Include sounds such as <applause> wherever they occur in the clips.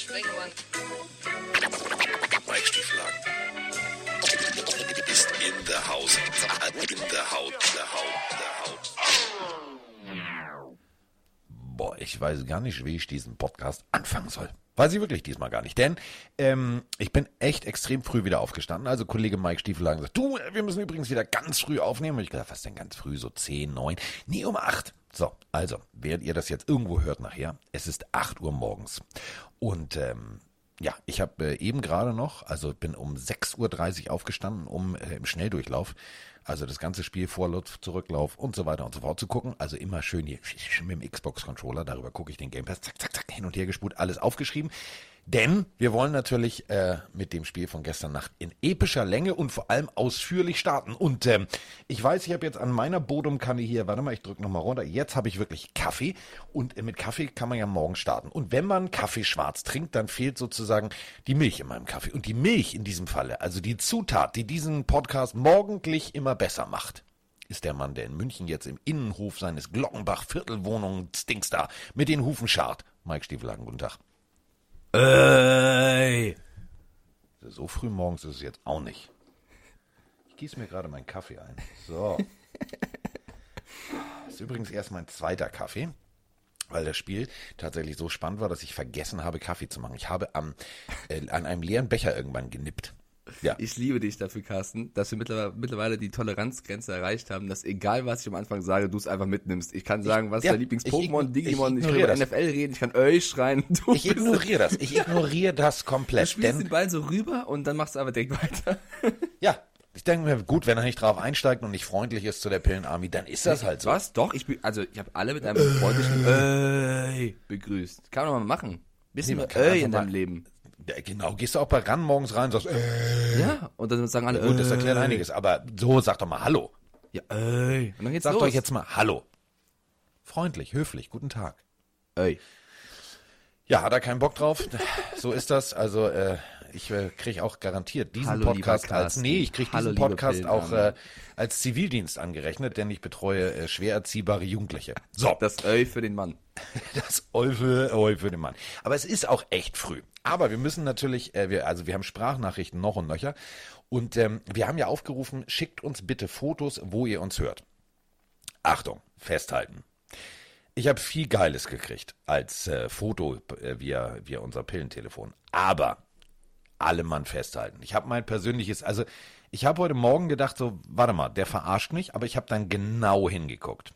Sprengemann. Mike Stieflagen. Ist in the house. In house. The house. The ich weiß gar nicht, wie ich diesen Podcast anfangen soll. Weiß ich wirklich diesmal gar nicht. Denn ähm, ich bin echt extrem früh wieder aufgestanden. Also Kollege Mike Stiefelagen sagt, du, wir müssen übrigens wieder ganz früh aufnehmen. Und ich gedacht, was denn ganz früh? So 10, 9? Nee, um 8. So, also, während ihr das jetzt irgendwo hört nachher, es ist 8 Uhr morgens. Und ähm, ja, ich habe äh, eben gerade noch, also bin um 6.30 Uhr aufgestanden, um äh, im Schnelldurchlauf, also das ganze Spiel Vorlauf, Zurücklauf und so weiter und so fort zu gucken. Also immer schön hier mit dem Xbox-Controller, darüber gucke ich den Game Pass, zack, zack, zack, hin und her gespult, alles aufgeschrieben. Denn wir wollen natürlich äh, mit dem Spiel von gestern Nacht in epischer Länge und vor allem ausführlich starten. Und ähm, ich weiß, ich habe jetzt an meiner Bodumkanne hier, warte mal, ich drücke nochmal runter, jetzt habe ich wirklich Kaffee und äh, mit Kaffee kann man ja morgen starten. Und wenn man Kaffee schwarz trinkt, dann fehlt sozusagen die Milch in meinem Kaffee. Und die Milch in diesem Falle, also die Zutat, die diesen Podcast morgendlich immer besser macht ist der Mann, der in München jetzt im Innenhof seines Glockenbach-Viertelwohnungsdings da mit den Hufen schart. Mike Stiefelagen, guten Tag. Ey. So früh morgens ist es jetzt auch nicht. Ich gieße mir gerade meinen Kaffee ein. So. Das ist übrigens erst mein zweiter Kaffee, weil das Spiel tatsächlich so spannend war, dass ich vergessen habe, Kaffee zu machen. Ich habe am, äh, an einem leeren Becher irgendwann genippt. Ja. Ich liebe dich dafür, Carsten, dass wir mittlerweile, mittlerweile die Toleranzgrenze erreicht haben, dass egal was ich am Anfang sage, du es einfach mitnimmst. Ich kann sagen, was ist ja, dein Lieblings-Pokémon, ich- Digimon, ich ich, kann über das. NFL reden, ich kann euch schreien. Du, Ich ignoriere das. Ich ignoriere das du komplett. spielst den Denn, Ball so rüber und dann machst du aber direkt weiter. <laughs> ja, ich denke mir, gut, wenn er nicht drauf einsteigt und nicht freundlich ist zu der Pillenarmee, dann ist das halt so. Was? Doch, ich bin, also ich habe alle mit einem freundlichen Ey begrüßt. Kann man mal machen. Bisschen Nee, Ey in deinem Leben. Ja, genau, gehst du auch bei ran morgens rein und sagst, äh, Ja, und dann sagen alle, gut, das erklärt Ey. einiges, aber so, sag doch mal Hallo. Ja, ey. Und dann geht's Sagt los. euch jetzt mal Hallo. Freundlich, höflich, guten Tag. Ey. Ja, hat er keinen Bock drauf? So ist das. Also äh, ich äh, kriege auch garantiert diesen Hallo, Podcast als nee, ich kriege diesen Podcast auch äh, als Zivildienst angerechnet, denn ich betreue äh, schwer erziehbare Jugendliche. So, das, Ey für den Mann. <laughs> das Eufel, Eufel für den Mann. Aber es ist auch echt früh. Aber wir müssen natürlich, äh, wir, also wir haben Sprachnachrichten noch und nöcher und ähm, wir haben ja aufgerufen, schickt uns bitte Fotos, wo ihr uns hört. Achtung, festhalten. Ich habe viel Geiles gekriegt als äh, Foto äh, via, via unser Pillentelefon. Aber alle Mann festhalten. Ich habe mein persönliches, also ich habe heute Morgen gedacht, so, warte mal, der verarscht mich, aber ich habe dann genau hingeguckt.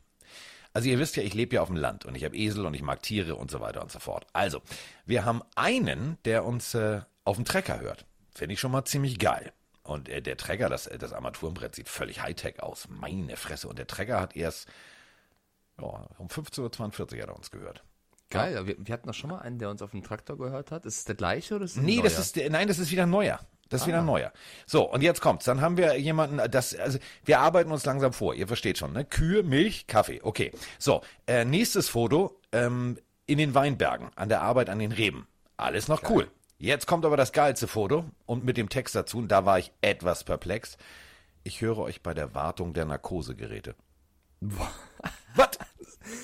Also ihr wisst ja, ich lebe ja auf dem Land und ich habe Esel und ich mag Tiere und so weiter und so fort. Also, wir haben einen, der uns äh, auf dem Trecker hört. Finde ich schon mal ziemlich geil. Und äh, der Trecker, das, äh, das Armaturenbrett sieht völlig Hightech aus. Meine Fresse. Und der Trecker hat erst ja, um 15.42 Uhr hat er uns gehört. Geil, ja. wir, wir hatten doch schon mal einen, der uns auf dem Traktor gehört hat. Ist es der gleiche oder ist Nee, das ist der, nein, das ist wieder neuer. Das ist wieder ein neuer. So, und jetzt kommt's. Dann haben wir jemanden, das, also wir arbeiten uns langsam vor. Ihr versteht schon, ne? Kühe, Milch, Kaffee. Okay. So, äh, nächstes Foto ähm, in den Weinbergen, an der Arbeit an den Reben. Alles noch cool. Jetzt kommt aber das geilste Foto und mit dem Text dazu. Und da war ich etwas perplex. Ich höre euch bei der Wartung der Narkosegeräte. <laughs> Was?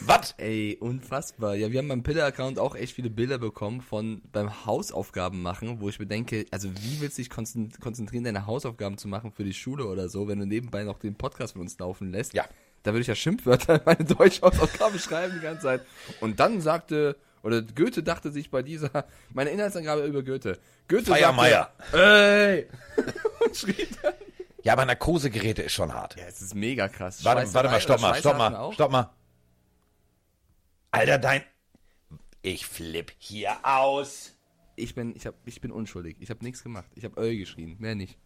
Was? Ey, unfassbar. Ja, wir haben beim Pille-Account auch echt viele Bilder bekommen von beim Hausaufgaben machen, wo ich mir denke, also wie willst du dich konzen- konzentrieren, deine Hausaufgaben zu machen für die Schule oder so, wenn du nebenbei noch den Podcast von uns laufen lässt? Ja. Da würde ich ja Schimpfwörter in meine Deutschhausaufgabe schreiben die ganze Zeit. Und dann sagte, oder Goethe dachte sich bei dieser, meine Inhaltsangabe über Goethe. Goethe Feiermeier. sagte, ey! <laughs> Und schrie dann. Ja, aber Narkosegeräte ist schon hart. Ja, es ist mega krass. Warte, warte mal, stopp mal, stopp mal, stopp mal. Alter, dein. Ich flipp hier aus. Ich bin, ich hab, ich bin unschuldig. Ich habe nichts gemacht. Ich habe Öl geschrien, mehr nicht.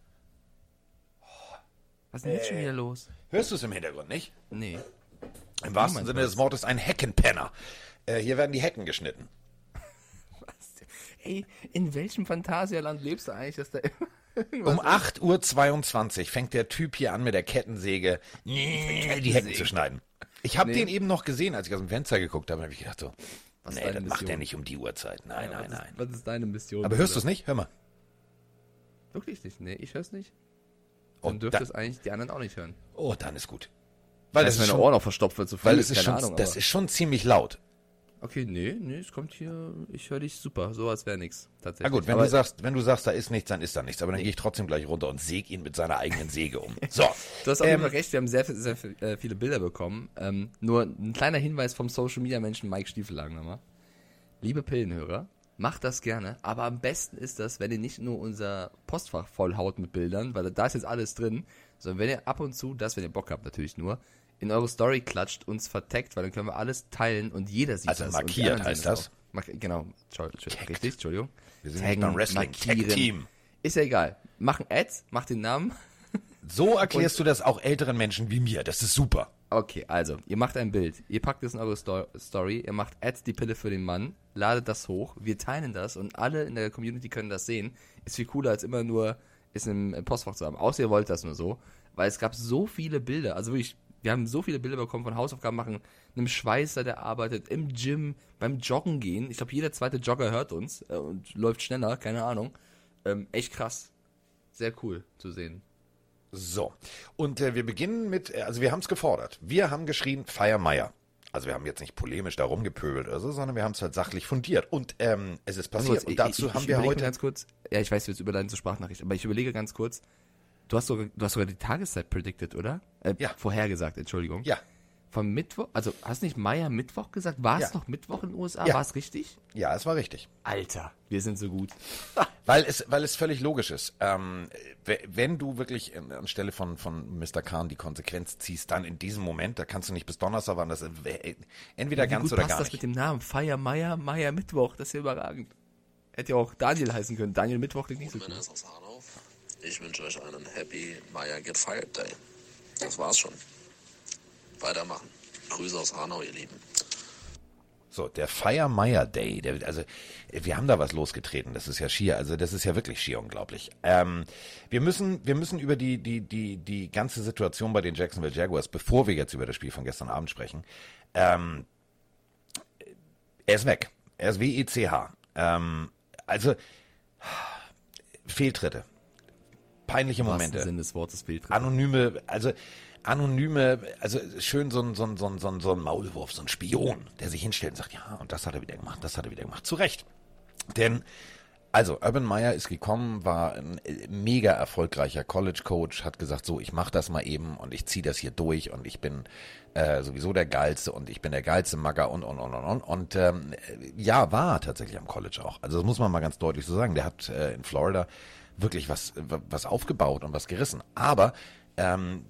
Was ist denn jetzt schon wieder los? Hörst du es im Hintergrund nicht? Nee. Im wahrsten Sinne des Wortes ein Heckenpenner. Äh, hier werden die Hecken geschnitten. <laughs> Ey, in welchem Phantasialand lebst du eigentlich, dass da immer Um 8.22 Uhr fängt der Typ hier an mit der Kettensäge die Hecken zu schneiden. Ich habe Nee. den eben noch gesehen, als ich aus dem Fenster geguckt habe. habe ich gedacht so, ist nee, das macht er nicht um die Uhrzeit. Nein, nein, was nein. Ist, was ist deine Mission? Aber hörst du es nicht? Hör mal. Wirklich nicht? Nee, ich hör's nicht. Oh, Dann dürfte da- es eigentlich die anderen auch nicht hören. Oh, dann ist gut. Weil das ist meine schon, Ohren auch verstopft wird, so viel, weil es ist keine schon, Ahnung. das ist schon ziemlich laut. Okay, nee, nee, es kommt hier, ich höre dich super, so als wäre nichts, Na tatsächlich. gut, wenn Aber du sagst, wenn du sagst, da ist nichts, dann ist da nichts. Aber dann gehe ich trotzdem gleich runter und säge ihn mit seiner eigenen Säge um. So. <laughs> Du hast auf jeden Ähm, Fall recht, wir haben sehr, sehr, äh, viele Bilder bekommen. Ähm, nur ein kleiner Hinweis vom Social Media Menschen Mike Stiefelhagen nochmal. Liebe Pillenhörer, macht das gerne, aber am besten ist das, wenn ihr nicht nur unser Postfach vollhaut mit Bildern, weil da ist jetzt alles drin, sondern wenn ihr ab und zu, das, wenn ihr Bock habt natürlich nur, in eure Story klatscht, uns verteckt, weil dann können wir alles teilen und jeder sieht Also das. markiert und die anderen heißt das? Mark genau, richtig, Entschuldigung. Wir sind Taggen, beim Wrestling. Tag markieren. Team. Ist ja egal. Mach ein Ad, mach den Namen, So <laughs> erklärst du das auch älteren Menschen wie mir. Das ist super. Okay, also, ihr macht ein Bild, ihr packt es in eure Sto Story, ihr macht Add die Pille für den Mann, ladet das hoch, wir teilen das und alle in der Community können das sehen. Ist viel cooler, als immer nur es im im Postfach zu haben. Außer ihr wollt das nur so, weil es gab so viele Bilder, also wirklich, wir haben so viele Bilder bekommen von Hausaufgaben machen, einem Schweißer, der arbeitet, im Gym, beim Joggen gehen. Ich glaube, jeder zweite Jogger hört uns äh, und läuft schneller, keine Ahnung. Ähm, echt krass. Sehr cool zu sehen. So. Und äh, wir beginnen mit, äh, also wir haben es gefordert. Wir haben geschrien, Feier Meier. Also wir haben jetzt nicht polemisch darum gepöbelt oder so, sondern wir haben es halt sachlich fundiert. Und ähm, es ist passiert. Kurz, und dazu ich, ich, haben ich wir heute. ganz kurz. Ja, ich weiß, wir jetzt überleiten zur Sprachnachricht, aber ich überlege ganz kurz. Du hast sogar, du hast sogar die Tageszeit predicted, oder? Äh, Ja. Vorhergesagt, Entschuldigung. Ja, Vom Mittwoch, also hast nicht Meier Mittwoch gesagt? War es Ja. noch Mittwoch in den USA? Ja. War es richtig? ja, es war richtig. Alter, wir sind so gut. <laughs> Weil es, weil es völlig logisch ist. Ähm, wenn du wirklich anstelle von, von Mr. Kahn die Konsequenz ziehst, dann in diesem Moment, da kannst du nicht bis Donnerstag warten, das äh, entweder Wie ganz gut oder passt gar das nicht. mit dem Namen? Feier Meier, Meier Mittwoch, das ist ja überragend. Hätte ja auch Daniel heißen können. Daniel Mittwoch klingt nicht so gut. ist aus Hanau. Ich wünsche euch einen Happy Maya Get Fired Day. Das war's schon. Weitermachen. Grüße aus Hanau, ihr Lieben. So, der Fire Meyer Day, der, also wir haben da was losgetreten, das ist ja schier, also das ist ja wirklich schier unglaublich. Ähm, wir müssen, wir müssen über die, die, die, die ganze Situation bei den Jacksonville Jaguars, bevor wir jetzt über das Spiel von gestern Abend sprechen, ähm, er ist weg. Er ist W-E-C-H. Ähm, also, Fehltritte. Peinliche Im Momente Sinn des Wortes anonyme, also anonyme, also schön so ein, so ein, so ein, so ein, so ein Maulwurf, so ein Spion, der sich hinstellt und sagt, ja, und das hat er wieder gemacht, das hat er wieder gemacht. Zu Recht. Denn, also, Urban Meyer ist gekommen, war ein äh, mega erfolgreicher College-Coach, hat gesagt, so, ich mache das mal eben und ich ziehe das hier durch und ich bin äh, sowieso der Geilste und ich bin der geilste Magger und, und, und, und, und. Und ähm, ja, war tatsächlich am College auch. Also das muss man mal ganz deutlich so sagen. Der hat äh, in Florida wirklich was, was aufgebaut und was gerissen. Aber ähm,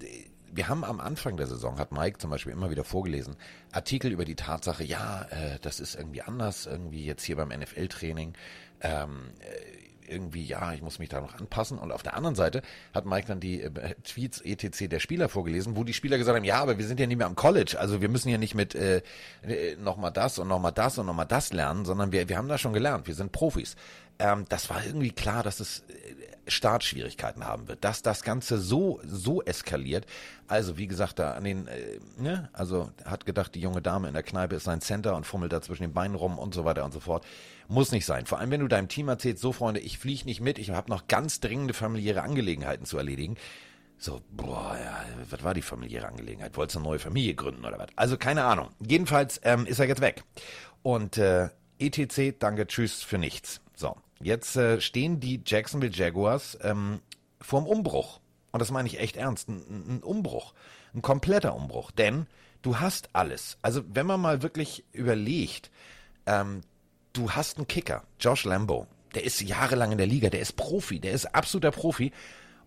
wir haben am Anfang der Saison, hat Mike zum Beispiel immer wieder vorgelesen, Artikel über die Tatsache, ja, äh, das ist irgendwie anders, irgendwie jetzt hier beim NFL-Training. Ähm, äh, irgendwie, ja, ich muss mich da noch anpassen. Und auf der anderen Seite hat Mike dann die äh, Tweets etc. der Spieler vorgelesen, wo die Spieler gesagt haben, ja, aber wir sind ja nicht mehr am College, also wir müssen ja nicht mit äh, äh, nochmal das und nochmal das und nochmal das lernen, sondern wir, wir haben das schon gelernt, wir sind Profis. Ähm, das war irgendwie klar, dass es äh, Startschwierigkeiten haben wird, dass das Ganze so, so eskaliert. Also, wie gesagt, da an den, äh, ne, also hat gedacht, die junge Dame in der Kneipe ist sein Center und fummelt da zwischen den Beinen rum und so weiter und so fort. Muss nicht sein. Vor allem, wenn du deinem Team erzählst, so Freunde, ich fliege nicht mit, ich habe noch ganz dringende familiäre Angelegenheiten zu erledigen. So, boah, ja, was war die familiäre Angelegenheit? Wolltest du eine neue Familie gründen oder was? Also keine Ahnung. Jedenfalls ähm, ist er jetzt weg. Und äh, ETC, danke, tschüss für nichts. So, jetzt äh, stehen die Jacksonville Jaguars ähm, vorm Umbruch. Und das meine ich echt ernst. Ein, ein Umbruch. Ein kompletter Umbruch. Denn du hast alles. Also wenn man mal wirklich überlegt, ähm, du hast einen Kicker, Josh Lambo. Der ist jahrelang in der Liga, der ist Profi, der ist absoluter Profi.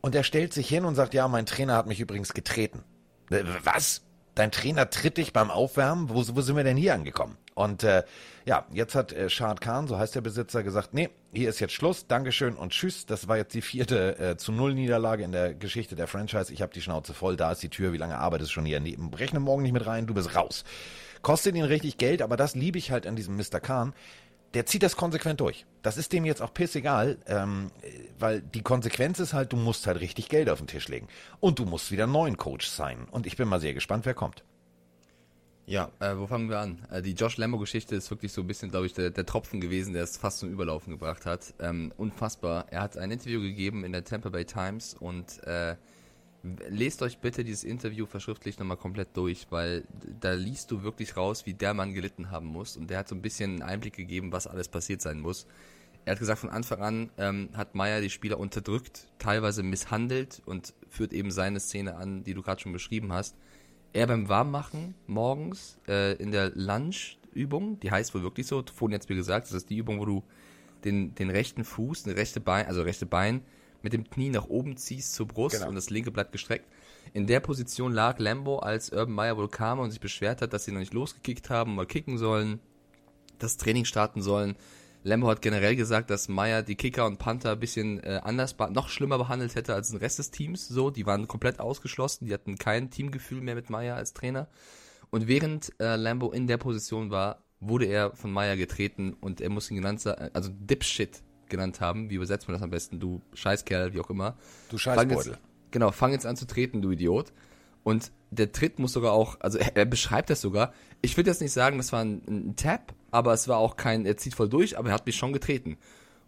Und der stellt sich hin und sagt, ja, mein Trainer hat mich übrigens getreten. Äh, Was? Dein Trainer tritt dich beim Aufwärmen? Wo, wo sind wir denn hier angekommen? Und äh, ja, jetzt hat äh, Shad Khan, so heißt der Besitzer, gesagt, nee, hier ist jetzt Schluss, Dankeschön und Tschüss. Das war jetzt die vierte äh, zu Null Niederlage in der Geschichte der Franchise. Ich habe die Schnauze voll, da ist die Tür, wie lange arbeitest du schon hier? Neben, rechne morgen nicht mit rein, du bist raus. Kostet ihn richtig Geld, aber das liebe ich halt an diesem Mr. Khan. Der zieht das konsequent durch. Das ist dem jetzt auch pissegal, ähm, weil die Konsequenz ist halt, du musst halt richtig Geld auf den Tisch legen. Und du musst wieder neuen Coach sein. Und ich bin mal sehr gespannt, wer kommt. Ja, äh, wo fangen wir an? Äh, die Josh Lambo-Geschichte ist wirklich so ein bisschen, glaube ich, der, der Tropfen gewesen, der es fast zum Überlaufen gebracht hat. Ähm, unfassbar. Er hat ein Interview gegeben in der Tampa Bay Times und äh, lest euch bitte dieses Interview verschriftlich nochmal komplett durch, weil da liest du wirklich raus, wie der Mann gelitten haben muss. Und der hat so ein bisschen einen Einblick gegeben, was alles passiert sein muss. Er hat gesagt, von Anfang an ähm, hat Meyer die Spieler unterdrückt, teilweise misshandelt und führt eben seine Szene an, die du gerade schon beschrieben hast. Er beim Warmmachen morgens äh, in der Lunch-Übung, die heißt wohl wirklich so, vorhin jetzt wie gesagt, das ist die Übung, wo du den, den rechten Fuß, den rechte Bein, also rechte Bein mit dem Knie nach oben ziehst zur Brust Genau. und das linke bleibt gestreckt. In der Position lag Lambo, als Urban Meyer wohl kam und sich beschwert hat, dass sie noch nicht losgekickt haben, mal kicken sollen, das Training starten sollen. Lambo hat generell gesagt, dass Meyer die Kicker und Panther ein bisschen äh, anders, noch schlimmer behandelt hätte als den Rest des Teams. So, die waren komplett ausgeschlossen, die hatten kein Teamgefühl mehr mit Meyer als Trainer. Und während äh, Lambo in der Position war, wurde er von Meyer getreten und er muss ihn genannt, sa- also Dipshit genannt haben. Wie übersetzt man das am besten? Du Scheißkerl, wie auch immer. Du Fang Scheißbeutel. jetzt, genau, fang jetzt an zu treten, du Idiot. Und der Tritt muss sogar auch, also er, er beschreibt das sogar. Ich will jetzt nicht sagen, das war ein, ein Tap, aber es war auch kein, er zieht voll durch, aber er hat mich schon getreten.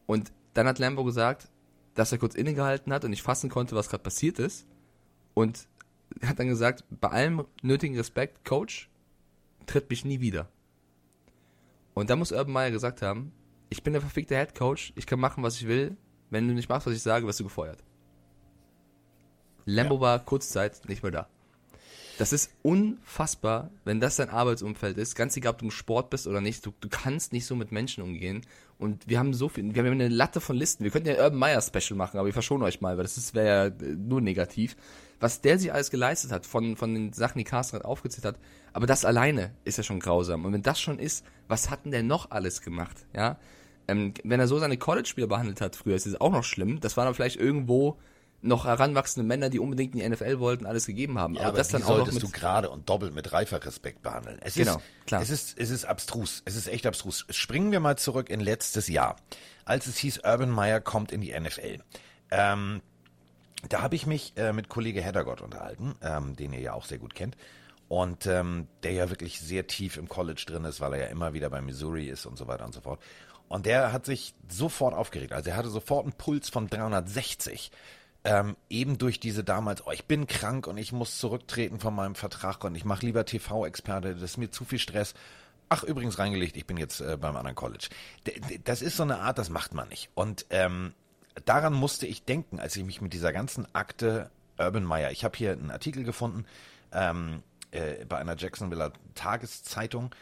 Und dann hat Lambo gesagt, dass er kurz innegehalten hat und nicht fassen konnte, was gerade passiert ist. Und hat dann gesagt, bei allem nötigen Respekt, Coach, tritt mich nie wieder. Und da muss Urban Meyer gesagt haben, ich bin der verfickte Head Coach, ich kann machen, was ich will. Wenn du nicht machst, was ich sage, wirst du gefeuert. Lambo war kurzzeit nicht mehr da. Das ist unfassbar, wenn das dein Arbeitsumfeld ist, ganz egal, ob du im Sport bist oder nicht, du, du kannst nicht so mit Menschen umgehen. Und wir haben so viel, wir haben eine Latte von Listen. Wir könnten ja Urban Meyer Special machen, aber ich verschone euch mal, weil das wäre ja äh, nur negativ. Was der sich alles geleistet hat, von, von den Sachen, die Carsten gerade aufgezählt hat, aber das alleine ist ja schon grausam. Und wenn das schon ist, was hat denn der noch alles gemacht, ja? Ähm, wenn er so seine College-Spieler behandelt hat früher, ist es auch noch schlimm. Das waren dann vielleicht irgendwo noch heranwachsende Männer, die unbedingt in die NFL wollten, alles gegeben haben. Ja, aber, das die dann auch noch solltest mit du gerade und doppelt mit reifer Respekt behandeln. Es Genau, ist, klar. Es ist, es ist abstrus. Es ist echt abstrus. Springen wir mal zurück in letztes Jahr, als es hieß, Urban Meyer kommt in die NFL. Ähm, da habe ich mich äh, mit Kollege Heddergott unterhalten, ähm, den ihr ja auch sehr gut kennt. Und ähm, der ja wirklich sehr tief im College drin ist, weil er ja immer wieder bei Missouri ist und so weiter und so fort. Und der hat sich sofort aufgeregt. Also er hatte sofort einen Puls von 360. Ähm, eben durch diese damals, oh, ich bin krank und ich muss zurücktreten von meinem Vertrag und ich mache lieber TV-Experte, das ist mir zu viel Stress. Ach, übrigens reingelegt, ich bin jetzt äh, beim anderen College. D das ist so eine Art, das macht man nicht. Und ähm, daran musste ich denken, als ich mich mit dieser ganzen Akte Urban Meyer, ich habe hier einen Artikel gefunden ähm, äh, bei einer Jacksonville Tageszeitung,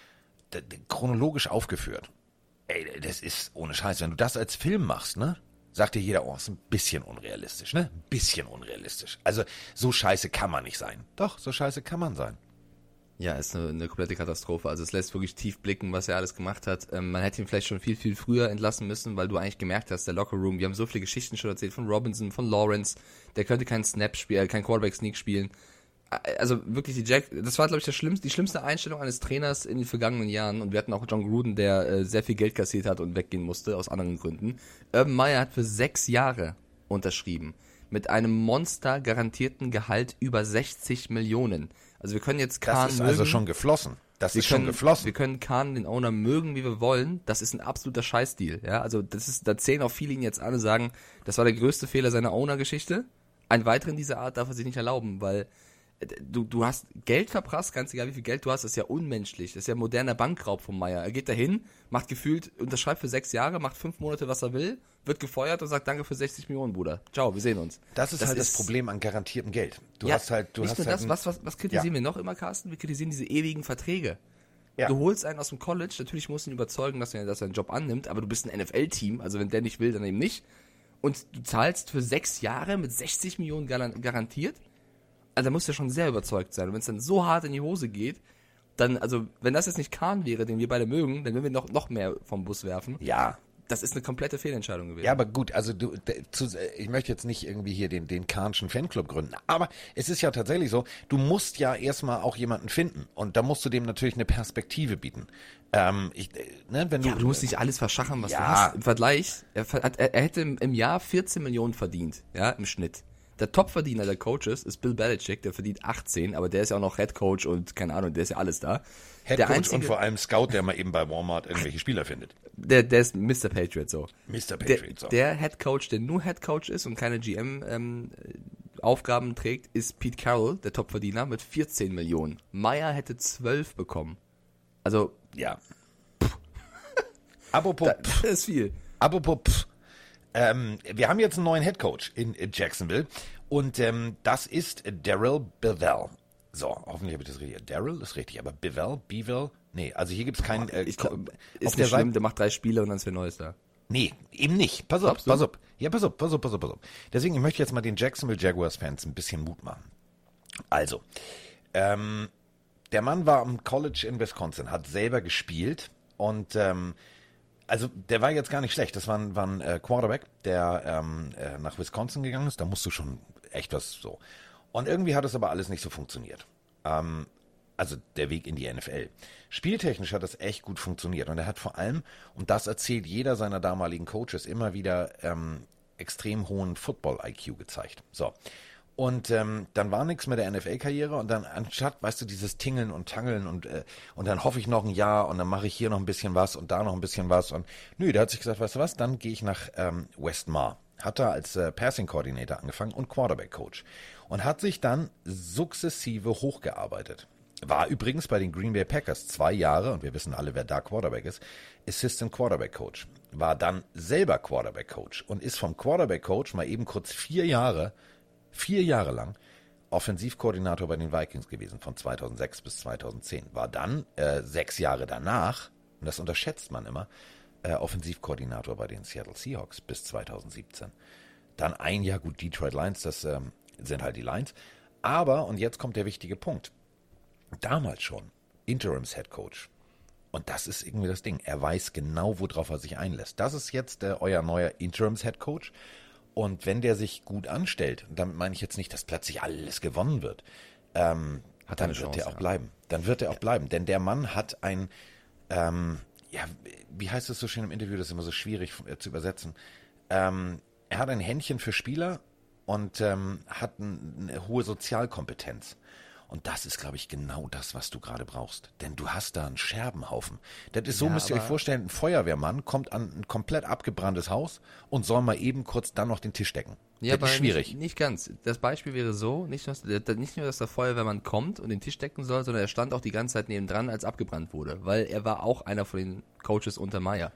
chronologisch aufgeführt. Ey, das ist ohne Scheiß, wenn du das als Film machst, ne? Sagt dir jeder, oh, ist ein bisschen unrealistisch, ne? Ein bisschen unrealistisch. Also, so scheiße kann man nicht sein. Doch, so scheiße kann man sein. Ja, ist eine, eine komplette Katastrophe. Also es lässt wirklich tief blicken, was er alles gemacht hat. Ähm, man hätte ihn vielleicht schon viel, viel früher entlassen müssen, weil du eigentlich gemerkt hast, der Lockerroom, wir haben so viele Geschichten schon erzählt von Robinson, von Lawrence, der könnte keinen Snap spielen, äh, keinen Quarterback-Sneak spielen. Also wirklich die Jack, das war glaube ich der schlimmste, die schlimmste Einstellung eines Trainers in den vergangenen Jahren und wir hatten auch John Gruden, der äh, sehr viel Geld kassiert hat und weggehen musste aus anderen Gründen. Urban Meyer hat für sechs Jahre unterschrieben mit einem Monster garantierten Gehalt über 60 Millionen. Also wir können jetzt Das Kahn ist mögen. also schon geflossen. Das ist schon können, geflossen. wir können Kahn, den Owner, mögen, wie wir wollen. Das ist ein absoluter Scheißdeal. Ja, also das ist, da zählen auch viele ihn jetzt an und sagen, das war der größte Fehler seiner Owner-Geschichte. Einen weiteren dieser Art darf er sich nicht erlauben, weil du, du hast Geld verprasst, ganz egal wie viel Geld du hast, das ist ja unmenschlich. Das ist ja moderner Bankraub von Meier. Er geht dahin, macht gefühlt, unterschreibt für sechs Jahre, macht fünf Monate, was er will, wird gefeuert und sagt Danke für 60 Millionen, Bruder. Ciao, wir sehen uns. das ist halt das Problem an garantiertem Geld. Du Ja, hast halt, du nicht hast nur halt das, was, was, was kritisieren wir noch immer, Carsten? Wir kritisieren diese ewigen Verträge. Ja. Du holst einen aus dem College, natürlich musst du ihn überzeugen, dass er, dass er einen Job annimmt, aber du bist ein NFL-Team, also wenn der nicht will, dann eben nicht. Und du zahlst für sechs Jahre mit 60 Millionen garan- garantiert. Also da musst du ja schon sehr überzeugt sein. Und wenn es dann so hart in die Hose geht, dann, also, wenn das jetzt nicht Kahn wäre, den wir beide mögen, dann würden wir noch, noch mehr vom Bus werfen. ja, Das ist eine komplette Fehlentscheidung gewesen. Ja, aber gut, also du, zu, ich möchte jetzt nicht irgendwie hier den, den Kahnschen Fanclub gründen, aber es ist ja tatsächlich so, du musst ja erstmal auch jemanden finden und da musst du dem natürlich eine Perspektive bieten. Ähm, ich, äh, ne, wenn du, Ja, aber du musst nicht alles verschachern, was Ja. du hast. Im Vergleich, er, er, er hätte im, im Jahr 14 Millionen verdient, ja, im Schnitt. Der Topverdiener der Coaches ist Bill Belichick, der verdient 18, aber der ist ja auch noch Head Coach und keine Ahnung, der ist ja alles da. Head der Coach einzige, und vor allem Scout, der mal eben bei Walmart irgendwelche Spieler findet. der, der ist Mr. Patriot so. Mr. Der, Patriot, so. der Head Coach, der nur Head Coach ist und keine GM ähm, Aufgaben trägt, ist Pete Carroll, der Topverdiener, mit 14 Millionen. Meyer hätte 12 bekommen. Also, Ja. Apropos, das ist viel. apropos, pff, ähm, wir haben jetzt einen neuen Headcoach in, in Jacksonville und ähm, das ist Daryl Bevell. So, hoffentlich habe ich das richtig. Daryl ist richtig, aber Bevell, Bevell, nee, also hier gibt es keinen. Äh, auf ist der nicht Seite- schlimm, der macht drei Spiele und dann ist wer Neues da. Nee, eben nicht. Pass auf, pass auf. Ja, pass auf, pass auf, pass auf, pass auf. Deswegen, ich möchte jetzt mal den Jacksonville Jaguars-Fans ein bisschen Mut machen. Also, ähm, der Mann war am College in Wisconsin, hat selber gespielt und ähm, also der war jetzt gar nicht schlecht. Das war ein, war ein äh, Quarterback, der ähm, äh, nach Wisconsin gegangen ist. Da musst du schon echt was so. Und irgendwie hat es aber alles nicht so funktioniert. Ähm, also der Weg in die NFL. Spieltechnisch hat das echt gut funktioniert. Und er hat vor allem, und das erzählt jeder seiner damaligen Coaches, immer wieder ähm, extrem hohen Football-IQ gezeigt. So. Und ähm, dann war nichts mit der NFL-Karriere und dann anstatt, weißt du, dieses Tingeln und Tangeln und, äh, und dann hoffe ich noch ein Jahr und dann mache ich hier noch ein bisschen was und da noch ein bisschen was und nö, der hat sich gesagt, weißt du was, dann gehe ich nach ähm, Westmar. Hat da als äh, Passing Coordinator angefangen und Quarterback Coach und hat sich dann sukzessive hochgearbeitet. War übrigens bei den Green Bay Packers zwei Jahre, und wir wissen alle, wer da Quarterback ist, Assistant Quarterback Coach. War dann selber Quarterback Coach und ist vom Quarterback Coach mal eben kurz vier Jahre, vier Jahre lang Offensivkoordinator bei den Vikings gewesen, von 2006 bis 2010. War dann äh, sechs Jahre danach, und das unterschätzt man immer, äh, Offensivkoordinator bei den Seattle Seahawks bis 2017. Dann ein Jahr gut Detroit Lions, das ähm, sind halt die Lions. Aber, und jetzt kommt der wichtige Punkt, damals schon Interims Head Coach. Und das ist irgendwie das Ding. Er weiß genau, worauf er sich einlässt. Das ist jetzt äh, euer neuer Interims Head Coach. Und wenn der sich gut anstellt, und damit meine ich jetzt nicht, dass plötzlich alles gewonnen wird, ähm, Hat dann wird Chance, er auch ja. bleiben. Dann wird er auch bleiben. Denn der Mann hat ein, ähm, ja, wie heißt es so schön im Interview, das ist immer so schwierig äh, zu übersetzen. Ähm, er hat ein Händchen für Spieler und ähm, hat ein, eine hohe Sozialkompetenz. Und das ist, glaube ich, genau das, was du gerade brauchst. Denn du hast da einen Scherbenhaufen. Das ist so, Ja, müsst ihr euch vorstellen, ein Feuerwehrmann kommt an ein komplett abgebranntes Haus und soll mal eben kurz dann noch den Tisch decken. Ja, das ist schwierig. Nicht, nicht ganz. Das Beispiel wäre so, nicht nur, dass- nicht nur, dass der Feuerwehrmann kommt und den Tisch decken soll, sondern er stand auch die ganze Zeit nebendran, als abgebrannt wurde. Weil er war auch einer von den Coaches unter Meier.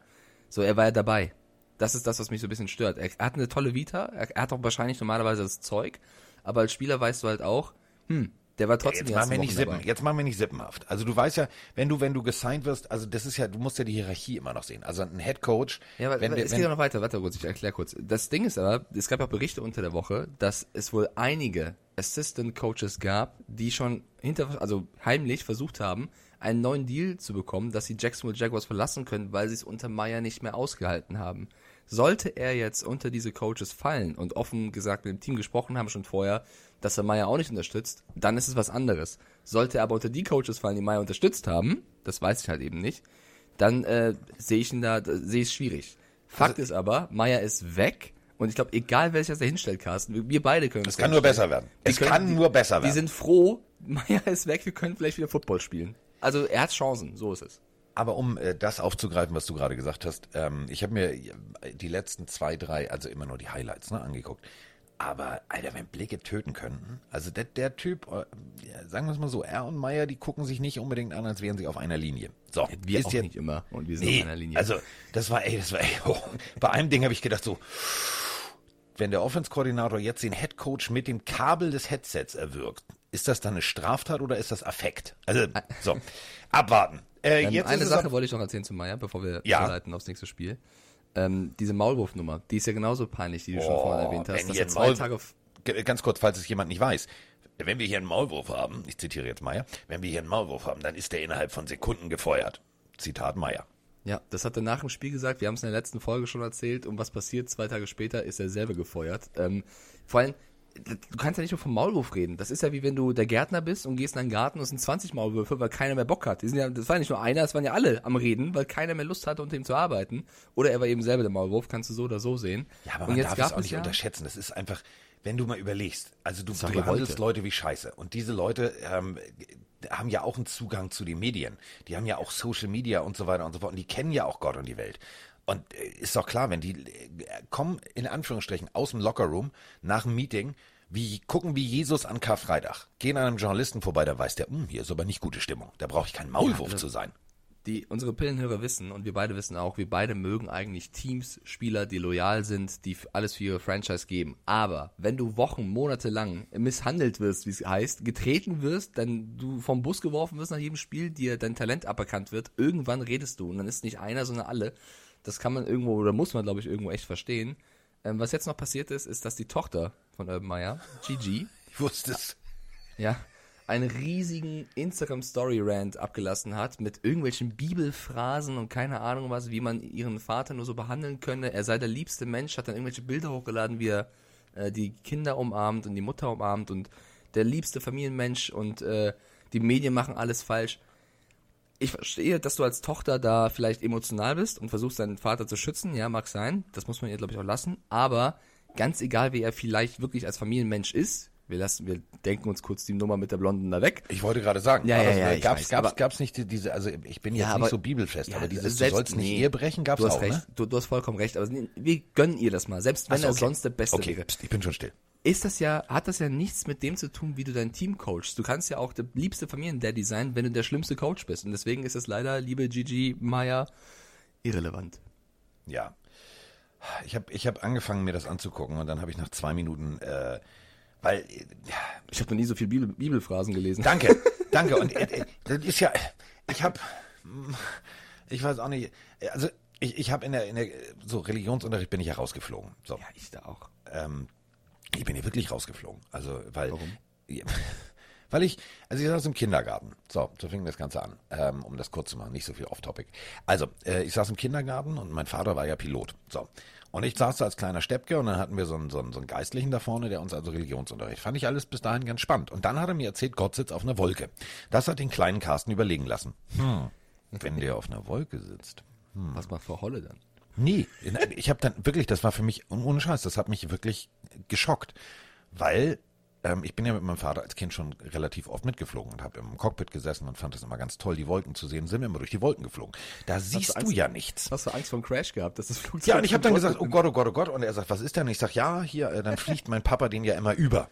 So, er war ja dabei. Das ist das, was mich so ein bisschen stört. Er, er hat eine tolle Vita, er, er hat auch wahrscheinlich normalerweise das Zeug, aber als Spieler weißt du halt auch, hm, der war trotzdem Jetzt die machen, wir nicht Sippen, jetzt machen wir nicht sippenhaft. Also du weißt ja, wenn du, wenn du gesigned wirst, also das ist ja, du musst ja die Hierarchie immer noch sehen. Also ein Head Coach, Ja, aber wenn, es wenn, geht ja noch weiter, warte kurz, ich erkläre kurz. Das Ding ist aber, es gab auch Berichte unter der Woche, dass es wohl einige Assistant Coaches gab, die schon hinter, also heimlich versucht haben, einen neuen Deal zu bekommen, dass sie Jacksonville Jaguars verlassen können, weil sie es unter Meyer nicht mehr ausgehalten haben. Sollte er jetzt unter diese Coaches fallen und offen gesagt mit dem Team gesprochen haben schon vorher, dass er Meyer auch nicht unterstützt, dann ist es was anderes. Sollte er aber unter die Coaches fallen, die Meyer unterstützt haben, das weiß ich halt eben nicht, dann äh, sehe ich ihn da, da sehe ich es schwierig. Fakt Also ist aber, Meyer ist weg und ich glaube, egal wer sich da hinstellt, Carsten, wir, wir beide können es kann nur besser werden. Es können- kann die- nur besser Wir werden. sind froh, <laughs> Meyer ist weg, wir können vielleicht wieder Football spielen. Also er hat Chancen, so ist es. Aber um äh, das aufzugreifen, was du gerade gesagt hast, ähm, ich habe mir die letzten zwei, drei, also immer nur die Highlights ne, angeguckt. Aber, Alter, wenn Blicke töten könnten, also der, der Typ, äh, sagen wir es mal so, er und Meyer, die gucken sich nicht unbedingt an, als wären sie auf einer Linie. So, Wir ist auch jetzt, nicht immer und wir sind Nee, auf einer Linie. also das war, ey, das war, ey, <laughs> oh, bei einem Ding habe ich gedacht so, wenn der Offense-Koordinator jetzt den Headcoach mit dem Kabel des Headsets erwürgt, ist das dann eine Straftat oder ist das Affekt? Also, so, abwarten. Äh, Ähm, jetzt eine Sache wollte ich noch erzählen zu Meier, bevor wir Ja. überleiten aufs nächste Spiel. Ähm, diese Maulwurfnummer, die ist ja genauso peinlich, die du schon Oh, vorhin erwähnt hast. Dass er ein zwei Maul- Tage Ganz kurz, falls es jemand nicht weiß. Wenn wir hier einen Maulwurf haben, ich zitiere jetzt Meier, wenn wir hier einen Maulwurf haben, dann ist der innerhalb von Sekunden gefeuert. Zitat Meier. Ja, das hat er nach dem Spiel gesagt. Wir haben es in der letzten Folge schon erzählt. Und was passiert? Zwei Tage später ist er selber gefeuert. Ähm, vor allem, du kannst ja nicht nur vom Maulwurf reden. Das ist ja wie wenn du der Gärtner bist und gehst in einen Garten und es sind 20 Maulwürfe, weil keiner mehr Bock hat. Die sind ja, das war nicht nur einer, es waren ja alle am Reden, weil keiner mehr Lust hatte, unter ihm zu arbeiten. Oder er war eben selber der Maulwurf, kannst du so oder so sehen. Ja, aber und man jetzt darf es auch nicht ja, unterschätzen. Das ist einfach, wenn du mal überlegst, also du, du behandelst. Leute wie Scheiße. Und diese Leute ähm, haben ja auch einen Zugang zu den Medien. Die haben ja auch Social Media und so weiter und so fort. Und die kennen ja auch Gott und die Welt. Und äh, ist doch klar, wenn die äh, kommen, in Anführungsstrichen, aus dem Lockerroom nach dem Meeting, Wie gucken wie Jesus an Karfreitag. Gehen an einem Journalisten vorbei, da weiß der, hm, hier ist aber nicht gute Stimmung. Da brauche ich kein Maulwurf Ja, also- zu sein. die unsere Pillenhörer wissen und wir beide wissen auch, wir beide mögen eigentlich Teams, Spieler, die loyal sind, die alles für ihre Franchise geben. Aber wenn du Wochen, Monate lang misshandelt wirst, wie es heißt, getreten wirst, dann du vom Bus geworfen wirst nach jedem Spiel, dir dein Talent aberkannt wird, irgendwann redest du und dann ist nicht einer, sondern alle. Das kann man irgendwo oder muss man, glaube ich, irgendwo echt verstehen. Ähm, was jetzt noch passiert ist, ist, dass die Tochter von Urban Meyer, Gigi, <laughs> Ich wusste es. ja, einen riesigen Instagram-Story-Rant abgelassen hat mit irgendwelchen Bibelphrasen und keine Ahnung was, wie man ihren Vater nur so behandeln könne. Er sei der liebste Mensch, hat dann irgendwelche Bilder hochgeladen, wie er äh, die Kinder umarmt und die Mutter umarmt und der liebste Familienmensch und äh, die Medien machen alles falsch. Ich verstehe, dass du als Tochter da vielleicht emotional bist und versuchst deinen Vater zu schützen. Ja, mag sein. Das muss man ihr, glaube ich, auch lassen. Aber ganz egal, wie er vielleicht wirklich als Familienmensch ist, wir lassen, wir denken uns kurz die Nummer mit der Blonden da weg. Ich wollte gerade sagen, Ja, ja, das, ja, äh, gab's, weiß, gab's, aber- gab's nicht die- diese, also ich bin jetzt Ja, nicht aber- so bibelfest, Ja, aber dieses, selbst- du sollst nicht nee. Ehe brechen, gab's Du hast auch, recht, ne? du, du hast vollkommen recht. Aber wir gönnen ihr das mal, selbst wenn so, er okay. sonst der Beste Okay, wäre. pst, ich bin schon still. Ist das ja, hat das ja nichts mit dem zu tun, wie du dein Team coachst. Du kannst ja auch der liebste Familiendaddy sein, wenn du der schlimmste Coach bist. Und deswegen ist es leider, liebe Gigi Meier, irrelevant. Ja. Ich habe ich hab angefangen, mir das anzugucken und dann habe ich nach zwei Minuten, äh, weil, ja, Ich habe noch nie so viel Bibel, Bibelphrasen gelesen. danke, <laughs> danke. Und äh, äh, das ist ja, ich habe, ich weiß auch nicht, also ich, ich habe in der, in der, so Religionsunterricht bin ich ja rausgeflogen. So, Ja, ich da auch. ähm, ich bin hier wirklich rausgeflogen. Also, weil, Warum? <laughs> Weil ich, also ich saß im Kindergarten. So, so fing das Ganze an, ähm, um das kurz zu machen, nicht so viel off-topic. Also, äh, ich saß im Kindergarten und mein Vater war ja Pilot. So. Und ich saß da als kleiner Steppke und dann hatten wir so einen, so, einen, so einen Geistlichen da vorne, der uns also Religionsunterricht. Fand ich alles bis dahin ganz spannend. Und dann hat er mir erzählt, Gott sitzt auf einer Wolke. Das hat den kleinen Carsten überlegen lassen. Hm, wenn der auf einer Wolke sitzt. Was macht Frau Holle dann? Nee, ich habe dann wirklich, das war für mich ohne Scheiß, das hat mich wirklich geschockt, weil ähm, ich bin ja mit meinem Vater als Kind schon relativ oft mitgeflogen und habe im Cockpit gesessen und fand es immer ganz toll, die Wolken zu sehen. Sind wir immer durch die Wolken geflogen. Da siehst du Angst- ja nichts. Hast du Angst vor einem Crash gehabt, dass das Flugzeug Ja, und ich habe dann gesagt, oh Gott, oh Gott, oh Gott. Und er sagt, was ist denn? Ich sag, ja, hier, äh, dann fliegt mein Papa den ja immer über.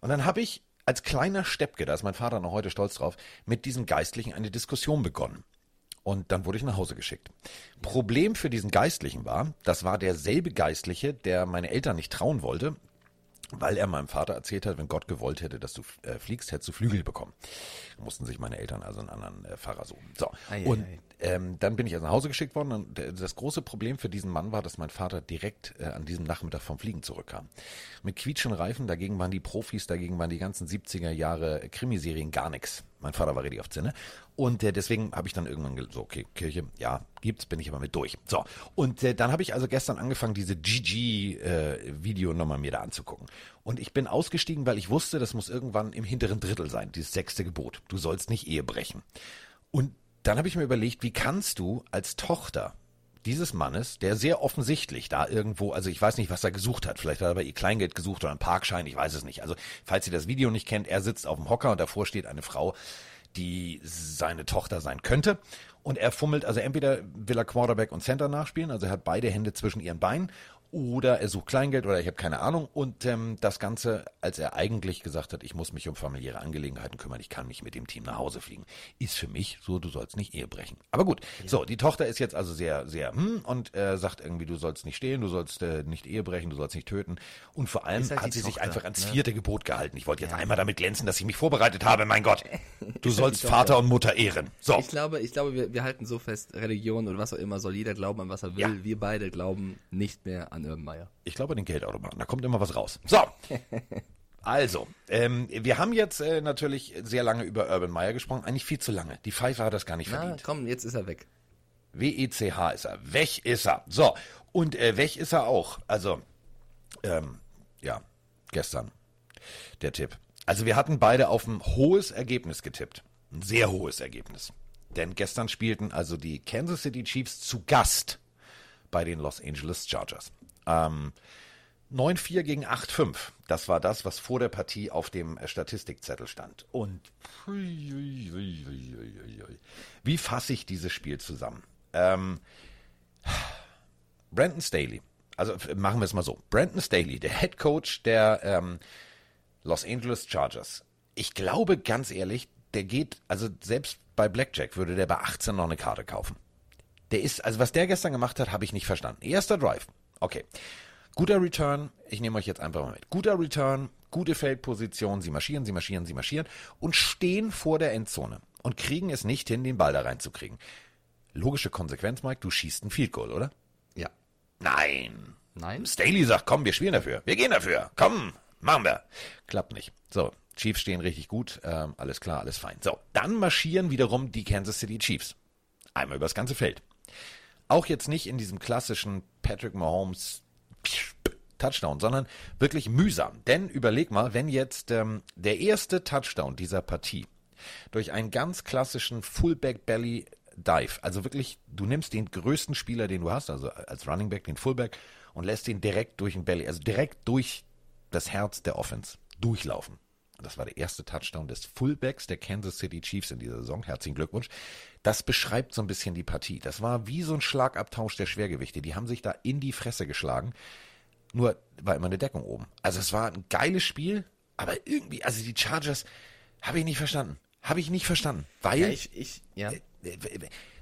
Und dann habe ich als kleiner Steppke, da ist mein Vater noch heute stolz drauf, mit diesem Geistlichen eine Diskussion begonnen. Und dann wurde ich nach Hause geschickt. Problem für diesen Geistlichen war, das war derselbe Geistliche, der meine Eltern nicht trauen wollte, weil er meinem Vater erzählt hat, wenn Gott gewollt hätte, dass du äh, fliegst, hättest du Flügel bekommen. Mussten sich meine Eltern also einen anderen äh, Pfarrer suchen. So. Ei, und ei. ähm, dann bin ich also nach Hause geschickt worden und äh, das große Problem für diesen Mann war, dass mein Vater direkt äh, an diesem Nachmittag vom Fliegen zurückkam. Mit quietschenden Reifen, dagegen waren die Profis, dagegen waren die ganzen 70er Jahre Krimiserien gar nichts. Mein Vater war richtig auf Zinne. Und äh, deswegen habe ich dann irgendwann ge- so, okay, Kirche, ja, gibt's, bin ich aber mit durch. So, und äh, dann habe ich also gestern angefangen, diese GG-Video-Nummer mir da anzugucken. Und ich bin ausgestiegen, weil ich wusste, das muss irgendwann im hinteren Drittel sein, dieses sechste Gebot. Du sollst nicht Ehe brechen. Und dann habe ich mir überlegt, wie kannst du als Tochter dieses Mannes, der sehr offensichtlich da irgendwo, also ich weiß nicht, was er gesucht hat, vielleicht hat er bei ihr Kleingeld gesucht oder einen Parkschein, ich weiß es nicht. Also falls ihr das Video nicht kennt, er sitzt auf dem Hocker und davor steht eine Frau, die seine Tochter sein könnte. Und er fummelt, also entweder will er Quarterback und Center nachspielen, also er hat beide Hände zwischen ihren Beinen, oder er sucht Kleingeld oder ich habe keine Ahnung. Und ähm, das Ganze, als er eigentlich gesagt hat, ich muss mich um familiäre Angelegenheiten kümmern, ich kann mich mit dem Team nach Hause fliegen, ist für mich so, du sollst nicht Ehe brechen. Aber gut, so, die Tochter ist jetzt also sehr, sehr, hm, und äh, sagt irgendwie, du sollst nicht stehen, du sollst äh, nicht Ehe brechen, du sollst nicht töten. Und vor allem halt hat sie sich Tochter, einfach ans ne? vierte Gebot gehalten. Ich wollte jetzt einmal damit glänzen, dass ich mich vorbereitet habe, mein Gott. <laughs> Du sollst. Vater und Mutter ehren. So. Ich glaube, ich glaube, wir, wir halten so fest, Religion oder was auch immer, soll jeder glauben an was er will. Ja. Wir beide glauben nicht mehr an Urban Meyer. Ich glaube den Geldautomaten, da kommt immer was raus. So. <laughs> Also, ähm, wir haben jetzt äh, natürlich sehr lange über Urban Meyer gesprochen, eigentlich viel zu lange. Die Pfeife hat das gar nicht Na, verdient. komm, jetzt ist er weg. W-E-C-H ist er. Weg ist er. So, und äh, weg ist er auch. Also, ähm, ja, gestern der Tipp. Also wir hatten beide auf ein hohes Ergebnis getippt. Ein sehr hohes Ergebnis. Denn gestern spielten also die Kansas City Chiefs zu Gast bei den Los Angeles Chargers. Ähm, 9-4 gegen 8-5. Das war das, was vor der Partie auf dem äh, Statistikzettel stand. Und wie fasse ich dieses Spiel zusammen? Ähm, Brandon Staley. Also machen wir es mal so. Brandon Staley, der Head Coach der ähm, Los Angeles Chargers. Ich glaube ganz ehrlich, der geht, also selbst bei Blackjack würde der bei 18 noch eine Karte kaufen. Der ist, also was der gestern gemacht hat, habe ich nicht verstanden. Erster Drive. Okay. Guter Return. Ich nehme euch jetzt einfach mal mit. Guter Return, gute Feldposition. Sie marschieren, sie marschieren, sie marschieren und stehen vor der Endzone und kriegen es nicht hin, den Ball da reinzukriegen. Logische Konsequenz, Mike, du schießt ein Field Goal, oder? Ja. Nein. Nein? Staley sagt, komm, wir spielen dafür. Wir gehen dafür. Komm, machen wir. Klappt nicht. So, Chiefs stehen richtig gut. Ähm, alles klar, alles fein. So, dann marschieren wiederum die Kansas City Chiefs. Einmal übers ganze Feld. Auch jetzt nicht in diesem klassischen Patrick Mahomes Touchdown, sondern wirklich mühsam. Denn überleg mal, wenn jetzt ähm, der erste Touchdown dieser Partie durch einen ganz klassischen Fullback Belly Dive, also wirklich, du nimmst den größten Spieler, den du hast, also als Running Back, den Fullback, und lässt ihn direkt durch den Belly, also direkt durch das Herz der Offense durchlaufen. Das war der erste Touchdown des Fullbacks der Kansas City Chiefs in dieser Saison. Herzlichen Glückwunsch. Das beschreibt so ein bisschen die Partie. Das war wie so ein Schlagabtausch der Schwergewichte. Die haben sich da in die Fresse geschlagen. Nur war immer eine Deckung oben. Also es war ein geiles Spiel, aber irgendwie, also die Chargers habe ich nicht verstanden. Habe ich nicht verstanden. Weil. Ja, ich, ich, ja.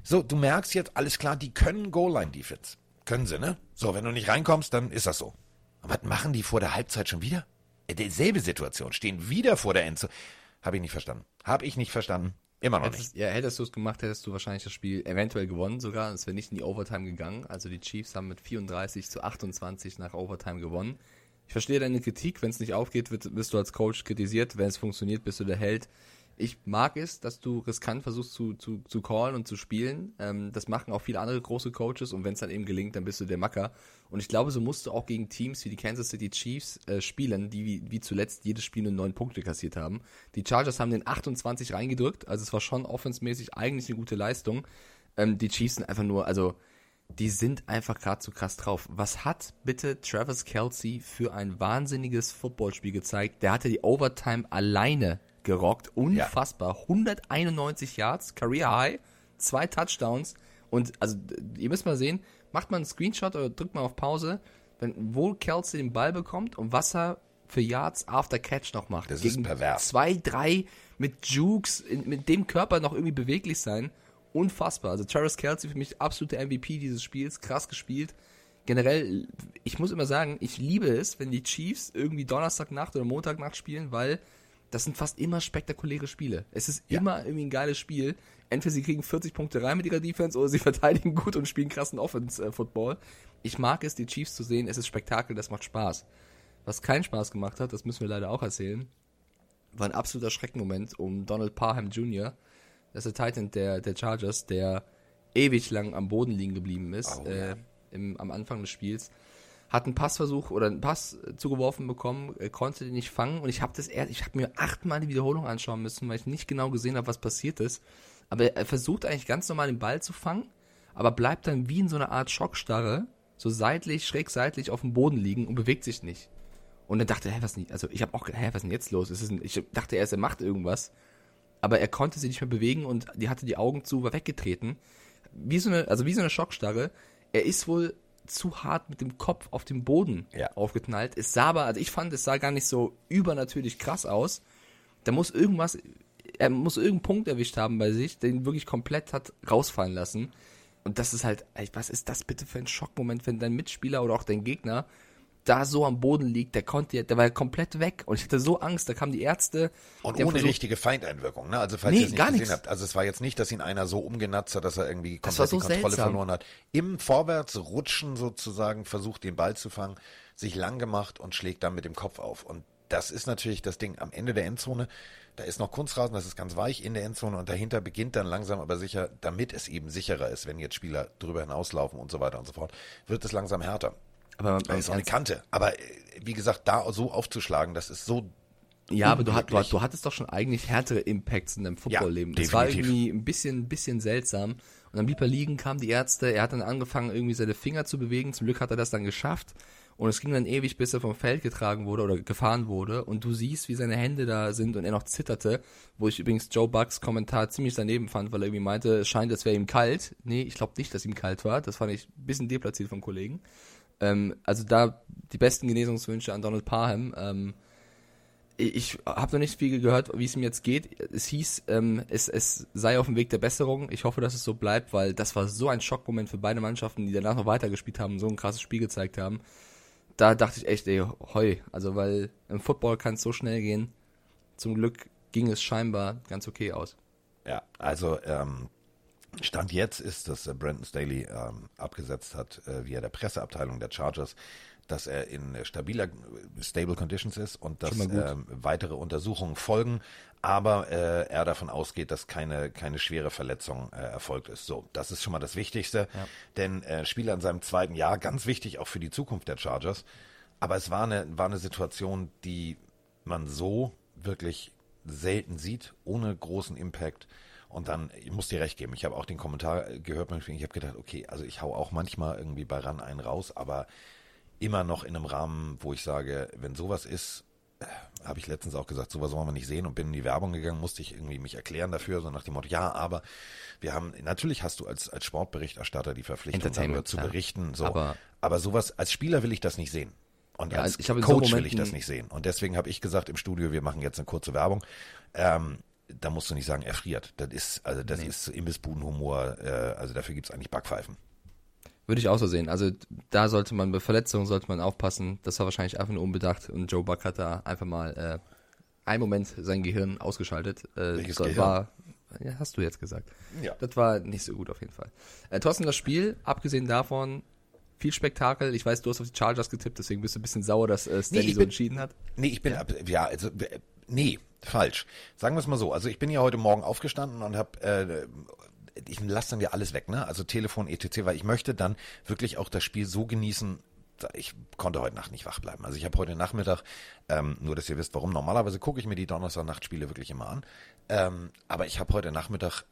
So, du merkst jetzt, alles klar, die können Goal-Line-Defense. Können sie, ne? So, wenn du nicht reinkommst, dann ist das so. Aber was machen die vor der Halbzeit schon wieder? Äh, Dieselbe Situation, stehen wieder vor der Endzone. Habe ich nicht verstanden. Habe ich nicht verstanden. Immer noch Hättest, nicht. ja, hättest du es gemacht, hättest du wahrscheinlich das Spiel eventuell gewonnen sogar. Es wäre nicht in die Overtime gegangen. Also die Chiefs haben mit 34 zu 28 nach Overtime gewonnen. Ich verstehe deine Kritik. Wenn es nicht aufgeht, wird, wirst du als Coach kritisiert. Wenn es funktioniert, bist du der Held. Ich mag es, dass du riskant versuchst zu, zu, zu callen und zu spielen. Ähm, das machen auch viele andere große Coaches und wenn es dann eben gelingt, dann bist du der Macker. Und ich glaube, so musst du auch gegen Teams wie die Kansas City Chiefs äh, spielen, die wie, wie zuletzt jedes Spiel nur neun Punkte kassiert haben. Die Chargers haben den 28 reingedrückt, also es war schon offensmäßig eigentlich eine gute Leistung. Ähm, die Chiefs sind einfach nur, also die sind einfach gerade zu krass drauf. Was hat bitte Travis Kelsey für ein wahnsinniges Footballspiel gezeigt? Der hatte die Overtime alleine gerockt. Unfassbar. 191 Yards, Career High, zwei Touchdowns. Und also, ihr müsst mal sehen, macht mal einen Screenshot oder drückt mal auf Pause, wenn, wo Kelsey den Ball bekommt und was er für Yards after Catch noch macht. Das ist pervers. Zwei, drei mit Jukes, in, mit dem Körper noch irgendwie beweglich sein. Unfassbar. Also Travis Kelsey für mich absolute MVP dieses Spiels, krass gespielt. Generell, ich muss immer sagen, ich liebe es, wenn die Chiefs irgendwie Donnerstagnacht oder Montagnacht spielen, weil das sind fast immer spektakuläre Spiele. Es ist Ja. immer irgendwie ein geiles Spiel. Entweder sie kriegen 40 Punkte rein mit ihrer Defense oder sie <laughs> verteidigen gut und spielen krassen Offense-Football. Ich mag es, die Chiefs zu sehen. Es ist Spektakel, das macht Spaß. Was keinen Spaß gemacht hat, das müssen wir leider auch erzählen, war ein absoluter Schreckmoment um Donald Parham Jr., das ist der Titan der, der Chargers, der ewig lang am Boden liegen geblieben ist, Oh, äh, im, am Anfang des Spiels. Hat einen Passversuch oder einen Pass äh, zugeworfen bekommen, äh, konnte den nicht fangen und ich habe das eher, ich habe mir achtmal die Wiederholung anschauen müssen, weil ich nicht genau gesehen habe, was passiert ist. Aber er versucht eigentlich ganz normal den Ball zu fangen, aber bleibt dann wie in so einer Art Schockstarre, so seitlich, schräg seitlich auf dem Boden liegen und bewegt sich nicht. Und dann dachte hä, was nicht, also ich habe auch, hä, was ist denn jetzt los? Ein, ich dachte erst, er macht irgendwas, aber er konnte sich nicht mehr bewegen und die hatte die Augen zu, war weggetreten. Wie so eine, also wie so eine Schockstarre. Er ist wohl zu hart mit dem Kopf auf den Boden Ja. aufgeknallt. Es sah aber, also ich fand, es sah gar nicht so übernatürlich krass aus. Da muss irgendwas, er muss irgendeinen Punkt erwischt haben bei sich, der ihn wirklich komplett hat rausfallen lassen. Und das ist halt, was ist das bitte für ein Schockmoment, wenn dein Mitspieler oder auch dein Gegner da so am Boden liegt, der konnte, der war ja komplett weg. Und ich hatte so Angst, da kamen die Ärzte. Und ohne versucht- richtige Feindeinwirkung, ne? Also falls Nee, ihr es nicht gar gesehen nichts. habt. Also es war jetzt nicht, dass ihn einer so umgenatzt hat, dass er irgendwie komplett so die Kontrolle seltsam. verloren hat. Im Vorwärtsrutschen sozusagen versucht, den Ball zu fangen, sich lang gemacht und schlägt dann mit dem Kopf auf. Und das ist natürlich das Ding am Ende der Endzone. Da ist noch Kunstrasen, das ist ganz weich in der Endzone und dahinter beginnt dann langsam aber sicher, damit es eben sicherer ist, wenn jetzt Spieler drüber hinauslaufen und so weiter und so fort, wird es langsam härter. Aber Das ist auch eine Kante. Aber äh, wie gesagt, da so aufzuschlagen, das ist so Ja, aber du, hat, du, du hattest doch schon eigentlich härtere Impacts in deinem Footballleben. Ja, das war irgendwie ein bisschen, bisschen seltsam. Und dann blieb er liegen, kamen die Ärzte, er hat dann angefangen, irgendwie seine Finger zu bewegen. Zum Glück hat er das dann geschafft. Und es ging dann ewig, bis er vom Feld getragen wurde oder gefahren wurde. Und du siehst, wie seine Hände da sind und er noch zitterte. Wo ich übrigens Joe Bucks Kommentar ziemlich daneben fand, weil er irgendwie meinte, es scheint, es wäre ihm kalt. Nee, ich glaube nicht, dass ihm kalt war. Das fand ich ein bisschen deplatziert vom Kollegen. Ähm, also da die besten Genesungswünsche an Donald Parham. Ähm, ich habe noch nicht viel gehört, wie es ihm jetzt geht. Es hieß, ähm, es, es sei auf dem Weg der Besserung. Ich hoffe, dass es so bleibt, weil das war so ein Schockmoment für beide Mannschaften, die danach noch weitergespielt haben, so ein krasses Spiel gezeigt haben. Da dachte ich echt, ey, heu. Also, weil im Football kann es so schnell gehen. Zum Glück ging es scheinbar ganz okay aus. Ja, also ähm, Stand jetzt ist, dass äh, Brandon Staley ähm, abgesetzt hat äh, via der Presseabteilung der Chargers, dass er in äh, stabiler, stable Conditions ist und dass ähm, weitere Untersuchungen folgen, aber äh, er davon ausgeht, dass keine, keine schwere Verletzung äh, erfolgt ist. So, das ist schon mal das Wichtigste, ja. denn äh, Spieler in seinem zweiten Jahr, ganz wichtig auch für die Zukunft der Chargers, aber es war eine, war eine Situation, die man so wirklich selten sieht, ohne großen Impact. Und dann, ich muss dir recht geben, ich habe auch den Kommentar gehört, ich habe gedacht, okay, also ich hau auch manchmal irgendwie bei RAN einen raus, aber immer noch in einem Rahmen, wo ich sage, wenn sowas ist, äh, habe ich letztens auch gesagt, sowas wollen wir nicht sehen und bin in die Werbung gegangen, musste ich irgendwie mich erklären dafür, so nach dem Motto, ja, aber wir haben, natürlich hast du als, als Sportberichterstatter die Verpflichtung, darüber zu berichten, so. Aber, aber sowas, als Spieler will ich das nicht sehen. Und ja, als Coach so will ich das nicht sehen. Und deswegen habe ich gesagt im Studio, wir machen jetzt eine kurze Werbung. Ähm, da musst du nicht sagen, er friert. Das ist, also das nee. ist Imbissbudenhumor, äh, also dafür gibt es eigentlich Backpfeifen. Würde ich auch so sehen. Also da sollte man bei Verletzungen sollte man aufpassen. Das war wahrscheinlich einfach nur unbedacht und Joe Buck hat da einfach mal äh, einen Moment sein Gehirn ausgeschaltet. Äh, Welches das Gehirn? war ja, hast du jetzt gesagt. Ja. Das war nicht so gut auf jeden Fall. Äh, Thorsten, das Spiel, abgesehen davon, viel Spektakel. Ich weiß, du hast auf die Chargers getippt, deswegen bist du ein bisschen sauer, dass äh, Stanley nee, so bin, entschieden hat. Nee, ich bin, ja, ja also, nee, falsch. Sagen wir es mal so. Also ich bin ja heute Morgen aufgestanden und habe äh, ich lasse dann ja alles weg, ne? Also Telefon, etc., weil ich möchte dann wirklich auch das Spiel so genießen. Ich konnte heute Nacht nicht wach bleiben. Also ich habe heute Nachmittag, ähm, nur dass ihr wisst, warum. Normalerweise gucke ich mir die Donnerstag-Nachtspiele wirklich immer an. Ähm, aber ich habe heute Nachmittag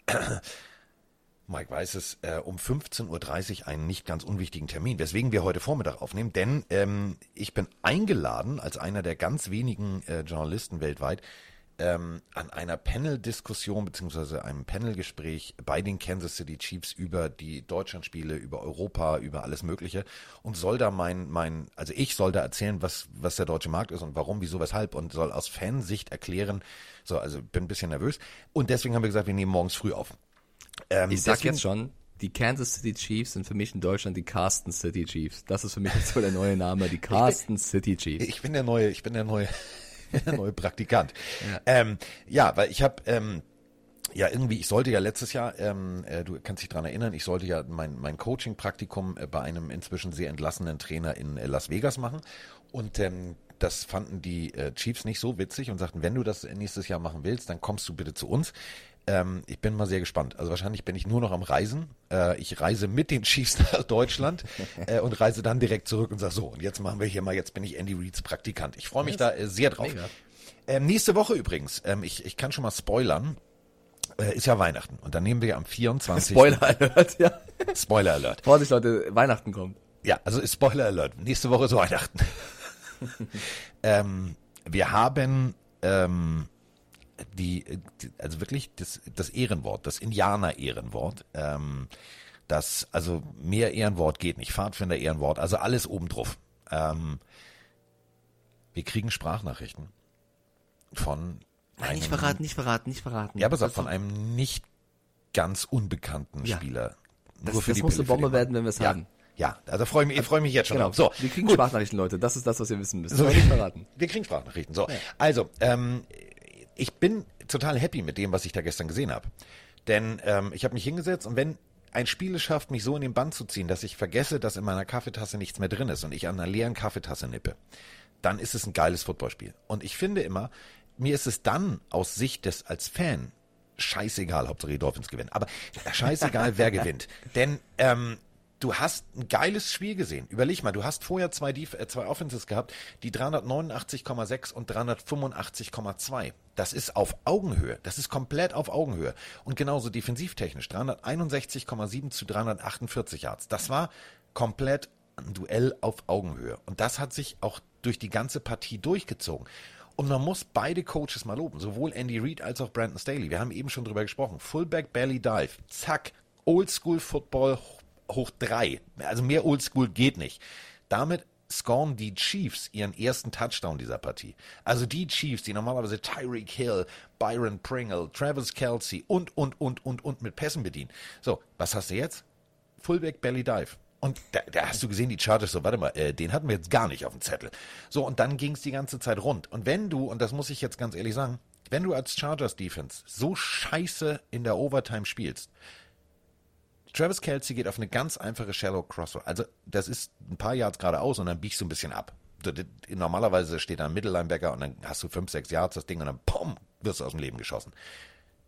Mike weiß es, äh, um 15.30 Uhr einen nicht ganz unwichtigen Termin, weswegen wir heute Vormittag aufnehmen, denn ähm, ich bin eingeladen als einer der ganz wenigen äh, Journalisten weltweit ähm, an einer Panel-Diskussion beziehungsweise einem Panel-Gespräch bei den Kansas City Chiefs über die Deutschlandspiele, über Europa, über alles Mögliche und soll da mein, mein, also ich soll da erzählen, was, was der deutsche Markt ist und warum, wieso, weshalb und soll aus Fansicht erklären, so, also bin ein bisschen nervös und deswegen haben wir gesagt, wir nehmen morgens früh auf. Ähm, ich sag deswegen, jetzt schon, die Kansas City Chiefs sind für mich in Deutschland die Carsten City Chiefs. Das ist für mich so der neue Name, die Carsten City Chiefs. Ich bin der neue, ich bin der neue <laughs> der neue Praktikant. Ja, ähm, ja weil ich habe ähm, ja, irgendwie, ich sollte ja letztes Jahr, ähm, äh, du kannst dich dran erinnern, ich sollte ja mein, mein Coaching-Praktikum äh, bei einem inzwischen sehr entlassenen Trainer in äh, Las Vegas machen. Und ähm, das fanden die äh, Chiefs nicht so witzig und sagten, wenn du das nächstes Jahr machen willst, dann kommst du bitte zu uns. Ähm, ich bin mal sehr gespannt. Also wahrscheinlich bin ich nur noch am Reisen. Äh, ich reise mit den Chiefs <laughs> nach Deutschland äh, und reise dann direkt zurück und sage so, und jetzt machen wir hier mal, jetzt bin ich Andy Reeds Praktikant. Ich freue mich da äh, sehr drauf. Ähm, nächste Woche übrigens, ähm, ich, ich kann schon mal spoilern, äh, ist ja Weihnachten. Und dann nehmen wir am 24. <laughs> Spoiler Alert, ja. Spoiler Alert. Vorsicht Leute, Weihnachten kommt. Ja, also Spoiler Alert. Nächste Woche ist Weihnachten. <laughs> ähm, wir haben ähm, die, also wirklich das, das Ehrenwort, das Indianer-Ehrenwort, ähm, das, also mehr Ehrenwort geht nicht, Pfadfinder-Ehrenwort, also alles obendrauf. Ähm, wir kriegen Sprachnachrichten von Nein, einem, nicht verraten, nicht verraten, nicht verraten. Ja, aber von einem nicht ganz unbekannten ja. Spieler. Das, Nur für das die muss eine Bombe werden, wenn wir es ja. haben. Ja, also freue mich, ich freue mich jetzt schon genau. drauf. So, wir kriegen gut. Sprachnachrichten, Leute. Das ist das, was ihr wissen müsst. So, nicht verraten. Wir kriegen Sprachnachrichten. So, ja. also ähm, ich bin total happy mit dem, was ich da gestern gesehen habe. Denn ähm, ich habe mich hingesetzt und wenn ein Spiel es schafft, mich so in den Band zu ziehen, dass ich vergesse, dass in meiner Kaffeetasse nichts mehr drin ist und ich an einer leeren Kaffeetasse nippe, dann ist es ein geiles Footballspiel. Und ich finde immer, mir ist es dann aus Sicht des als Fan scheißegal, Hauptsache die Dolphins gewinnen. Aber <laughs> scheißegal, wer gewinnt. Denn ähm, du hast ein geiles Spiel gesehen. Überleg mal, du hast vorher zwei, Def äh, zwei Offenses gehabt, die 389,6 und 385,2. Das ist auf Augenhöhe. Das ist komplett auf Augenhöhe. Und genauso defensivtechnisch. 361,7 zu 348 Yards. Das war komplett ein Duell auf Augenhöhe. Und das hat sich auch durch die ganze Partie durchgezogen. Und man muss beide Coaches mal loben, sowohl Andy Reid als auch Brandon Staley. Wir haben eben schon drüber gesprochen. Fullback Belly Dive, zack, Oldschool Football hoch drei. Also mehr Oldschool geht nicht. Damit scoren die Chiefs ihren ersten Touchdown dieser Partie. Also die Chiefs, die normalerweise Tyreek Hill, Byron Pringle, Travis Kelsey und, und, und, und, und mit Pässen bedienen. So, was hast du jetzt? Fullback Belly Dive. Und da, da hast du gesehen, die Chargers so, warte mal, äh, den hatten wir jetzt gar nicht auf dem Zettel. So, und dann ging es die ganze Zeit rund. Und wenn du, und das muss ich jetzt ganz ehrlich sagen, wenn du als Chargers Defense so scheiße in der Overtime spielst, Travis Kelsey geht auf eine ganz einfache Shallow Crosser. Also, das ist ein paar Yards geradeaus und dann biegst du ein bisschen ab. Normalerweise steht da ein Mittellinebacker und dann hast du fünf, sechs Yards das Ding und dann pom, wirst du aus dem Leben geschossen.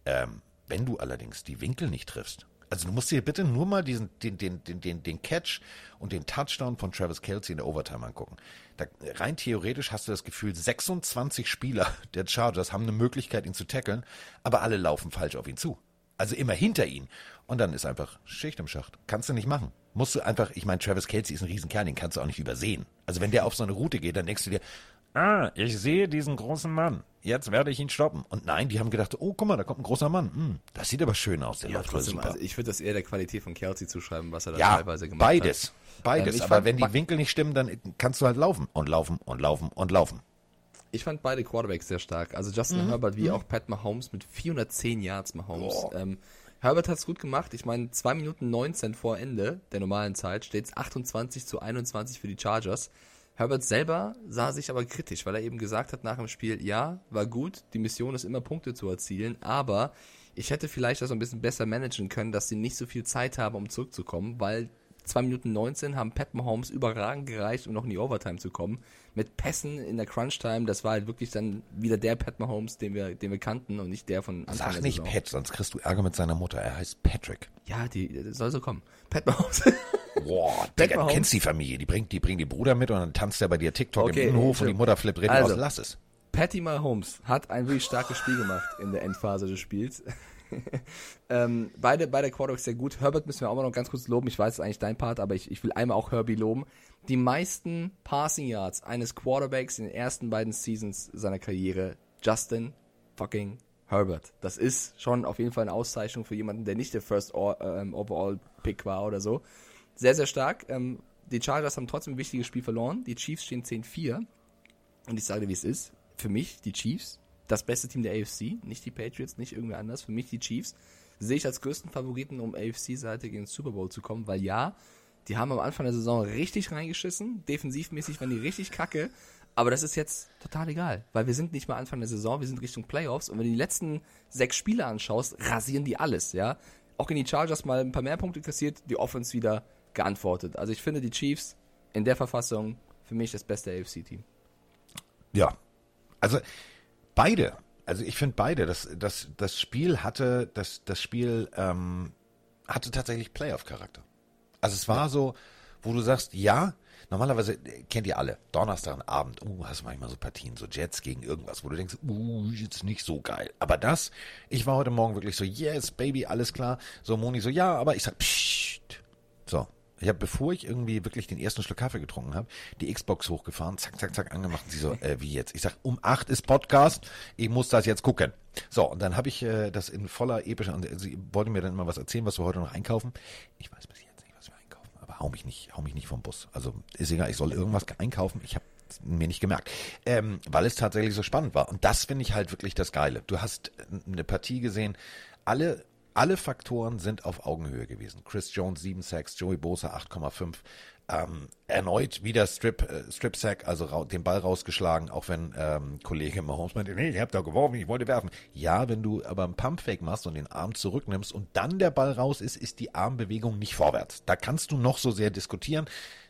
Ähm, wenn du allerdings die Winkel nicht triffst, also du musst dir bitte nur mal diesen, den, den, den, den, den Catch und den Touchdown von Travis Kelsey in der Overtime angucken. Da, rein theoretisch hast du das Gefühl, 26 Spieler der Chargers haben eine Möglichkeit, ihn zu tackeln, aber alle laufen falsch auf ihn zu. Also immer hinter ihn. Und dann ist einfach Schicht im Schacht. Kannst du nicht machen. Musst du einfach, ich meine, Travis Kelsey ist ein Riesenkerl, den kannst du auch nicht übersehen. Also wenn der auf so eine Route geht, dann denkst du dir, ah, ich sehe diesen großen Mann. Jetzt werde ich ihn stoppen. Und nein, die haben gedacht, oh, guck mal, da kommt ein großer Mann. Hm, das sieht aber schön aus, der Ja, läuft trotzdem, super. also ich würde das eher der Qualität von Kelsey zuschreiben, was er da ja, teilweise gemacht beides. hat. Beides. Ähm, ich aber wenn die Winkel nicht stimmen, dann kannst du halt laufen und laufen und laufen und laufen. Ich fand beide Quarterbacks sehr stark. Also Justin Mhm. Herbert wie auch Pat Mahomes mit 410 Yards Mahomes. Ähm, Herbert hat es gut gemacht. Ich meine, 2 Minuten 19 vor Ende der normalen Zeit steht es 28 zu 21 für die Chargers. Herbert selber sah sich aber kritisch, weil er eben gesagt hat nach dem Spiel, ja, war gut, die Mission ist immer Punkte zu erzielen, aber ich hätte vielleicht das ein bisschen besser managen können, dass sie nicht so viel Zeit haben, um zurückzukommen, weil 2 Minuten 19 haben Pat Mahomes überragend gereicht, um noch in die Overtime zu kommen. Mit Pässen in der Crunch-Time, das war halt wirklich dann wieder der Pat Mahomes, den wir, den wir kannten und nicht der von Anfang Sag nicht. Pat, sonst kriegst du Ärger mit seiner Mutter. Er heißt Patrick. Ja, die soll so kommen. Pat Mahomes. <laughs> Boah, Digga, du kennst die Familie. Die bringt, die bringen die Bruder mit und dann tanzt er bei dir TikTok Okay, im Innenhof und die Mutter flippt richtig Also. aus. Lass es. Patty Mahomes hat ein wirklich starkes Spiel gemacht in der Endphase des Spiels. <laughs> ähm, beide, beide Quarterbacks sehr gut. Herbert müssen wir auch mal noch ganz kurz loben. Ich weiß, es ist eigentlich dein Part, aber ich, ich will einmal auch Herbie loben. Die meisten Passing Yards eines Quarterbacks in den ersten beiden Seasons seiner Karriere, Justin fucking Herbert. Das ist schon auf jeden Fall eine Auszeichnung für jemanden, der nicht der First ähm, Overall Pick war oder so. Sehr, sehr stark. Ähm, die Chargers haben trotzdem ein wichtiges Spiel verloren. Die Chiefs stehen 10-4. Und ich sage dir, wie es ist. Für mich die Chiefs, das beste Team der AFC, nicht die Patriots, nicht irgendwer anders. Für mich die Chiefs sehe ich als größten Favoriten, um AFC-Seite gegen den Super Bowl zu kommen, weil ja, die haben am Anfang der Saison richtig reingeschissen. Defensivmäßig waren die richtig kacke. Aber das ist jetzt total egal, weil wir sind nicht mal Anfang der Saison, wir sind Richtung Playoffs und wenn du die letzten sechs Spiele anschaust, rasieren die alles, ja. Auch in die Chargers mal ein paar mehr Punkte kassiert, die Offense wieder geantwortet. Also ich finde die Chiefs in der Verfassung für mich das beste AFC-Team. Ja. Also beide. Also ich finde beide. Das, das, das Spiel hatte, das, das Spiel ähm, hatte tatsächlich Playoff-Charakter. Also es war so, wo du sagst, ja, normalerweise äh, kennt ihr alle, Donnerstagabend, uh, hast du manchmal so Partien, so Jets gegen irgendwas, wo du denkst, uh, jetzt nicht so geil. Aber das, ich war heute Morgen wirklich so, yes, Baby, alles klar. So Moni so, ja, aber ich sag, pssst. So, ich habe, bevor ich irgendwie wirklich den ersten Schluck Kaffee getrunken habe, die Xbox hochgefahren, zack, zack, zack, angemacht. Und sie so, <laughs> äh, wie jetzt? Ich sag, um acht ist Podcast, ich muss das jetzt gucken. So, und dann habe ich äh, das in voller epischer, und sie wollte mir dann immer was erzählen, was wir heute noch einkaufen. Ich weiß bis jetzt nicht, was wir einkaufen, aber hau mich nicht, hau mich nicht vom Bus. Also ist egal, ich soll irgendwas einkaufen. Ich habe mir nicht gemerkt, ähm, weil es tatsächlich so spannend war. Und das finde ich halt wirklich das Geile. Du hast eine Partie gesehen, alle alle Faktoren sind auf Augenhöhe gewesen. Chris Jones 7 Sacks, Joey Bosa 8,5. Ähm, erneut wieder Strip, äh, Strip Sack, also den Ball rausgeschlagen, auch wenn ähm, Kollege Mahomes meinte, nee, ich hab da geworfen, ich wollte werfen. Ja, wenn du aber einen Pumpfake machst und den Arm zurücknimmst und dann der Ball raus ist, ist die Armbewegung nicht vorwärts. Da kannst du noch so sehr diskutieren.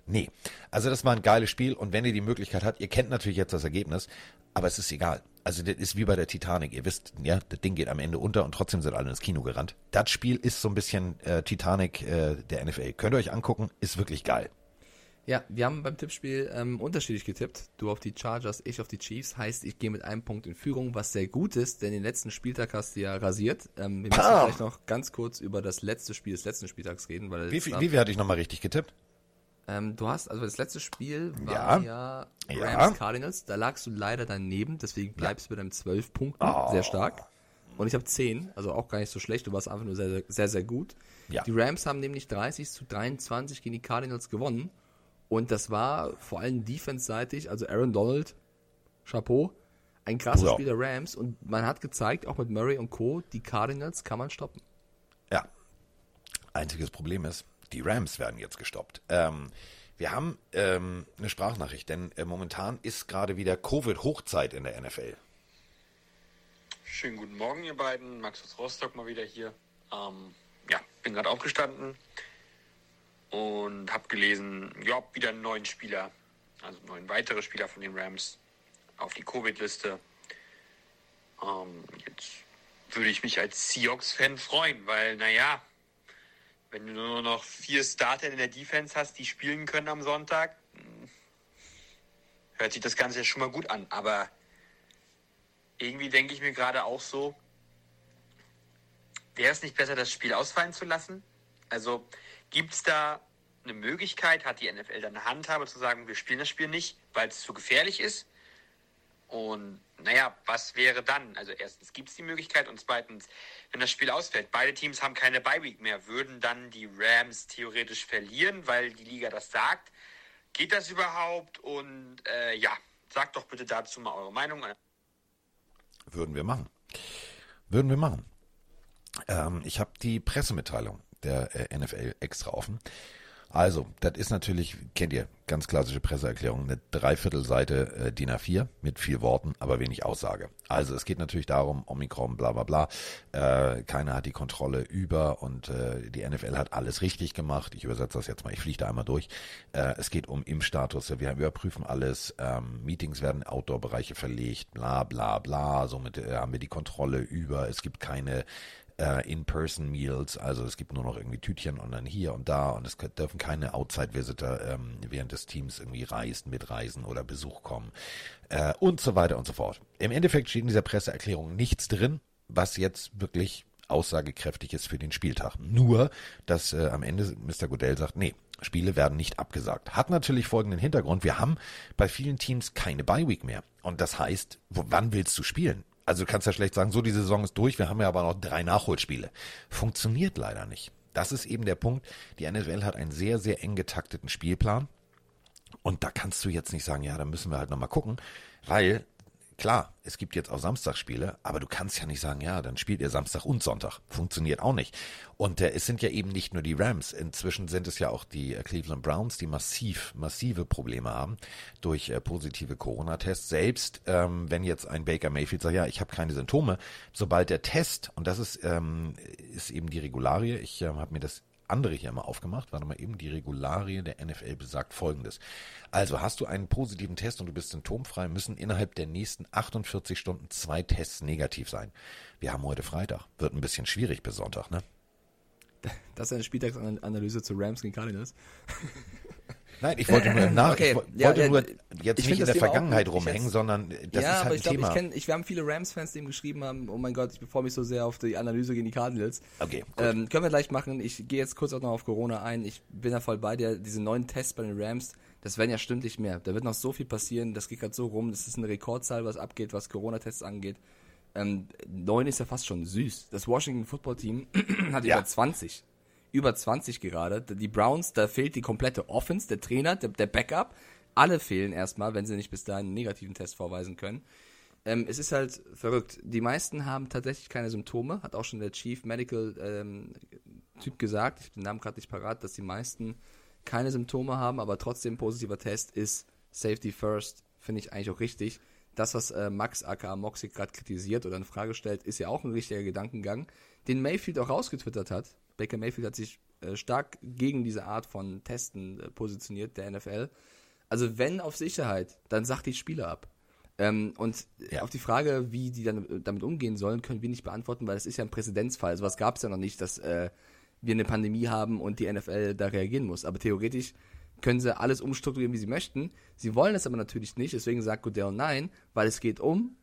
Nee, also das war ein geiles Spiel und wenn ihr die Möglichkeit habt, ihr kennt natürlich jetzt das Ergebnis, aber es ist egal. Also das ist wie bei der Titanic. Ihr wisst, ja, das Ding geht am Ende unter und trotzdem sind alle ins Kino gerannt. Das Spiel ist so ein bisschen äh, Titanic äh, der NFL. Könnt ihr euch angucken, ist wirklich geil. Ja, wir haben beim Tippspiel ähm, unterschiedlich getippt. Du auf die Chargers, ich auf die Chiefs. Heißt, ich gehe mit einem Punkt in Führung, was sehr gut ist, denn den letzten Spieltag hast du ja rasiert. Ähm, wir müssen Pah! vielleicht noch ganz kurz über das letzte Spiel des letzten Spieltags reden, weil wie viel hatte ich nochmal richtig getippt? Ähm, du hast, also das letzte Spiel Ja. war ja, Ja. Rams Cardinals. Da lagst du leider daneben, deswegen bleibst du bei deinem 12 Punkten. Oh. Sehr stark. Und ich habe 10, also auch gar nicht so schlecht. Du warst einfach nur sehr, sehr, sehr, sehr gut. Ja. Die Rams haben nämlich 30 zu 23 gegen die Cardinals gewonnen. Und das war vor allem defense-seitig, also Aaron Donald, Chapeau, ein krasses Ja. Spiel der Rams. Und man hat gezeigt, auch mit Murray und Co., die Cardinals kann man stoppen. Ja. Einziges Problem ist, die Rams werden jetzt gestoppt. Ähm, wir haben ähm, eine Sprachnachricht, denn äh, momentan ist gerade wieder Covid-Hochzeit in der NFL. Schönen guten Morgen, ihr beiden. Max aus Rostock mal wieder hier. Ähm, ja, bin gerade aufgestanden und habe gelesen, ja, wieder einen neuen Spieler, also neun weitere Spieler von den Rams auf die Covid-Liste. Ähm, jetzt würde ich mich als Seahawks-Fan freuen, weil, naja, wenn du nur noch vier Starter in der Defense hast, die spielen können am Sonntag, hm, hört sich das Ganze ja schon mal gut an. Aber irgendwie denke ich mir gerade auch so, wäre es nicht besser, das Spiel ausfallen zu lassen? Also gibt es da eine Möglichkeit, hat die NFL dann eine Handhabe zu sagen, wir spielen das Spiel nicht, weil es zu gefährlich ist? Und naja, was wäre dann? Also erstens gibt es die Möglichkeit und zweitens, wenn das Spiel ausfällt, beide Teams haben keine Bye-Week mehr, würden dann die Rams theoretisch verlieren, weil die Liga das sagt? Geht das überhaupt? Und äh, ja, sagt doch bitte dazu mal eure Meinung. Würden wir machen. Würden wir machen. Ähm, ich habe die Pressemitteilung der äh, NFL extra offen. Also, das ist natürlich, kennt ihr, ganz klassische Presseerklärung, eine Dreiviertelseite äh, DIN A4 mit vier Worten, aber wenig Aussage. Also es geht natürlich darum, Omikron, bla bla bla, äh, keiner hat die Kontrolle über und äh, die NFL hat alles richtig gemacht. Ich übersetze das jetzt mal, ich fliege da einmal durch. Äh, es geht um Impfstatus, wir überprüfen alles, ähm, Meetings werden Outdoor-Bereiche verlegt, bla bla bla, somit äh, haben wir die Kontrolle über, es gibt keine äh, In-Person-Meals, also es gibt nur noch irgendwie Tütchen und dann hier und da und es dürfen keine Outside-Visitor ähm, während des Teams irgendwie reisen, mitreisen oder Besuch kommen äh, und so weiter und so fort. Im Endeffekt steht in dieser Presseerklärung nichts drin, was jetzt wirklich aussagekräftig ist für den Spieltag. Nur, dass äh, am Ende Mr. Goodell sagt, nee, Spiele werden nicht abgesagt. Hat natürlich folgenden Hintergrund. Wir haben bei vielen Teams keine Bye-Week mehr. Und das heißt, wo, wann willst du spielen? Also du kannst ja schlecht sagen, so die Saison ist durch, wir haben ja aber noch drei Nachholspiele. Funktioniert leider nicht. Das ist eben der Punkt. Die NFL hat einen sehr, sehr eng getakteten Spielplan. Und da kannst du jetzt nicht sagen, ja, da müssen wir halt nochmal gucken, weil klar, es gibt jetzt auch Samstagsspiele, aber du kannst ja nicht sagen, ja, dann spielt ihr Samstag und Sonntag. Funktioniert auch nicht. Und äh, es sind ja eben nicht nur die Rams. Inzwischen sind es ja auch die äh, Cleveland Browns, die massiv, massive Probleme haben durch äh, positive Corona-Tests. Selbst ähm, wenn jetzt ein Baker Mayfield sagt, ja, ich habe keine Symptome, sobald der Test, und das ist, ähm, ist eben die Regularie, ich ähm, habe mir das andere hier mal aufgemacht. Warte mal eben, die Regularie der NFL besagt folgendes. Also hast du einen positiven Test und du bist symptomfrei, müssen innerhalb der nächsten 48 Stunden zwei Tests negativ sein. Wir haben heute Freitag. Wird ein bisschen schwierig bis Sonntag, ne? Das ist eine Spieltagsanalyse zu Rams gegen Cardinals. Nein, ich wollte nur <clears throat> nach, Okay, ich ja, wollte ja, nur jetzt nicht in der Thema auch Vergangenheit gut. Ich rumhängen, jetzt- sondern das ja, ist halt aber ein ich glaube, Thema. ich kenne, ich, wir haben viele Rams-Fans, die ihm geschrieben haben, oh mein Gott, ich befreue mich so sehr auf die Analyse gegen die Cardinals. Okay. Ähm, können wir gleich machen. Ich gehe jetzt kurz auch noch auf Corona ein. Ich bin da voll bei dir. Diese neuen Tests bei den Rams, das werden ja stündlich mehr. Da wird noch so viel passieren. Das geht gerade so rum. Das ist eine Rekordzahl, was abgeht, was Corona-Tests angeht. Ähm, neun ist ja fast schon süß. Das Washington Football Team <clears throat> hat Ja. über 20. Über 20 gerade. Die Browns, da fehlt die komplette Offense, der Trainer, der, der Backup. Alle fehlen erstmal, wenn sie nicht bis dahin einen negativen Test vorweisen können. Ähm, es ist halt verrückt. Die meisten haben tatsächlich keine Symptome, hat auch schon der Chief Medical ähm, Typ gesagt, ich habe den Namen gerade nicht parat, dass die meisten keine Symptome haben, aber trotzdem positiver Test ist Safety First, finde ich eigentlich auch richtig. Das, was äh, Max aka Moxie gerade kritisiert oder in Frage stellt, ist ja auch ein richtiger Gedankengang, den Mayfield auch rausgetwittert hat. Baker Mayfield hat sich äh, stark gegen diese Art von Testen äh, positioniert, der NFL. Also wenn auf Sicherheit, dann sagt die Spieler ab. Ähm, und Ja. auf die Frage, wie die dann äh, damit umgehen sollen, können wir nicht beantworten, weil es ist ja ein Präzedenzfall. Sowas gab es ja noch nicht, dass äh, wir eine Pandemie haben und die NFL da reagieren muss. Aber theoretisch können sie alles umstrukturieren, wie sie möchten. Sie wollen es aber natürlich nicht, deswegen sagt Goodell nein, weil es geht um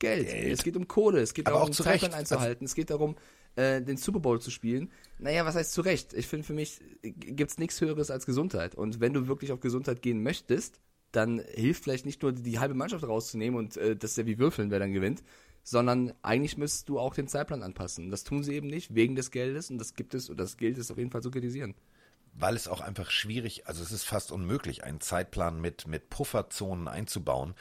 Geld. Geld. Es geht um Kohle, es geht Aber darum, auch zu Recht. einzuhalten, es geht darum, äh, den Super Bowl zu spielen. Naja, was heißt zu Recht? Ich finde, für mich gibt es nichts Höheres als Gesundheit. Und wenn du wirklich auf Gesundheit gehen möchtest, dann hilft vielleicht nicht nur die halbe Mannschaft rauszunehmen und äh, das ist ja wie Würfeln, wer dann gewinnt, sondern eigentlich müsstest du auch den Zeitplan anpassen. Das tun sie eben nicht, wegen des Geldes und das gibt es und das gilt es auf jeden Fall zu kritisieren. weil es auch einfach schwierig, also es ist fast unmöglich, einen Zeitplan mit, mit Pufferzonen einzubauen.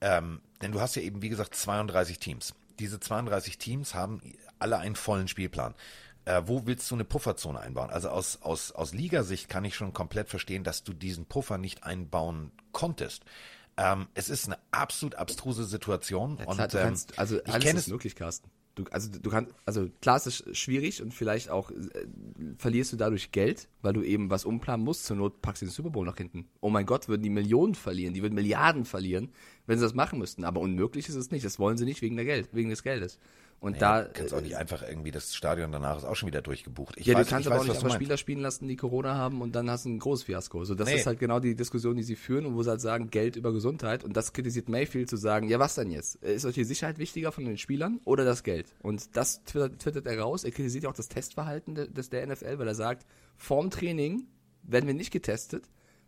Ähm, denn du hast ja eben, wie gesagt, 32 Teams. Diese 32 Teams haben alle einen vollen Spielplan. Äh, wo willst du eine Pufferzone einbauen? Also aus, aus, aus Ligasicht kann ich schon komplett verstehen, dass du diesen Puffer nicht einbauen konntest. Ähm, es ist eine absolut abstruse Situation. Ja, und klar, du ähm, kannst, also ich alles ist es möglich, Carsten. Du, also du kannst, also klar, es ist schwierig und vielleicht auch äh, verlierst du dadurch Geld, weil du eben was umplanen musst. Zur Not packst du den Super Bowl nach hinten. Oh mein Gott, würden die Millionen verlieren, die würden Milliarden verlieren, wenn sie das machen müssten. Aber unmöglich ist es nicht. Das wollen sie nicht wegen der Geld, wegen des Geldes. Und ja, da kannst auch nicht einfach irgendwie das Stadion danach ist auch schon wieder durchgebucht. Ich ja, weiß, du kannst aber weiß, auch nicht du einfach. Spieler spielen lassen, die Corona haben und dann hast du ein großes Fiasko. So, das Nee. ist halt genau die Diskussion, die sie führen und wo sie halt sagen, Geld über Gesundheit. Und das kritisiert Mayfield zu sagen, ja, was denn jetzt? Ist euch die Sicherheit wichtiger von den Spielern oder das Geld? Und das twittert, twittert er raus. Er kritisiert ja auch das Testverhalten de- des der NFL, weil er sagt, vorm Training werden wir nicht getestet.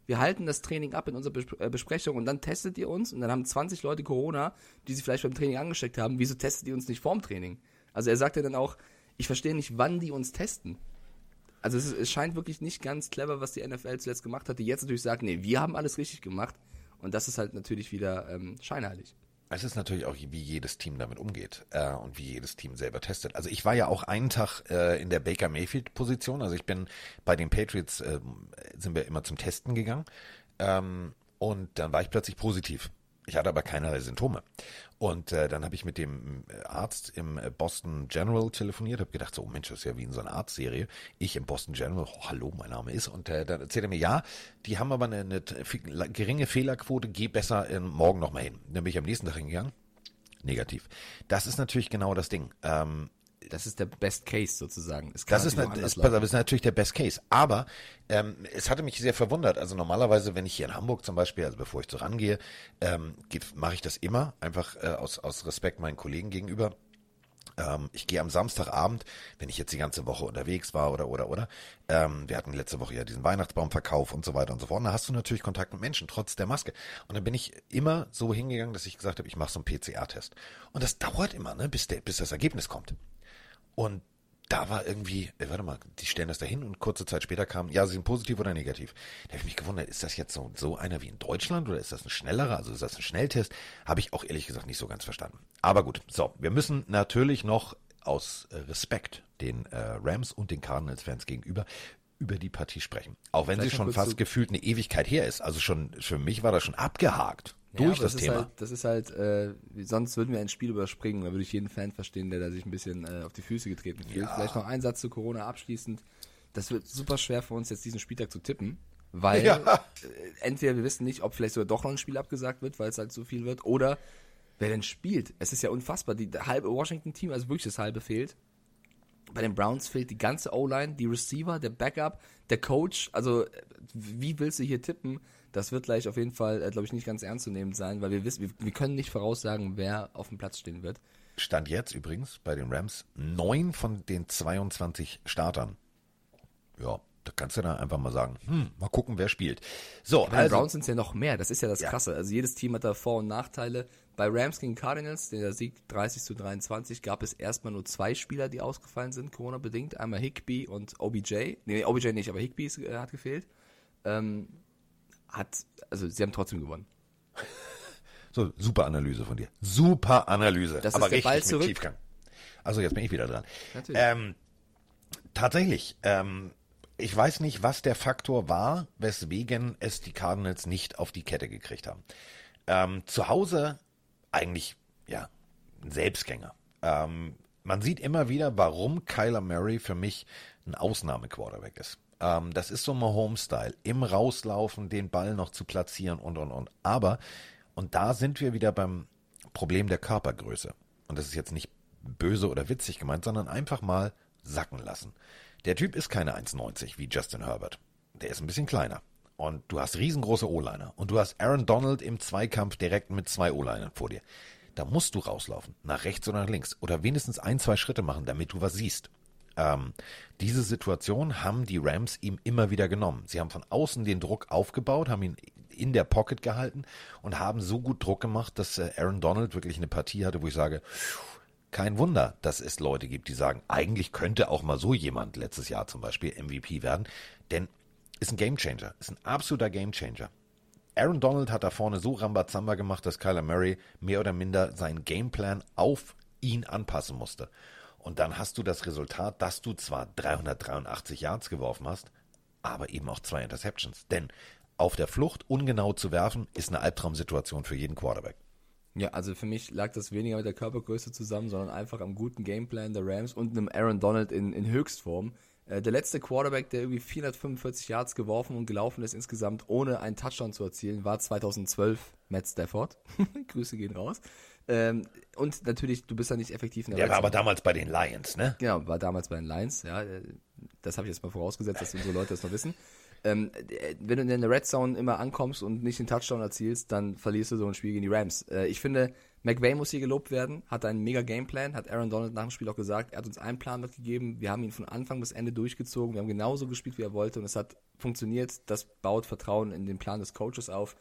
Wir halten das Training ab in unserer äh, Besprechung und dann testet ihr uns und dann haben 20 Leute Corona, die sich vielleicht beim Training angesteckt haben. Wieso testet ihr uns nicht vorm Training? Also er sagt ja dann auch, ich verstehe nicht, wann die uns testen. Also es, es scheint wirklich nicht ganz clever, was die NFL zuletzt gemacht hat, die jetzt natürlich sagt, nee, wir haben alles richtig gemacht. Und das ist halt natürlich wieder ähm, scheinheilig. Es ist natürlich auch, wie jedes Team damit umgeht äh, und wie jedes Team selber testet. Also ich war ja auch einen Tag äh, in der Baker Mayfield-Position. Also ich bin bei den Patriots, äh, sind wir immer zum Testen gegangen. Ähm, und dann war ich plötzlich positiv. Ich hatte aber keinerlei Symptome. Und äh, dann habe ich mit dem äh, Arzt im äh, Boston General telefoniert, habe gedacht, so Mensch, das ist ja wie in so einer Arztserie. Ich im Boston General, oh, hallo, mein Name ist. Und äh, dann erzählt er mir, ja, die haben aber eine, eine geringe Fehlerquote, geh besser äh, morgen nochmal hin. Dann bin ich am nächsten Tag hingegangen. Negativ. Das ist natürlich genau das Ding. Ähm, Das ist der Best Case sozusagen. Das ist, ist, laufen. ist natürlich der Best Case. Aber ähm, es hatte mich sehr verwundert. Also normalerweise, wenn ich hier in Hamburg zum Beispiel, also bevor ich so rangehe, ähm, mache ich das immer, einfach äh, aus, aus Respekt meinen Kollegen gegenüber. Ähm, ich gehe am Samstagabend, wenn ich jetzt die ganze Woche unterwegs war oder oder oder. Ähm, wir hatten letzte Woche ja diesen Weihnachtsbaumverkauf und so weiter und so fort. Und da hast du natürlich Kontakt mit Menschen, trotz der Maske. Und dann bin ich immer so hingegangen, dass ich gesagt habe, ich mache so einen PCR-Test. Und das dauert immer, ne, bis, der, bis das Ergebnis kommt. Und da war irgendwie, äh, warte mal, die stellen das dahin und kurze Zeit später kam, ja, sie sind positiv oder negativ. Da habe ich mich gewundert, ist das jetzt so, so einer wie in Deutschland oder ist das ein schnellerer, also ist das ein Schnelltest? Habe ich auch ehrlich gesagt nicht so ganz verstanden. Aber gut, so, wir müssen natürlich noch aus äh, Respekt den äh, Rams und den Cardinals-Fans gegenüber über die Partie sprechen. Auch wenn Vielleicht sie schon fast gefühlt eine Ewigkeit her ist. Also schon, für mich war das schon abgehakt durch aber das ist Thema. Halt, das ist halt, äh, sonst würden wir ein Spiel überspringen. Da würde ich jeden Fan verstehen, der da sich ein bisschen äh, auf die Füße getreten fühlt. Vielleicht noch ein Satz zu Corona abschließend. Das wird super schwer für uns jetzt diesen Spieltag zu tippen, weil Ja. äh, entweder wir wissen nicht, ob vielleicht sogar doch noch ein Spiel abgesagt wird, weil es halt so viel wird, oder wer denn spielt. Es ist ja unfassbar. Die halbe Washington-Team, also wirklich das halbe fehlt. Bei den Browns fehlt die ganze O-Line, die Receiver, der Backup, der Coach. Also, wie willst du hier tippen? Das wird gleich auf jeden Fall, äh, glaube ich, nicht ganz ernst zu nehmen sein, weil wir wissen, wir, wir können nicht voraussagen, wer auf dem Platz stehen wird. Stand jetzt übrigens bei den Rams neun von den 22 Startern. Ja, da kannst du dann einfach mal sagen, hm, mal gucken, wer spielt. So, Bei den also, Browns sind es ja noch mehr, das ist ja das Ja. Krasse. Also jedes Team hat da Vor- und Nachteile. Bei Rams gegen Cardinals, der Sieg 30 zu 23, gab es erstmal nur zwei Spieler, die ausgefallen sind, Corona-bedingt. Einmal Higby und OBJ. Nee, OBJ nicht, aber Higby ist, äh, hat gefehlt. Ähm, hat, also sie haben trotzdem gewonnen. so, super Analyse von dir. Super Analyse. Das aber ist der richtig Ball mit zurück. Tiefgang. Also jetzt bin ich wieder dran. Ähm, tatsächlich, ähm, ich weiß nicht, was der Faktor war, weswegen es die Cardinals nicht auf die Kette gekriegt haben. Ähm, zu Hause eigentlich, ja, ein Selbstgänger. Ähm, man sieht immer wieder, warum Kyler Murray für mich ein Ausnahmequarterback ist. Ähm, das ist so Mahomes-Style. Im Rauslaufen den Ball noch zu platzieren und, und, und. Aber, und da sind wir wieder beim Problem der Körpergröße. Und das ist jetzt nicht böse oder witzig gemeint, sondern einfach mal sacken lassen. Der Typ ist keine 1,90 wie Justin Herbert. Der ist ein bisschen kleiner. Und du hast riesengroße O-Liner. Und du hast Aaron Donald im Zweikampf direkt mit zwei O-Linern vor dir. Da musst du rauslaufen. Nach rechts oder nach links. Oder wenigstens ein, zwei Schritte machen, damit du was siehst. Ähm, diese Situation haben die Rams ihm immer wieder genommen. Sie haben von außen den Druck aufgebaut, haben ihn in der Pocket gehalten und haben so gut Druck gemacht, dass äh, Aaron Donald wirklich eine Partie hatte, wo ich sage, kein Wunder, dass es Leute gibt, die sagen, eigentlich könnte auch mal so jemand letztes Jahr zum Beispiel MVP werden. Denn ist ein Gamechanger, ist ein absoluter Gamechanger. Aaron Donald hat da vorne so Rambazamba gemacht, dass Kyler Murray mehr oder minder seinen Gameplan auf ihn anpassen musste. Und dann hast du das Resultat, dass du zwar 383 Yards geworfen hast, aber eben auch zwei Interceptions. Denn auf der Flucht ungenau zu werfen, ist eine Albtraumsituation für jeden Quarterback. Ja, also für mich lag das weniger mit der Körpergröße zusammen, sondern einfach am guten Gameplan der Rams und einem Aaron Donald in, in Höchstform. Äh, der letzte Quarterback, der irgendwie 445 Yards geworfen und gelaufen ist insgesamt, ohne einen Touchdown zu erzielen, war 2012 Matt Stafford. <laughs> Grüße gehen raus. Ähm, und natürlich, du bist ja nicht effektiv in der Der war aber damals bei den Lions, ne? Genau, war damals bei den Lions, ja. Äh, das habe ich jetzt mal vorausgesetzt, dass unsere Leute das noch wissen. Ähm, wenn du in der Red Zone immer ankommst und nicht den Touchdown erzielst, dann verlierst du so ein Spiel gegen die Rams. Äh, ich finde, McVay muss hier gelobt werden, hat einen mega Gameplan, hat Aaron Donald nach dem Spiel auch gesagt, er hat uns einen Plan mitgegeben, wir haben ihn von Anfang bis Ende durchgezogen, wir haben genauso gespielt, wie er wollte und es hat funktioniert, das baut Vertrauen in den Plan des Coaches auf.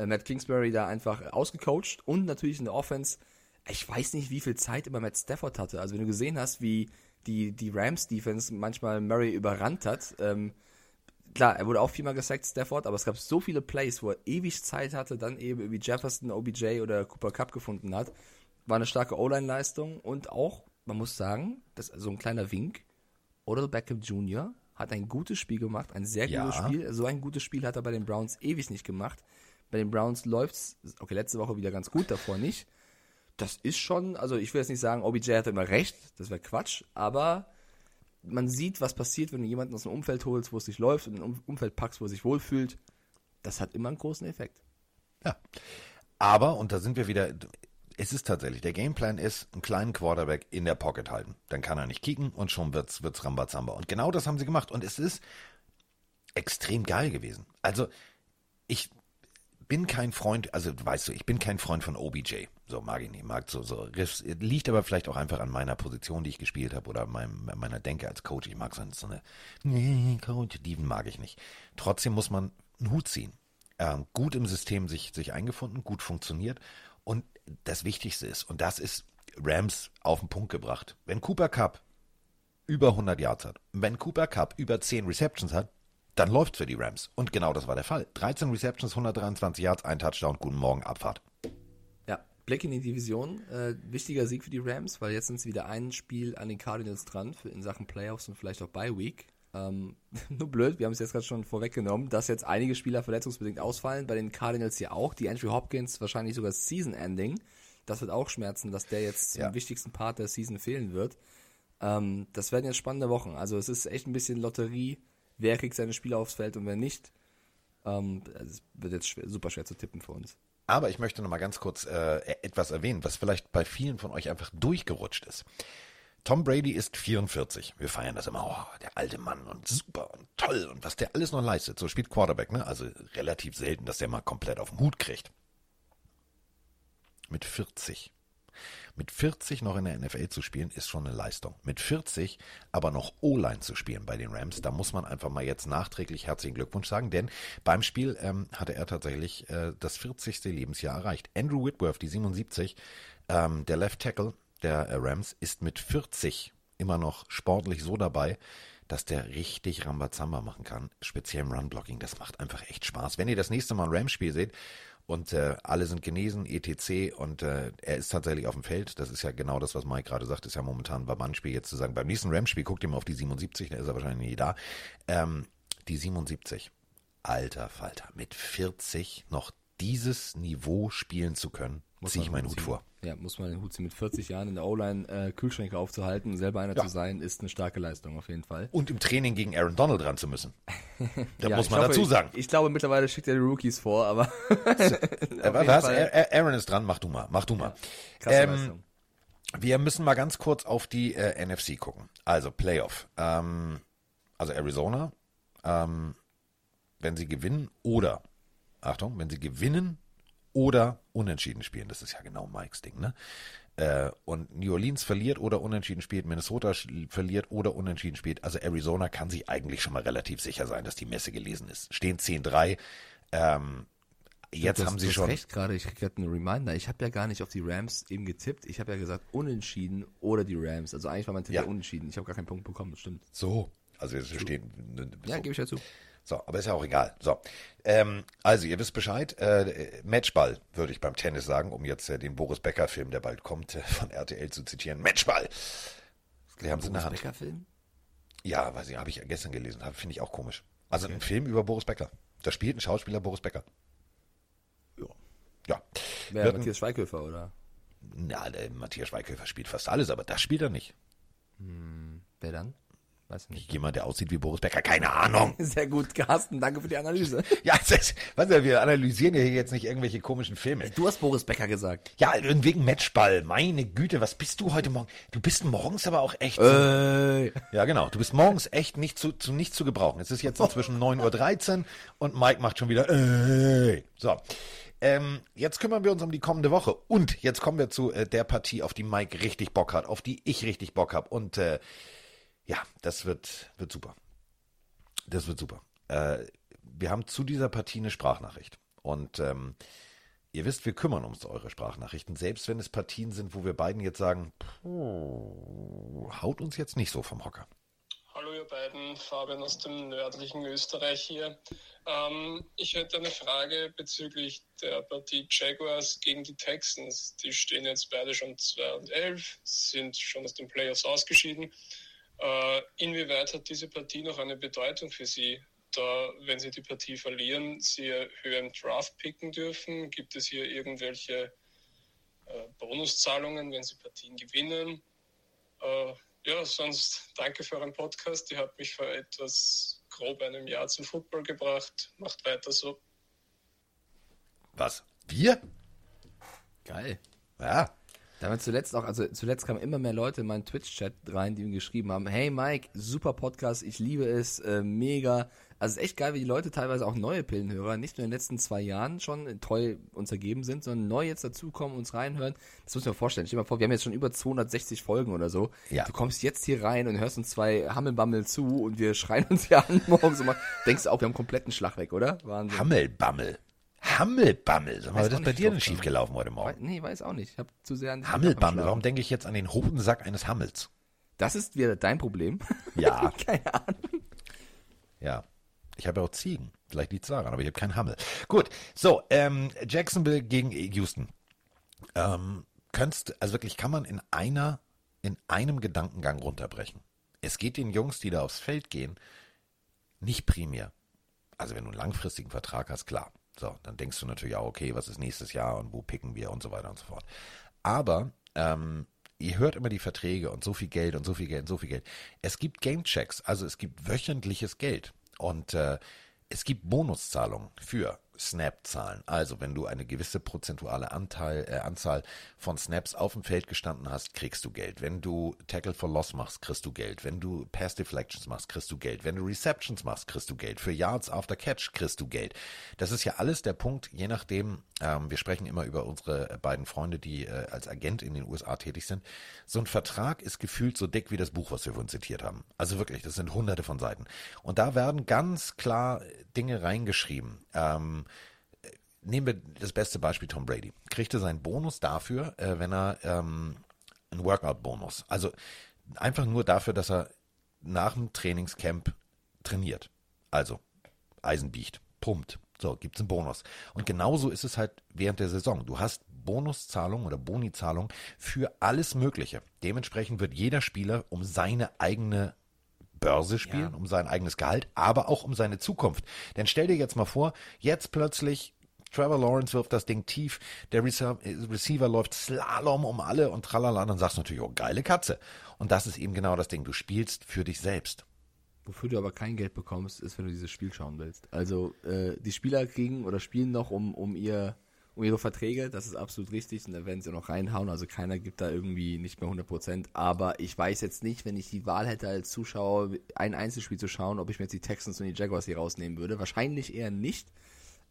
Äh, Matt Kingsbury da einfach ausgecoacht und natürlich in der Offense, ich weiß nicht, wie viel Zeit immer Matt Stafford hatte, also wenn du gesehen hast, wie die, die Rams-Defense manchmal Murray überrannt hat, ähm, klar, er wurde auch viermal gesackt, Stafford, aber es gab so viele Plays, wo er ewig Zeit hatte, dann eben irgendwie Jefferson, OBJ oder Cooper Cup gefunden hat. War eine starke O-Line-Leistung und auch, man muss sagen, das so ein kleiner Wink. Odell Beckham Jr. hat ein gutes Spiel gemacht, ein sehr gutes ja. Spiel. So ein gutes Spiel hat er bei den Browns ewig nicht gemacht. Bei den Browns läuft's, okay, letzte Woche wieder ganz gut, davor nicht. Das ist schon, also ich will jetzt nicht sagen, OBJ hatte immer recht, das wäre Quatsch, aber man sieht, was passiert, wenn du jemanden aus dem Umfeld holst, wo es sich läuft und in ein Umfeld packst, wo er sich wohlfühlt. Das hat immer einen großen Effekt. Ja. Aber, und da sind wir wieder, es ist tatsächlich, der Gameplan ist, einen kleinen Quarterback in der Pocket halten. Dann kann er nicht kicken und schon wird's, wird's Rambazamba. Und genau das haben sie gemacht. Und es ist extrem geil gewesen. Also, ich bin kein Freund, also weißt du, ich bin kein Freund von OBJ. So mag ich nicht, mag so, so Riffs. Liegt aber vielleicht auch einfach an meiner Position, die ich gespielt habe oder meinem, meiner Denke als Coach. Ich mag so eine, nee, Coach, die mag ich nicht. Trotzdem muss man einen Hut ziehen. Ähm, gut im System sich, sich eingefunden, gut funktioniert. Und das Wichtigste ist, und das ist Rams auf den Punkt gebracht. Wenn Cooper Cup über 100 Yards hat, wenn Cooper Cup über 10 Receptions hat, dann läuft für die Rams. Und genau das war der Fall. 13 Receptions, 123 Yards, ein Touchdown, guten Morgen, Abfahrt. Ja, Blick in die Division. Äh, wichtiger Sieg für die Rams, weil jetzt sind sie wieder ein Spiel an den Cardinals dran für in Sachen Playoffs und vielleicht auch Bye Week. Ähm, <laughs> nur blöd, wir haben es jetzt gerade schon vorweggenommen, dass jetzt einige Spieler verletzungsbedingt ausfallen. Bei den Cardinals hier auch. Die Andrew Hopkins wahrscheinlich sogar Season Ending. Das wird auch schmerzen, dass der jetzt ja. zum wichtigsten Part der Season fehlen wird. Ähm, das werden jetzt spannende Wochen. Also es ist echt ein bisschen Lotterie wer kriegt seine Spiele aufs Feld und wer nicht. Ähm, es wird jetzt schwer, super schwer zu tippen für uns. Aber ich möchte noch mal ganz kurz äh, etwas erwähnen, was vielleicht bei vielen von euch einfach durchgerutscht ist. Tom Brady ist 44. Wir feiern das immer, oh, der alte Mann und super und toll und was der alles noch leistet. So spielt Quarterback, ne? Also relativ selten, dass der mal komplett auf den Hut kriegt. Mit 40 mit 40 noch in der NFL zu spielen, ist schon eine Leistung. Mit 40 aber noch O-Line zu spielen bei den Rams, da muss man einfach mal jetzt nachträglich herzlichen Glückwunsch sagen, denn beim Spiel ähm, hatte er tatsächlich äh, das 40. Lebensjahr erreicht. Andrew Whitworth, die 77, ähm, der Left Tackle der äh, Rams, ist mit 40 immer noch sportlich so dabei, dass der richtig Rambazamba machen kann, speziell im Run-Blocking. Das macht einfach echt Spaß. Wenn ihr das nächste Mal ein Rams-Spiel seht, und äh, alle sind genesen, etc. Und äh, er ist tatsächlich auf dem Feld. Das ist ja genau das, was Mike gerade sagt, ist ja momentan beim Mannspiel jetzt zu sagen. Beim nächsten Ram-Spiel guckt ihr mal auf die 77, da ist er wahrscheinlich nie da. Ähm, die 77. Alter Falter, mit 40 noch dieses Niveau spielen zu können, ziehe ich meinen Hut vor. Ja, muss man den Hut ziehen. Mit 40 Jahren in der O-Line äh, Kühlschränke aufzuhalten, selber einer ja. zu sein, ist eine starke Leistung auf jeden Fall. Und im Training gegen Aaron Donald ran zu müssen. <laughs> Da ja, muss man hoffe, dazu sagen. Ich, ich, glaube, mittlerweile schickt er die Rookies vor, aber. <laughs> was? Aaron ist dran, mach du mal. Mach du mal. Ja, ähm, wir müssen mal ganz kurz auf die äh, NFC gucken. Also Playoff. Ähm, also Arizona, ähm, wenn sie gewinnen oder, Achtung, wenn sie gewinnen oder unentschieden spielen. Das ist ja genau Mikes Ding, ne? Äh, und New Orleans verliert oder unentschieden spielt, Minnesota verliert oder unentschieden spielt. Also Arizona kann sich eigentlich schon mal relativ sicher sein, dass die Messe gelesen ist. Stehen 10-3. Ähm, jetzt das, haben sie schon. recht gerade, ich kriege einen Reminder. Ich habe ja gar nicht auf die Rams eben getippt. Ich habe ja gesagt unentschieden oder die Rams. Also eigentlich war mein Tipp ja. unentschieden. Ich habe gar keinen Punkt bekommen, das stimmt. So, also jetzt stehen. So. Ja, gebe ich ja zu. So, aber ist ja auch egal. So, ähm, also ihr wisst Bescheid. Äh, Matchball würde ich beim Tennis sagen, um jetzt äh, den Boris Becker Film, der bald kommt, äh, von RTL zu zitieren. Matchball. Das haben sie in der Hand. Becker Film? Ja, weiß ich, habe ich gestern gelesen. Finde ich auch komisch. Also ein Film über Boris Becker. Da spielt ein Schauspieler Boris Becker. Ja. Ja. Wer, Wird Matthias Schweighöfer, oder? Na, der Matthias Schweighöfer spielt fast alles, aber das spielt er nicht. Wer dann? Weiß ich nicht. Jemand, der aussieht wie Boris Becker, keine Ahnung. <laughs> Sehr gut, Carsten, danke für die Analyse. <laughs> Ja, das was, wir analysieren ja hier jetzt nicht irgendwelche komischen Filme. Du hast Boris Becker gesagt. Ja, wegen Matchball. Meine Güte, was bist du heute Morgen? Du bist morgens aber auch echt. Äh, Ja, genau. Du bist morgens echt nicht zu, zu nicht zu gebrauchen. Es ist jetzt inzwischen <laughs> 9.13 Uhr und Mike macht schon wieder. Äh. So. Ähm, jetzt kümmern wir uns um die kommende Woche. Und jetzt kommen wir zu äh, der Partie, auf die Mike richtig Bock hat, auf die ich richtig Bock habe. Und äh, ja, das wird, wird super. Das wird super. Äh, wir haben zu dieser Partie eine Sprachnachricht. Und ähm, ihr wisst, wir kümmern uns um eure Sprachnachrichten, selbst wenn es Partien sind, wo wir beiden jetzt sagen, haut uns jetzt nicht so vom Hocker. Hallo ihr beiden, Fabian aus dem nördlichen Österreich hier. Ähm, ich hätte eine Frage bezüglich der Partie Jaguars gegen die Texans. Die stehen jetzt beide schon 2 und 11, sind schon aus den Playoffs ausgeschieden. Äh, inwieweit hat diese Partie noch eine Bedeutung für Sie? Da, wenn Sie die Partie verlieren, Sie höher im Draft picken dürfen? Gibt es hier irgendwelche äh, Bonuszahlungen, wenn Sie Partien gewinnen? Äh, ja, sonst danke für euren Podcast. Ihr habt mich vor etwas grob einem Jahr zum Football gebracht. Macht weiter so. Was? Wir? geil. Ja. Da haben wir zuletzt auch, also zuletzt kamen immer mehr Leute in meinen Twitch-Chat rein, die mir geschrieben haben, hey Mike, super Podcast, ich liebe es, äh, mega. Also es ist echt geil, wie die Leute teilweise auch neue Pillenhörer, nicht nur in den letzten zwei Jahren schon treu uns ergeben sind, sondern neu jetzt dazukommen, uns reinhören. Das muss ich mir vorstellen. Stell dir mal vor, wir haben jetzt schon über 260 Folgen oder so. Ja. Du kommst jetzt hier rein und hörst uns zwei Hammelbammel zu und wir <laughs> schreien uns hier an morgens und mal, denkst du auch, wir haben kompletten Schlag weg, oder? Wahnsinn. Hammelbammel. Hammelbammel. Sag mal, was ist bei dir denn drauf schief gelaufen heute Morgen? Nee, weiß auch nicht. Ich habe zu sehr an Hammelbammel. Warum denke ich jetzt an den Hodensack eines Hammels? Das ist wieder dein Problem. Ja. <laughs> Keine Ahnung. Ja. Ich habe ja auch Ziegen. Vielleicht liegt es daran, aber ich habe keinen Hammel. Gut. So, ähm, Jacksonville gegen Houston. Ähm, könntest, also wirklich kann man in einer, in einem Gedankengang runterbrechen. Es geht den Jungs, die da aufs Feld gehen, nicht primär. Also wenn du einen langfristigen Vertrag hast, klar. So, dann denkst du natürlich auch, okay, was ist nächstes Jahr und wo picken wir und so weiter und so fort. Aber ähm, ihr hört immer die Verträge und so viel Geld und so viel Geld und so viel Geld. Es gibt Gamechecks, also es gibt wöchentliches Geld und äh, es gibt Bonuszahlungen für Snap-Zahlen. Also wenn du eine gewisse prozentuale Anteil, äh, Anzahl von Snaps auf dem Feld gestanden hast, kriegst du Geld. Wenn du Tackle for Loss machst, kriegst du Geld. Wenn du Pass Deflections machst, kriegst du Geld. Wenn du Receptions machst, kriegst du Geld. Für Yards after Catch kriegst du Geld. Das ist ja alles der Punkt, je nachdem, ähm, wir sprechen immer über unsere beiden Freunde, die äh, als Agent in den USA tätig sind. So ein Vertrag ist gefühlt so dick wie das Buch, was wir vorhin zitiert haben. Also wirklich, das sind hunderte von Seiten. Und da werden ganz klar Dinge reingeschrieben. Ähm, nehmen wir das beste Beispiel Tom Brady. Kriegte seinen Bonus dafür, äh, wenn er ähm, einen Workout-Bonus. Also einfach nur dafür, dass er nach dem Trainingscamp trainiert. Also Eisen biegt, pumpt. So, gibt's einen Bonus. Und genauso ist es halt während der Saison. Du hast Bonuszahlung oder Bonizahlung für alles Mögliche. Dementsprechend wird jeder Spieler um seine eigene Börse spielen, Ja. um sein eigenes Gehalt, aber auch um seine Zukunft. Denn stell dir jetzt mal vor, jetzt plötzlich Trevor Lawrence wirft das Ding tief, der äh, Receiver läuft Slalom um alle und tralala, dann sagst du natürlich, oh, geile Katze. Und das ist eben genau das Ding. Du spielst für dich selbst. Wofür du aber kein Geld bekommst, ist, wenn du dieses Spiel schauen willst. Also äh, die Spieler kriegen oder spielen noch um, um ihr um ihre Verträge, das ist absolut richtig und da werden sie noch reinhauen, also keiner gibt da irgendwie nicht mehr 100%, aber ich weiß jetzt nicht, wenn ich die Wahl hätte als Zuschauer ein Einzelspiel zu schauen, ob ich mir jetzt die Texans und die Jaguars hier rausnehmen würde, wahrscheinlich eher nicht.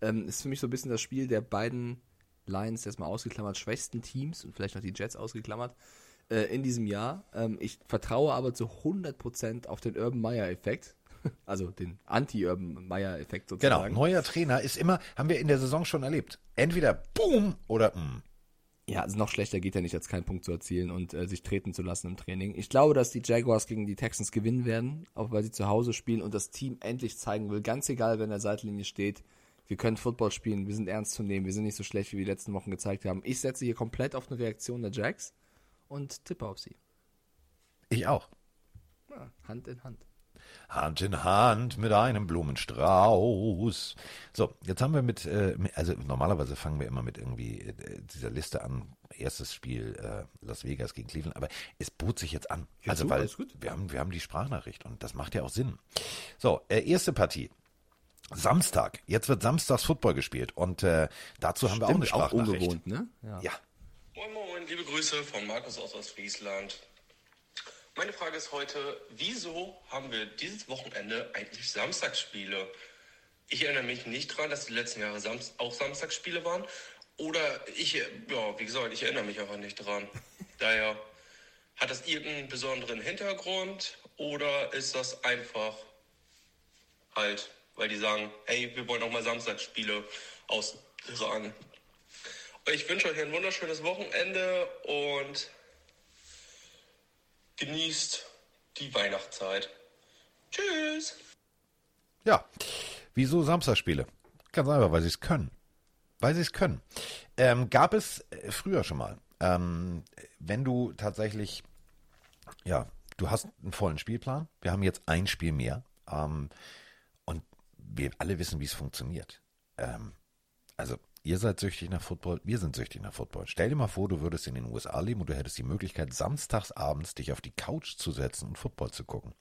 Ähm, ist für mich so ein bisschen das Spiel der beiden Lions, erstmal ausgeklammert, schwächsten Teams und vielleicht noch die Jets ausgeklammert, äh, in diesem Jahr. Ähm, ich vertraue aber zu 100% auf den Urban Meyer-Effekt. <laughs> Also den Anti-Urban Meyer-Effekt Genau, sozusagen. neuer Trainer ist immer, haben wir in der Saison schon erlebt. Entweder boom oder mm. Ja, also noch schlechter geht ja nicht, als keinen Punkt zu erzielen und äh, sich treten zu lassen im Training. Ich glaube, dass die Jaguars gegen die Texans gewinnen werden, auch weil sie zu Hause spielen und das Team endlich zeigen will, ganz egal, wer in der Seitlinie steht, wir können Football spielen, wir sind ernst zu nehmen, wir sind nicht so schlecht, wie wir die letzten Wochen gezeigt haben. Ich setze hier komplett auf eine Reaktion der Jacks und tippe auf sie. Ich auch. Ja, Hand in Hand. Hand in Hand mit einem Blumenstrauß. So, jetzt haben wir mit, äh, also normalerweise fangen wir immer mit irgendwie äh, dieser Liste an. Erstes Spiel äh, Las Vegas gegen Cleveland, aber es bot sich jetzt an. Ja, also super, weil wir haben, wir haben die Sprachnachricht und das macht ja auch Sinn. So, äh, erste Partie. Samstag. Jetzt wird samstags Football gespielt und äh, dazu haben wir auch eine Stimmt, auch Sprachnachricht. ungewohnt, ne? Ja. Moin Moin, liebe Grüße von Markus aus Ostfriesland. Meine Frage ist heute, wieso haben wir dieses Wochenende eigentlich Samstagsspiele? Ich erinnere mich nicht dran, dass die letzten Jahre Samst auch Samstagsspiele waren. Oder ich, ja, wie gesagt, ich erinnere mich einfach nicht dran. <laughs> Daher, hat das irgendeinen besonderen Hintergrund oder ist das einfach halt, weil die sagen, hey, wir wollen auch mal Samstagsspiele austragen? Ich wünsche euch ein wunderschönes Wochenende und genießt die Weihnachtszeit. Tschüss. Ja. Wieso Samstagspiele? Ganz einfach, weil sie es können. Weil sie es können. Ähm, gab es äh, früher schon mal. Ähm, wenn du tatsächlich, ja, du hast einen vollen Spielplan. Wir haben jetzt ein Spiel mehr. Ähm, wir alle wissen, wie es funktioniert. Ähm, also, ihr seid süchtig nach Football, wir sind süchtig nach Football. Stell dir mal vor, du würdest in den USA leben und du hättest die Möglichkeit, samstags abends dich auf die Couch zu setzen und Football zu gucken.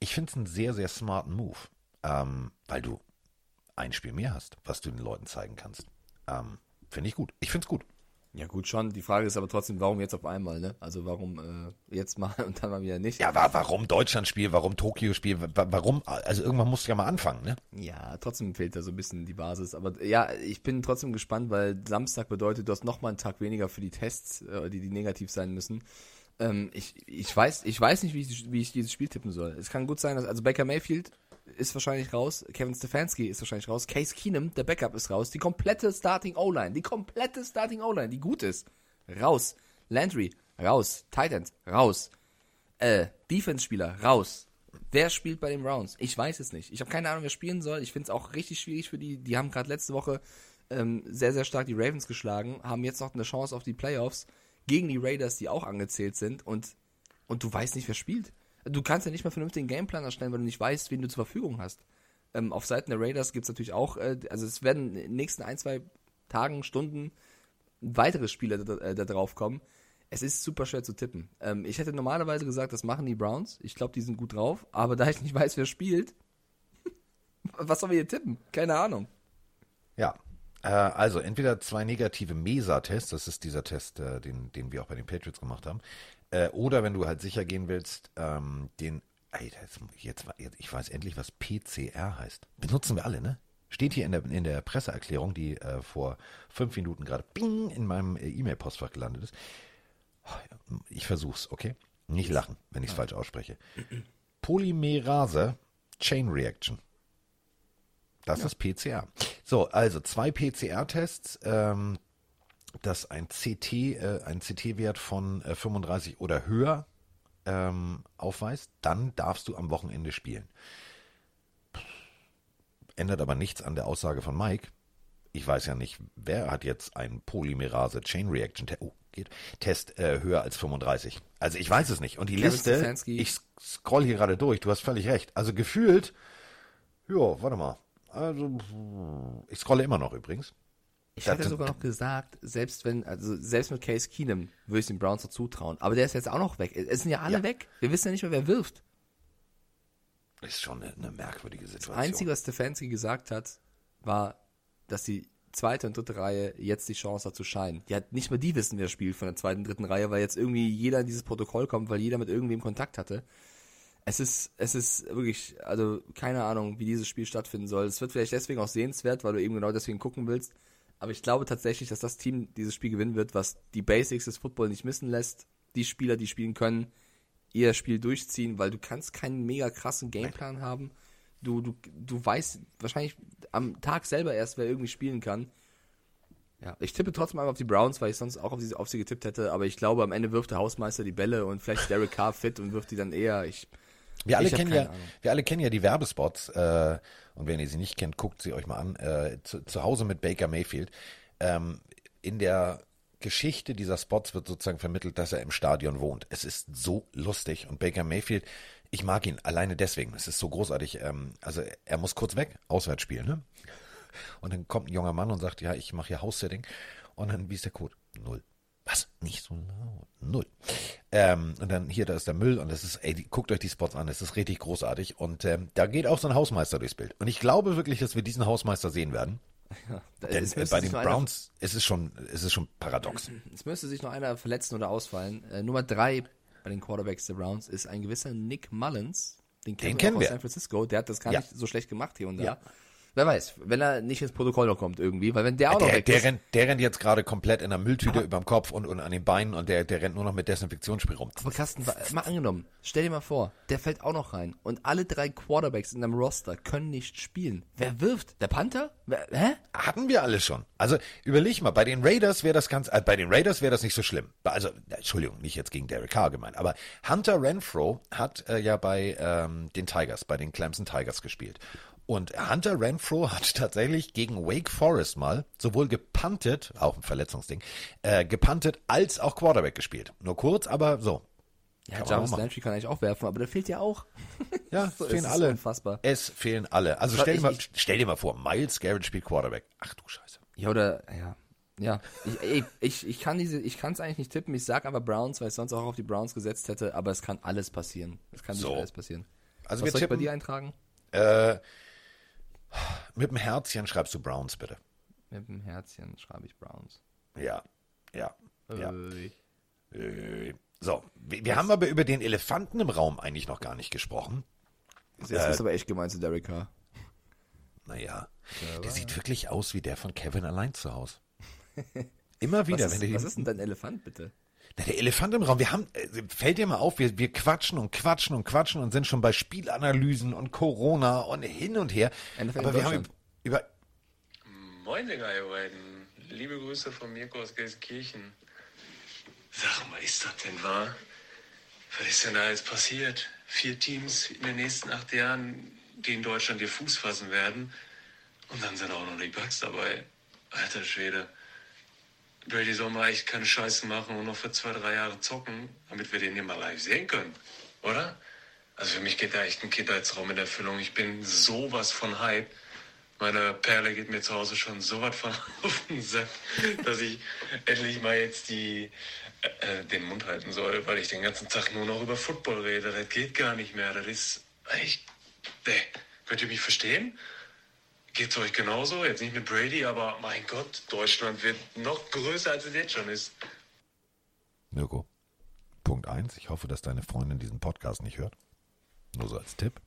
Ich finde es einen sehr, sehr smarten Move, ähm, weil du ein Spiel mehr hast, was du den Leuten zeigen kannst. Ähm, finde ich gut. Ich finde es gut. Ja, gut, schon. Die Frage ist aber trotzdem, warum jetzt auf einmal, ne? Also warum äh, jetzt mal <laughs> und dann mal wieder nicht? Ja, wa warum Deutschland-Spiel, warum Tokio-Spiel, wa warum, also irgendwann musst du ja mal anfangen, ne? Ja, trotzdem fehlt da so ein bisschen die Basis. Aber ja, ich bin trotzdem gespannt, weil Samstag bedeutet, du hast noch mal einen Tag weniger für die Tests, äh, die, die negativ sein müssen. Ähm, ich, ich, weiß, ich weiß nicht, wie ich, wie ich dieses Spiel tippen soll. Es kann gut sein, dass, also Baker Mayfield ist wahrscheinlich raus, Kevin Stefanski ist wahrscheinlich raus, Case Keenum, der Backup ist raus, die komplette Starting O-Line, die komplette Starting O-Line, die gut ist, raus. Landry, raus. Titans, raus. Äh, Defense-Spieler, raus. Wer spielt bei den Browns? Ich weiß es nicht. Ich habe keine Ahnung, wer spielen soll. Ich finde es auch richtig schwierig für die. Die haben gerade letzte Woche ähm, sehr, sehr stark die Ravens geschlagen, haben jetzt noch eine Chance auf die Playoffs gegen die Raiders, die auch angezählt sind und, und du weißt nicht, wer spielt. Du kannst ja nicht mal vernünftigen Gameplan erstellen, weil du nicht weißt, wen du zur Verfügung hast. Ähm, auf Seiten der Raiders gibt es natürlich auch, äh, also es werden in den nächsten ein, zwei Tagen, Stunden weitere Spieler da, äh, da drauf kommen. Es ist super schwer zu tippen. Ähm, ich hätte normalerweise gesagt, das machen die Browns. Ich glaube, die sind gut drauf. Aber da ich nicht weiß, wer spielt, <laughs> was sollen wir hier tippen? Keine Ahnung. Ja. Äh, also entweder zwei negative MESA-Tests, das ist dieser Test, äh, den, den wir auch bei den Patriots gemacht haben, äh, oder wenn du halt sicher gehen willst, ähm, den, ey, jetzt, jetzt, jetzt, ich weiß endlich, was PCR heißt. Benutzen wir alle, ne? Steht hier in der, in der Presseerklärung, die äh, vor fünf Minuten gerade bing in meinem äh, E-Mail-Postfach gelandet ist. Ich versuch's, okay? Nicht lachen, wenn ich es falsch ausspreche. Polymerase Chain Reaction. Das ist PCR. So, also zwei PCR-Tests, ähm, dass ein CT, äh, ein CT-Wert von äh, 35 oder höher ähm, aufweist, dann darfst du am Wochenende spielen. Ändert aber nichts an der Aussage von Mike. Ich weiß ja nicht, wer hat jetzt einen Polymerase Chain Reaction oh, geht, Test äh, höher als 35. Also ich weiß es nicht. Und die Kevin Liste, Stefanski. ich scroll hier gerade durch, du hast völlig recht. Also gefühlt, ja, warte mal. Also, ich scrolle immer noch übrigens. Ich hätte sogar noch gesagt, selbst wenn, also selbst mit Case Keenum würde ich den Browns noch zutrauen. Aber der ist jetzt auch noch weg. Es sind ja alle Ja. weg. Wir wissen ja nicht mehr, wer wirft. Ist schon eine, eine merkwürdige Situation. Das Einzige, was Stefanski gesagt hat, war, dass die zweite und dritte Reihe jetzt die Chance hat zu scheinen. Ja, nicht mal die wissen, wer spielt von der zweiten und dritten Reihe, weil jetzt irgendwie jeder in dieses Protokoll kommt, weil jeder mit irgendwem Kontakt hatte. Es ist, es ist wirklich, also keine Ahnung, wie dieses Spiel stattfinden soll. Es wird vielleicht deswegen auch sehenswert, weil du eben genau deswegen gucken willst. Aber ich glaube tatsächlich, dass das Team dieses Spiel gewinnen wird, was die Basics des Football nicht missen lässt. Die Spieler, die spielen können, ihr Spiel durchziehen, weil du kannst keinen mega krassen Gameplan haben. Du, du, du weißt wahrscheinlich am Tag selber erst, wer irgendwie spielen kann. Ja, ich tippe trotzdem einfach auf die Browns, weil ich sonst auch auf sie, auf sie getippt hätte. Aber ich glaube, am Ende wirft der Hausmeister die Bälle und vielleicht Derek Carr fit und wirft die dann eher. Ich, Wir alle, kennen ja, Ahnung. wir alle kennen ja die Werbespots. Äh, und wenn ihr sie nicht kennt, guckt sie euch mal an. Äh, zu, zu Hause mit Baker Mayfield. Ähm, in der Geschichte dieser Spots wird sozusagen vermittelt, dass er im Stadion wohnt. Es ist so lustig. Und Baker Mayfield, ich mag ihn alleine deswegen. Es ist so großartig. Ähm, also er muss kurz weg, auswärts spielen. Ne? Und dann kommt ein junger Mann und sagt, ja, ich mache hier House-Sitting. Und dann, wie ist der Code? Null. Was? Nicht so laut. Null. Ähm, und dann hier, da ist der Müll und das ist, ey, die, guckt euch die Spots an, das ist richtig großartig. Und ähm, da geht auch so ein Hausmeister durchs Bild. Und ich glaube wirklich, dass wir diesen Hausmeister sehen werden. <laughs> da, Denn äh, bei den noch einer, Browns ist es schon, ist es schon paradox. <clears throat> es müsste sich noch einer verletzen oder ausfallen. Äh, Nummer drei bei den Quarterbacks der Browns ist ein gewisser Nick Mullins. Den kennen, wir auch wir. aus San Francisco. Der hat das gar Ja. nicht so schlecht gemacht hier und da. Ja. Wer weiß, wenn er nicht ins Protokoll noch kommt irgendwie, weil wenn der auch noch Der, weg der, ist. rennt, der rennt jetzt gerade komplett in der Mülltüte überm Kopf und, und an den Beinen und der, der rennt nur noch mit Desinfektionsspray rum. Aber Carsten, mal angenommen, stell dir mal vor, der fällt auch noch rein und alle drei Quarterbacks in deinem Roster können nicht spielen. Wer wirft? Der Panther? Wer, hä? Hatten wir alles schon. Also überleg mal, bei den Raiders wäre das ganz, äh, bei den Raiders wäre das nicht so schlimm. Also, Entschuldigung, nicht jetzt gegen Derek Carr gemeint, aber Hunter Renfro hat äh, ja bei ähm, den Tigers, bei den Clemson Tigers gespielt. Und Hunter Renfro hat tatsächlich gegen Wake Forest mal sowohl gepuntet, auch ein Verletzungsding, äh, gepuntet als auch Quarterback gespielt. Nur kurz, aber so. Ja, Kann Jarvis. Landry kann eigentlich auch werfen, aber der fehlt ja auch. <laughs> Ja, So, fehlen alle. unfassbar. Es fehlen alle. Also stell dir, ich- mal, ich- stell dir mal vor, Miles Garrett spielt Quarterback. Ach du Scheiße. Ja, oder, ja. Ja, ich, ich, ich kann diese, ich kann es eigentlich nicht tippen. Ich sag aber Browns, weil ich sonst auch auf die Browns gesetzt hätte, aber es kann alles passieren. Es kann So. nicht alles passieren. Also Was wir soll ich bei tippen, dir eintragen? äh, mit dem Herzchen schreibst du Browns bitte. Mit dem Herzchen schreibe ich Browns. Ja, ja, ja. Äh, so, wir, wir haben aber über den Elefanten im Raum eigentlich noch gar nicht gesprochen. Jetzt Äh, ist aber echt gemeint zu Derek Carr. Naja, der sieht wirklich aus wie der von Kevin allein zu Hause. Immer Was wieder, ist, wenn du was ist denn dein Elefant, bitte? Na, der Elefant im Raum. Wir haben, äh, fällt dir mal auf, wir, wir quatschen und quatschen und quatschen und sind schon bei Spielanalysen und Corona und hin und her. NFL Aber wir haben über, Moin, Digga, ihr beiden. Liebe Grüße von Mirko aus Gelsenkirchen. Sag mal, ist das denn wahr? Was ist denn da jetzt passiert? Vier Teams in den nächsten acht Jahren, die in Deutschland ihr Fuß fassen werden. Und dann sind auch noch die Bugs dabei. Alter Schwede. Brady soll mal echt keine Scheiße machen und noch für zwei, drei Jahre zocken, damit wir den hier mal live sehen können. Oder? Also für mich geht da echt ein Kindheitsraum in Erfüllung. Ich bin sowas von Hype. Meine Perle geht mir zu Hause schon so was von <laughs> auf den Sack, dass ich endlich mal jetzt die, äh, äh, den Mund halten soll, weil ich den ganzen Tag nur noch über Football rede. Das geht gar nicht mehr. Das ist echt. Nee. Könnt ihr mich verstehen? Geht's euch genauso? Jetzt nicht mit Brady, aber mein Gott, Deutschland wird noch größer, als es jetzt schon ist. Mirko, Punkt eins. Ich hoffe, dass deine Freundin diesen Podcast nicht hört. Nur so als Tipp.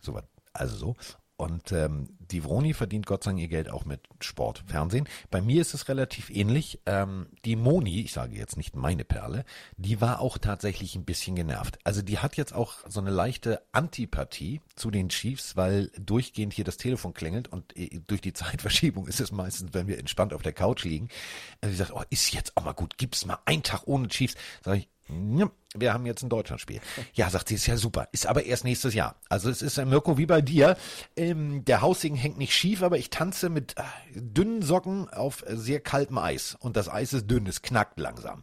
So, also so. Und ähm, die Vroni verdient Gott sei Dank ihr Geld auch mit Sport, Fernsehen. Bei mir ist es relativ ähnlich. Ähm, die Moni, ich sage jetzt nicht meine Perle, die war auch tatsächlich ein bisschen genervt. Also die hat jetzt auch so eine leichte Antipathie zu den Chiefs, weil durchgehend hier das Telefon klingelt und äh, durch die <laughs> Zeitverschiebung ist es meistens, wenn wir entspannt auf der Couch liegen. äh, Sie sagt, oh, ist jetzt auch mal gut, gibt's mal einen Tag ohne Chiefs. Sag ich, wir haben jetzt ein Deutschlandspiel. Ja, sagt sie, ist ja super. Ist aber erst nächstes Jahr. Also es ist, äh, Mirko, wie bei dir. Ähm, der Haussegen hängt nicht schief, aber ich tanze mit äh, dünnen Socken auf äh, sehr kaltem Eis. Und das Eis ist dünn, es knackt langsam.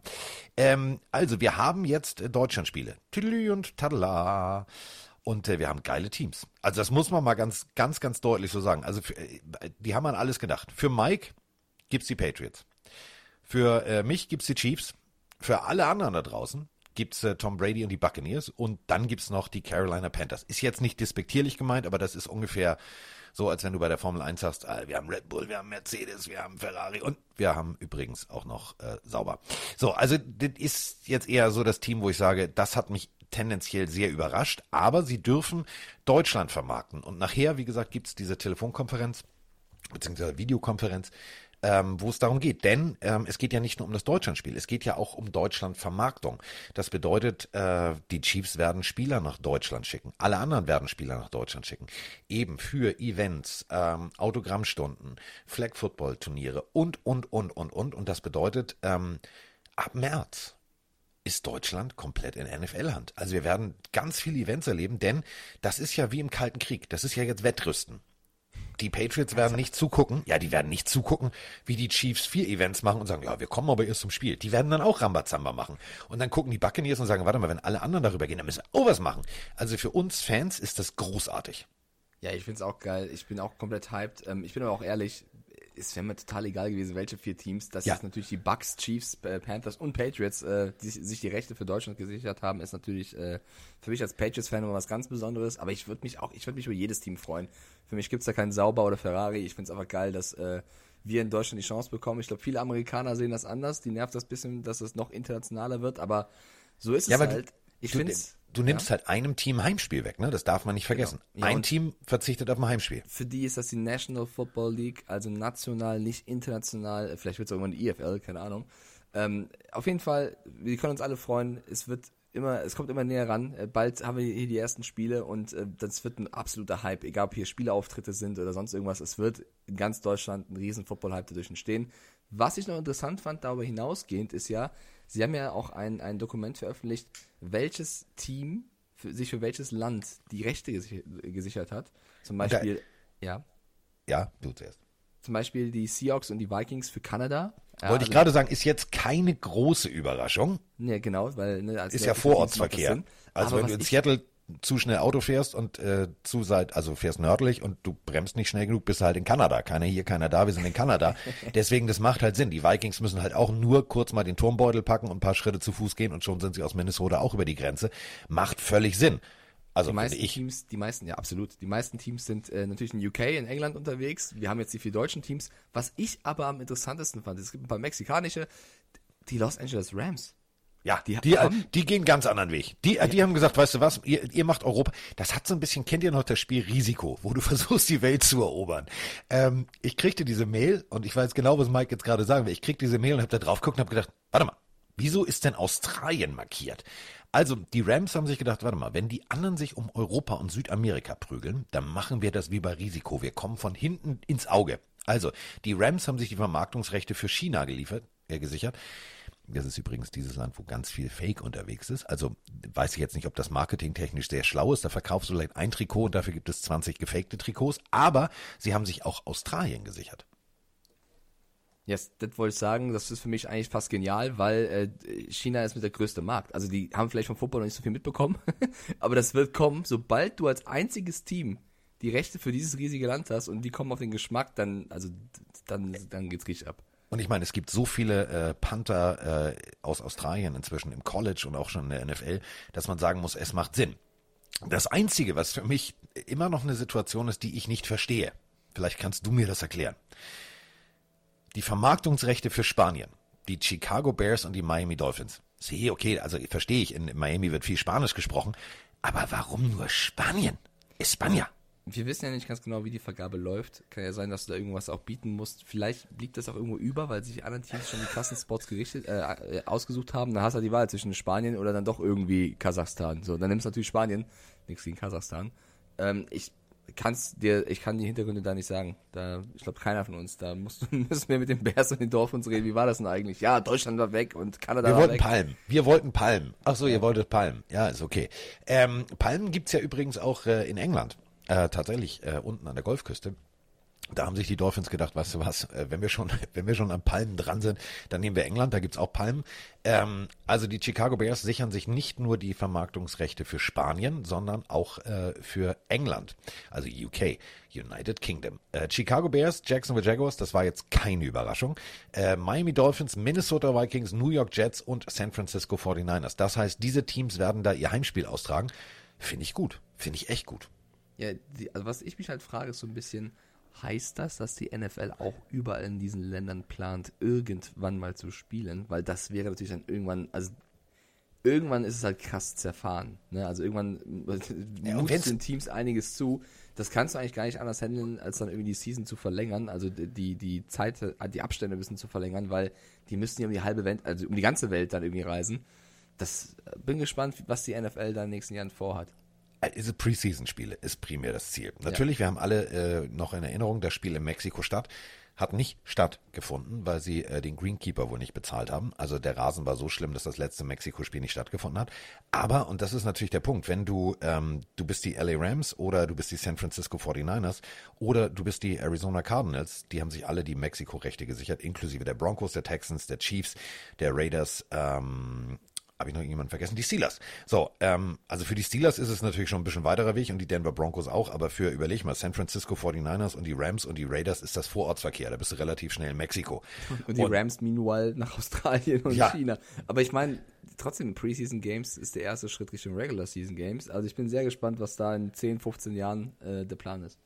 Ähm, also, wir haben jetzt Deutschlandspiele. Tüdelü und Tadala. Und äh, wir haben geile Teams. Also das muss man mal ganz, ganz, ganz deutlich so sagen. Also für, die haben an alles gedacht. Für Mike gibt's die Patriots. Für mich gibt's die Chiefs. Für alle anderen da draußen gibt's äh, Tom Brady und die Buccaneers. Und dann gibt's noch die Carolina Panthers. Ist jetzt nicht despektierlich gemeint, aber das ist ungefähr so, als wenn du bei der Formel 1 sagst, ah, wir haben Red Bull, wir haben Mercedes, wir haben Ferrari und wir haben übrigens auch noch äh, Sauber. So, also das ist jetzt eher so das Team, wo ich sage, das hat mich tendenziell sehr überrascht, aber sie dürfen Deutschland vermarkten. Und nachher, wie gesagt, gibt's diese Telefonkonferenz beziehungsweise Videokonferenz ähm, wo es darum geht. Denn ähm, es geht ja nicht nur um das Deutschlandspiel, es geht ja auch um Deutschlandvermarktung. Das bedeutet, äh, die Chiefs werden Spieler nach Deutschland schicken. Alle anderen werden Spieler nach Deutschland schicken. Eben für Events, ähm, Autogrammstunden, Flag-Football-Turniere und, und, und, und, und. Und das bedeutet, ähm, ab März ist Deutschland komplett in NFL-Hand. Also wir werden ganz viele Events erleben, denn das ist ja wie im Kalten Krieg. Das ist ja jetzt Wettrüsten. Die Patriots werden nicht zugucken, ja, die werden nicht zugucken, wie die Chiefs vier Events machen und sagen, ja, wir kommen aber erst zum Spiel. Die werden dann auch Rambazamba machen. Und dann gucken die Buccaneers und sagen, warte mal, wenn alle anderen darüber gehen, dann müssen wir auch was machen. Also für uns Fans ist das großartig. Ja, ich find's auch geil. Ich bin auch komplett hyped. Ähm, ich bin aber auch ehrlich, es wäre mir total egal gewesen, welche vier Teams. Das Ja. ist natürlich die Bucks, Chiefs, äh, Panthers und Patriots, äh, die sich die Rechte für Deutschland gesichert haben, ist natürlich äh, für mich als Patriots-Fan immer was ganz Besonderes. Aber ich würde mich auch, ich würde mich über jedes Team freuen. Für mich gibt's da keinen Sauber oder Ferrari. Ich find's einfach geil, dass äh, wir in Deutschland die Chance bekommen. Ich glaube, viele Amerikaner sehen das anders. Die nervt das bisschen, dass es noch internationaler wird. Aber so ist es Ja, du- halt. ich du, find's. Du nimmst halt einem Team Heimspiel weg, ne? Das darf man nicht vergessen. Genau. Ja, Ein Team verzichtet auf ein Heimspiel. für die ist das die National Football League, also national, nicht international. Vielleicht wird es irgendwann die EFL, keine Ahnung. Ähm, auf jeden Fall, wir können uns alle freuen. Es wird immer, es kommt immer näher ran. Äh, Bald haben wir hier die ersten Spiele und äh, das wird ein absoluter Hype, egal ob hier Spieleauftritte sind oder sonst irgendwas. Es wird in ganz Deutschland ein riesen Football-Hype dadurch entstehen. Was ich noch interessant fand, darüber hinausgehend, ist ja, sie haben ja auch ein, ein Dokument veröffentlicht, welches Team für, sich für welches Land die Rechte gesichert, gesichert hat. Zum da- Beispiel, ja, Ja, du zuerst. zum Beispiel die Seahawks und die Vikings für Kanada. Wollte ich gerade sagen, ist jetzt keine große Überraschung. Ne, genau, weil ne, Ist ja Vorortsverkehr. Also Aber wenn du in Seattle zu schnell Auto fährst und äh, zu seit, also fährst nördlich und du bremst nicht schnell genug, bist du halt in Kanada. Keiner hier, keiner da, wir sind in Kanada. <laughs> Deswegen, das macht halt Sinn. Die Vikings müssen halt auch nur kurz mal den Turmbeutel packen und ein paar Schritte zu Fuß gehen und schon sind sie aus Minnesota auch über die Grenze. Macht völlig Sinn. Also Die meisten ich. Teams, die meisten, ja absolut. Die meisten Teams sind äh, natürlich in UK, in England unterwegs. Wir haben jetzt die vier deutschen Teams. Was ich aber am interessantesten fand, es gibt ein paar mexikanische, die Los Angeles Rams. Ja, die, Die die, haben- die gehen ganz anderen Weg. Die, die haben gesagt, weißt du was, ihr, ihr macht Europa. Das hat so ein bisschen, kennt ihr noch das Spiel Risiko, wo du <laughs> versuchst, die Welt zu erobern. Ähm, ich kriegte diese Mail und ich weiß genau, was Mike jetzt gerade sagen will. Ich krieg diese Mail und habe da drauf geguckt und habe gedacht, warte mal, wieso ist denn Australien markiert? Also, die Rams haben sich gedacht, warte mal, wenn die anderen sich um Europa und Südamerika prügeln, dann machen wir das wie bei Risiko. Wir kommen von hinten ins Auge. Also, die Rams haben sich die Vermarktungsrechte für China geliefert, äh, gesichert. Das ist übrigens dieses Land, wo ganz viel Fake unterwegs ist. Also weiß ich jetzt nicht, ob das marketingtechnisch sehr schlau ist. Da verkaufst du vielleicht ein Trikot und dafür gibt es 20 gefakte Trikots. Aber sie haben sich auch Australien gesichert. Yes, das wollte ich sagen. Das ist für mich eigentlich fast genial, weil äh, China ist mit der größte Markt. Also die haben vielleicht vom Football noch nicht so viel mitbekommen, <laughs> aber das wird kommen, sobald du als einziges Team die Rechte für dieses riesige Land hast und die kommen auf den Geschmack, dann also dann dann geht's richtig ab. Und ich meine, es gibt so viele äh, Panther äh, aus Australien inzwischen im College und auch schon in der NFL, dass man sagen muss, es macht Sinn. Das Einzige, was für mich immer noch eine Situation ist, die ich nicht verstehe, vielleicht kannst du mir das erklären. Die Vermarktungsrechte für Spanien, die Chicago Bears und die Miami Dolphins. Sehe, okay, also verstehe ich, in Miami wird viel Spanisch gesprochen, aber warum nur Spanien? España. Wir wissen ja nicht ganz genau, wie die Vergabe läuft. Kann ja sein, dass du da irgendwas auch bieten musst. Vielleicht liegt das auch irgendwo über, weil sich die anderen Teams schon die Kassenspots gerichtet, äh, äh, ausgesucht haben. Dann hast du halt die Wahl zwischen Spanien oder dann doch irgendwie Kasachstan. So, dann nimmst du natürlich Spanien. Nichts gegen Kasachstan. Ähm, ich kann's dir, ich kann die Hintergründe da nicht sagen. Da, ich glaube, keiner von uns. Da musst, <laughs> müssen wir mit den Bears und den Dolphins reden. Wie war das denn eigentlich? Ja, Deutschland war weg und Kanada Wir war wollten weg. Palmen. Wir wollten Palmen. Ach so, ihr wolltet Palmen. Ja, ist okay. Ähm, Palmen gibt's ja übrigens auch äh, in England. Äh, tatsächlich, äh, unten an der Golfküste. Da haben sich die Dolphins gedacht, weißt du was, äh, wenn wir schon, <laughs> wenn wir schon an Palmen dran sind, dann nehmen wir England, da gibt's auch Palmen. Ähm, also die Chicago Bears sichern sich nicht nur die Vermarktungsrechte für Spanien, sondern auch äh, für England, also UK, United Kingdom. Äh, Chicago Bears, Jacksonville Jaguars, das war jetzt keine Überraschung. Äh, Miami Dolphins, Minnesota Vikings, New York Jets und San Francisco 49ers. Das heißt, diese Teams werden da ihr Heimspiel austragen. Finde ich gut. Finde ich echt gut. Ja, die, also was ich mich halt frage, ist so ein bisschen, heißt das, dass die NFL auch überall in diesen Ländern plant, irgendwann mal zu spielen? Weil das wäre natürlich dann irgendwann, also irgendwann ist es halt krass zerfahren. Ne? Also irgendwann Ja, und mutest wenn's- den Teams einiges zu. Das kannst du eigentlich gar nicht anders handeln, als dann irgendwie die Season zu verlängern, also die, die, die Zeit, äh, die Abstände ein bisschen zu verlängern, weil die müssen ja um die halbe Welt, also um die ganze Welt dann irgendwie reisen. Das äh, bin gespannt, was die NFL da in den nächsten Jahren vorhat. Diese Preseason-Spiele ist primär das Ziel. Natürlich, wir haben alle äh, noch in Erinnerung, das Spiel in Mexiko-Stadt hat nicht stattgefunden, weil sie äh, den Greenkeeper wohl nicht bezahlt haben. Also der Rasen war so schlimm, dass das letzte Mexiko-Spiel nicht stattgefunden hat. Aber, und das ist natürlich der Punkt, wenn du, ähm, du bist die LA Rams oder du bist die San Francisco 49ers oder du bist die Arizona Cardinals, die haben sich alle die Mexiko-Rechte gesichert, inklusive der Broncos, der Texans, der Chiefs, der Raiders, ähm, habe ich noch irgendjemanden vergessen? Die Steelers. So, ähm, also für die Steelers ist es natürlich schon ein bisschen weiterer Weg und die Denver Broncos auch, aber für, überleg mal, San Francisco 49ers und die Rams und die Raiders ist das Vorortsverkehr. Da bist du relativ schnell in Mexiko. <laughs> Und die Rams meanwhile nach Australien und Ja. China. Aber ich meine, trotzdem, Preseason Games ist der erste Schritt Richtung Regular Season Games. Also ich bin sehr gespannt, was da in 10, 15 Jahren äh, der Plan ist.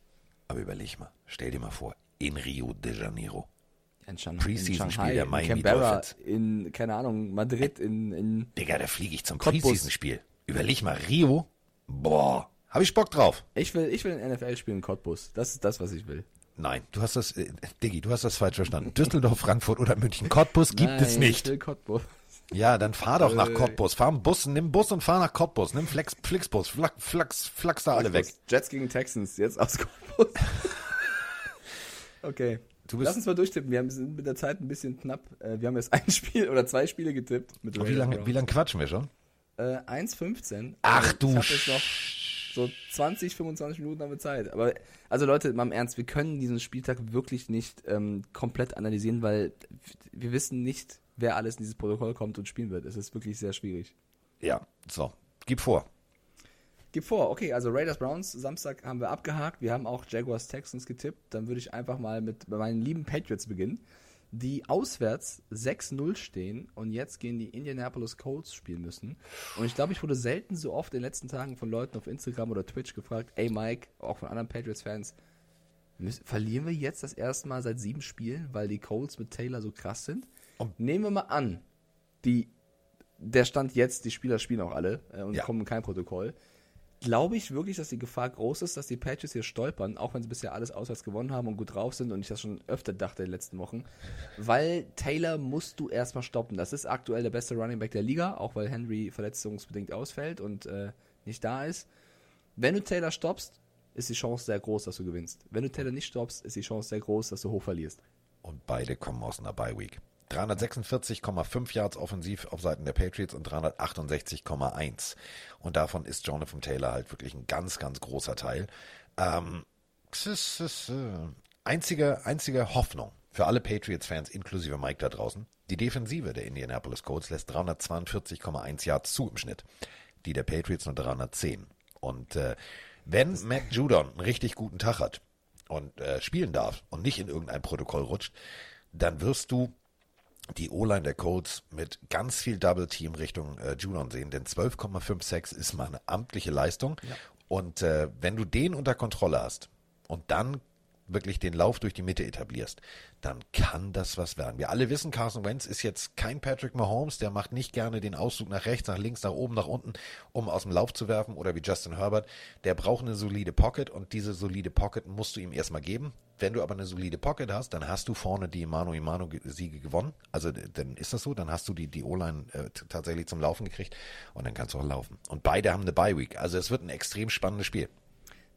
Aber überleg mal, stell dir mal vor, in Rio de Janeiro. In, Shan Preseason in Shanghai, der in Miami Canberra, Dolphins. in, keine Ahnung, Madrid, in, in Digga, da fliege ich zum. Preseason-Spiel. Überleg mal, Rio. Boah, habe ich Bock drauf. ich will, ich will ein NFL-Spiel in Cottbus. Das ist das, was ich will. Nein, du hast das, äh, Diggi, du hast das falsch verstanden. Düsseldorf, Frankfurt oder München. Cottbus gibt Nein, es nicht. Ich will Cottbus. Ja, dann fahr doch nach Äh. Cottbus. Fahr einen Bus, nimm Bus und fahr nach Cottbus. Nimm Flex, Flixbus, Flax, Flax, Flax da alle weg. Jets gegen Texans, jetzt aus Cottbus. <laughs> okay. Lass uns mal durchtippen. Wir sind mit der Zeit ein bisschen knapp. Äh, Wir haben jetzt <laughs> ein Spiel oder zwei Spiele getippt. Wie lange, lange quatschen wir schon? Äh, 1,15. Ach Also, du Ich jetzt noch so 20, 25 Minuten haben wir Zeit. Aber, also Leute, mal im Ernst, wir können diesen Spieltag wirklich nicht ähm, komplett analysieren, weil wir wissen nicht, wer alles in dieses Protokoll kommt und spielen wird. Es ist wirklich sehr schwierig. Ja, so. Gib vor. Gib vor, okay, also Raiders Browns, Samstag haben wir abgehakt. Wir haben auch Jaguars Texans getippt. Dann würde ich einfach mal mit meinen lieben Patriots beginnen, die auswärts 6-0 stehen und jetzt gegen die Indianapolis Colts spielen müssen. Und ich glaube, ich wurde selten so oft in den letzten Tagen von Leuten auf Instagram oder Twitch gefragt, ey Mike, auch von anderen Patriots-Fans, verlieren wir jetzt das erste Mal seit sieben Spielen, weil die Colts mit Taylor so krass sind? Und- Nehmen wir mal an, die, der Stand jetzt, die Spieler spielen auch alle äh, und Ja. kommen in kein Protokoll glaube ich wirklich, dass die Gefahr groß ist, dass die Patriots hier stolpern, auch wenn sie bisher alles auswärts gewonnen haben und gut drauf sind und ich das schon öfter dachte in den letzten Wochen. Weil Taylor musst du erstmal stoppen. Das ist aktuell der beste Running Back der Liga, auch weil Henry verletzungsbedingt ausfällt und äh, nicht da ist. Wenn du Taylor stoppst, ist die Chance sehr groß, dass du gewinnst. Wenn du Taylor nicht stoppst, ist die Chance sehr groß, dass du hoch verlierst. Und beide kommen aus einer Bye Week. 346,5 Yards offensiv auf Seiten der Patriots und 368,1. Und davon ist Jonathan Taylor halt wirklich ein ganz, ganz großer Teil. Ähm, äh, einzige, einzige Hoffnung für alle Patriots-Fans, inklusive Mike da draußen. Die Defensive der Indianapolis Colts lässt 342,1 Yards zu im Schnitt. Die der Patriots nur 310. Und äh, wenn Mac Judon einen richtig guten Tag hat und äh, spielen darf und nicht in irgendein Protokoll rutscht, dann wirst du die O-Line der Colts mit ganz viel Double Team Richtung äh, Judon sehen, denn 12,56 ist mal eine amtliche Leistung. Und äh, wenn du den unter Kontrolle hast und dann wirklich den Lauf durch die Mitte etablierst, dann kann das was werden. Wir alle wissen, Carson Wentz ist jetzt kein Patrick Mahomes, der macht nicht gerne den Auszug nach rechts, nach links, nach oben, nach unten, um aus dem Lauf zu werfen oder wie Justin Herbert. Der braucht eine solide Pocket und diese solide Pocket musst du ihm erstmal geben. Wenn du aber eine solide Pocket hast, dann hast du vorne die Mano Imano Siege gewonnen. Also dann ist das so, dann hast du die, die O-Line äh, tatsächlich zum Laufen gekriegt und dann kannst du auch laufen. Und beide haben eine Bye Week. Also es wird ein extrem spannendes Spiel.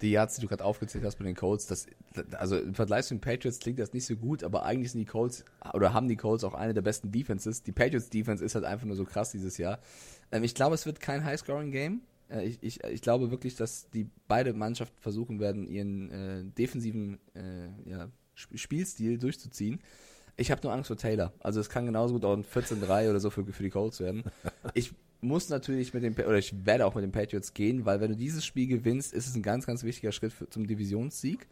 Die Yards, die du gerade aufgezählt hast mit den Colts, das, also im Vergleich zu den Patriots klingt das nicht so gut, aber eigentlich sind die Colts oder haben die Colts auch eine der besten Defenses. Die Patriots Defense ist halt einfach nur so krass dieses Jahr. Ähm, ich glaube, es wird kein High-Scoring-Game. Äh, ich, ich, ich glaube wirklich, dass die beide Mannschaften versuchen werden, ihren äh, defensiven äh, ja, Sp- Spielstil durchzuziehen. Ich habe nur Angst vor Taylor. Also es kann genauso gut auch ein 14-3 oder so für, für die Colts werden. <laughs> Ich muss natürlich mit den, Pa- oder ich werde auch mit den Patriots gehen, weil wenn du dieses Spiel gewinnst, ist es ein ganz, ganz wichtiger Schritt für, zum Divisionssieg.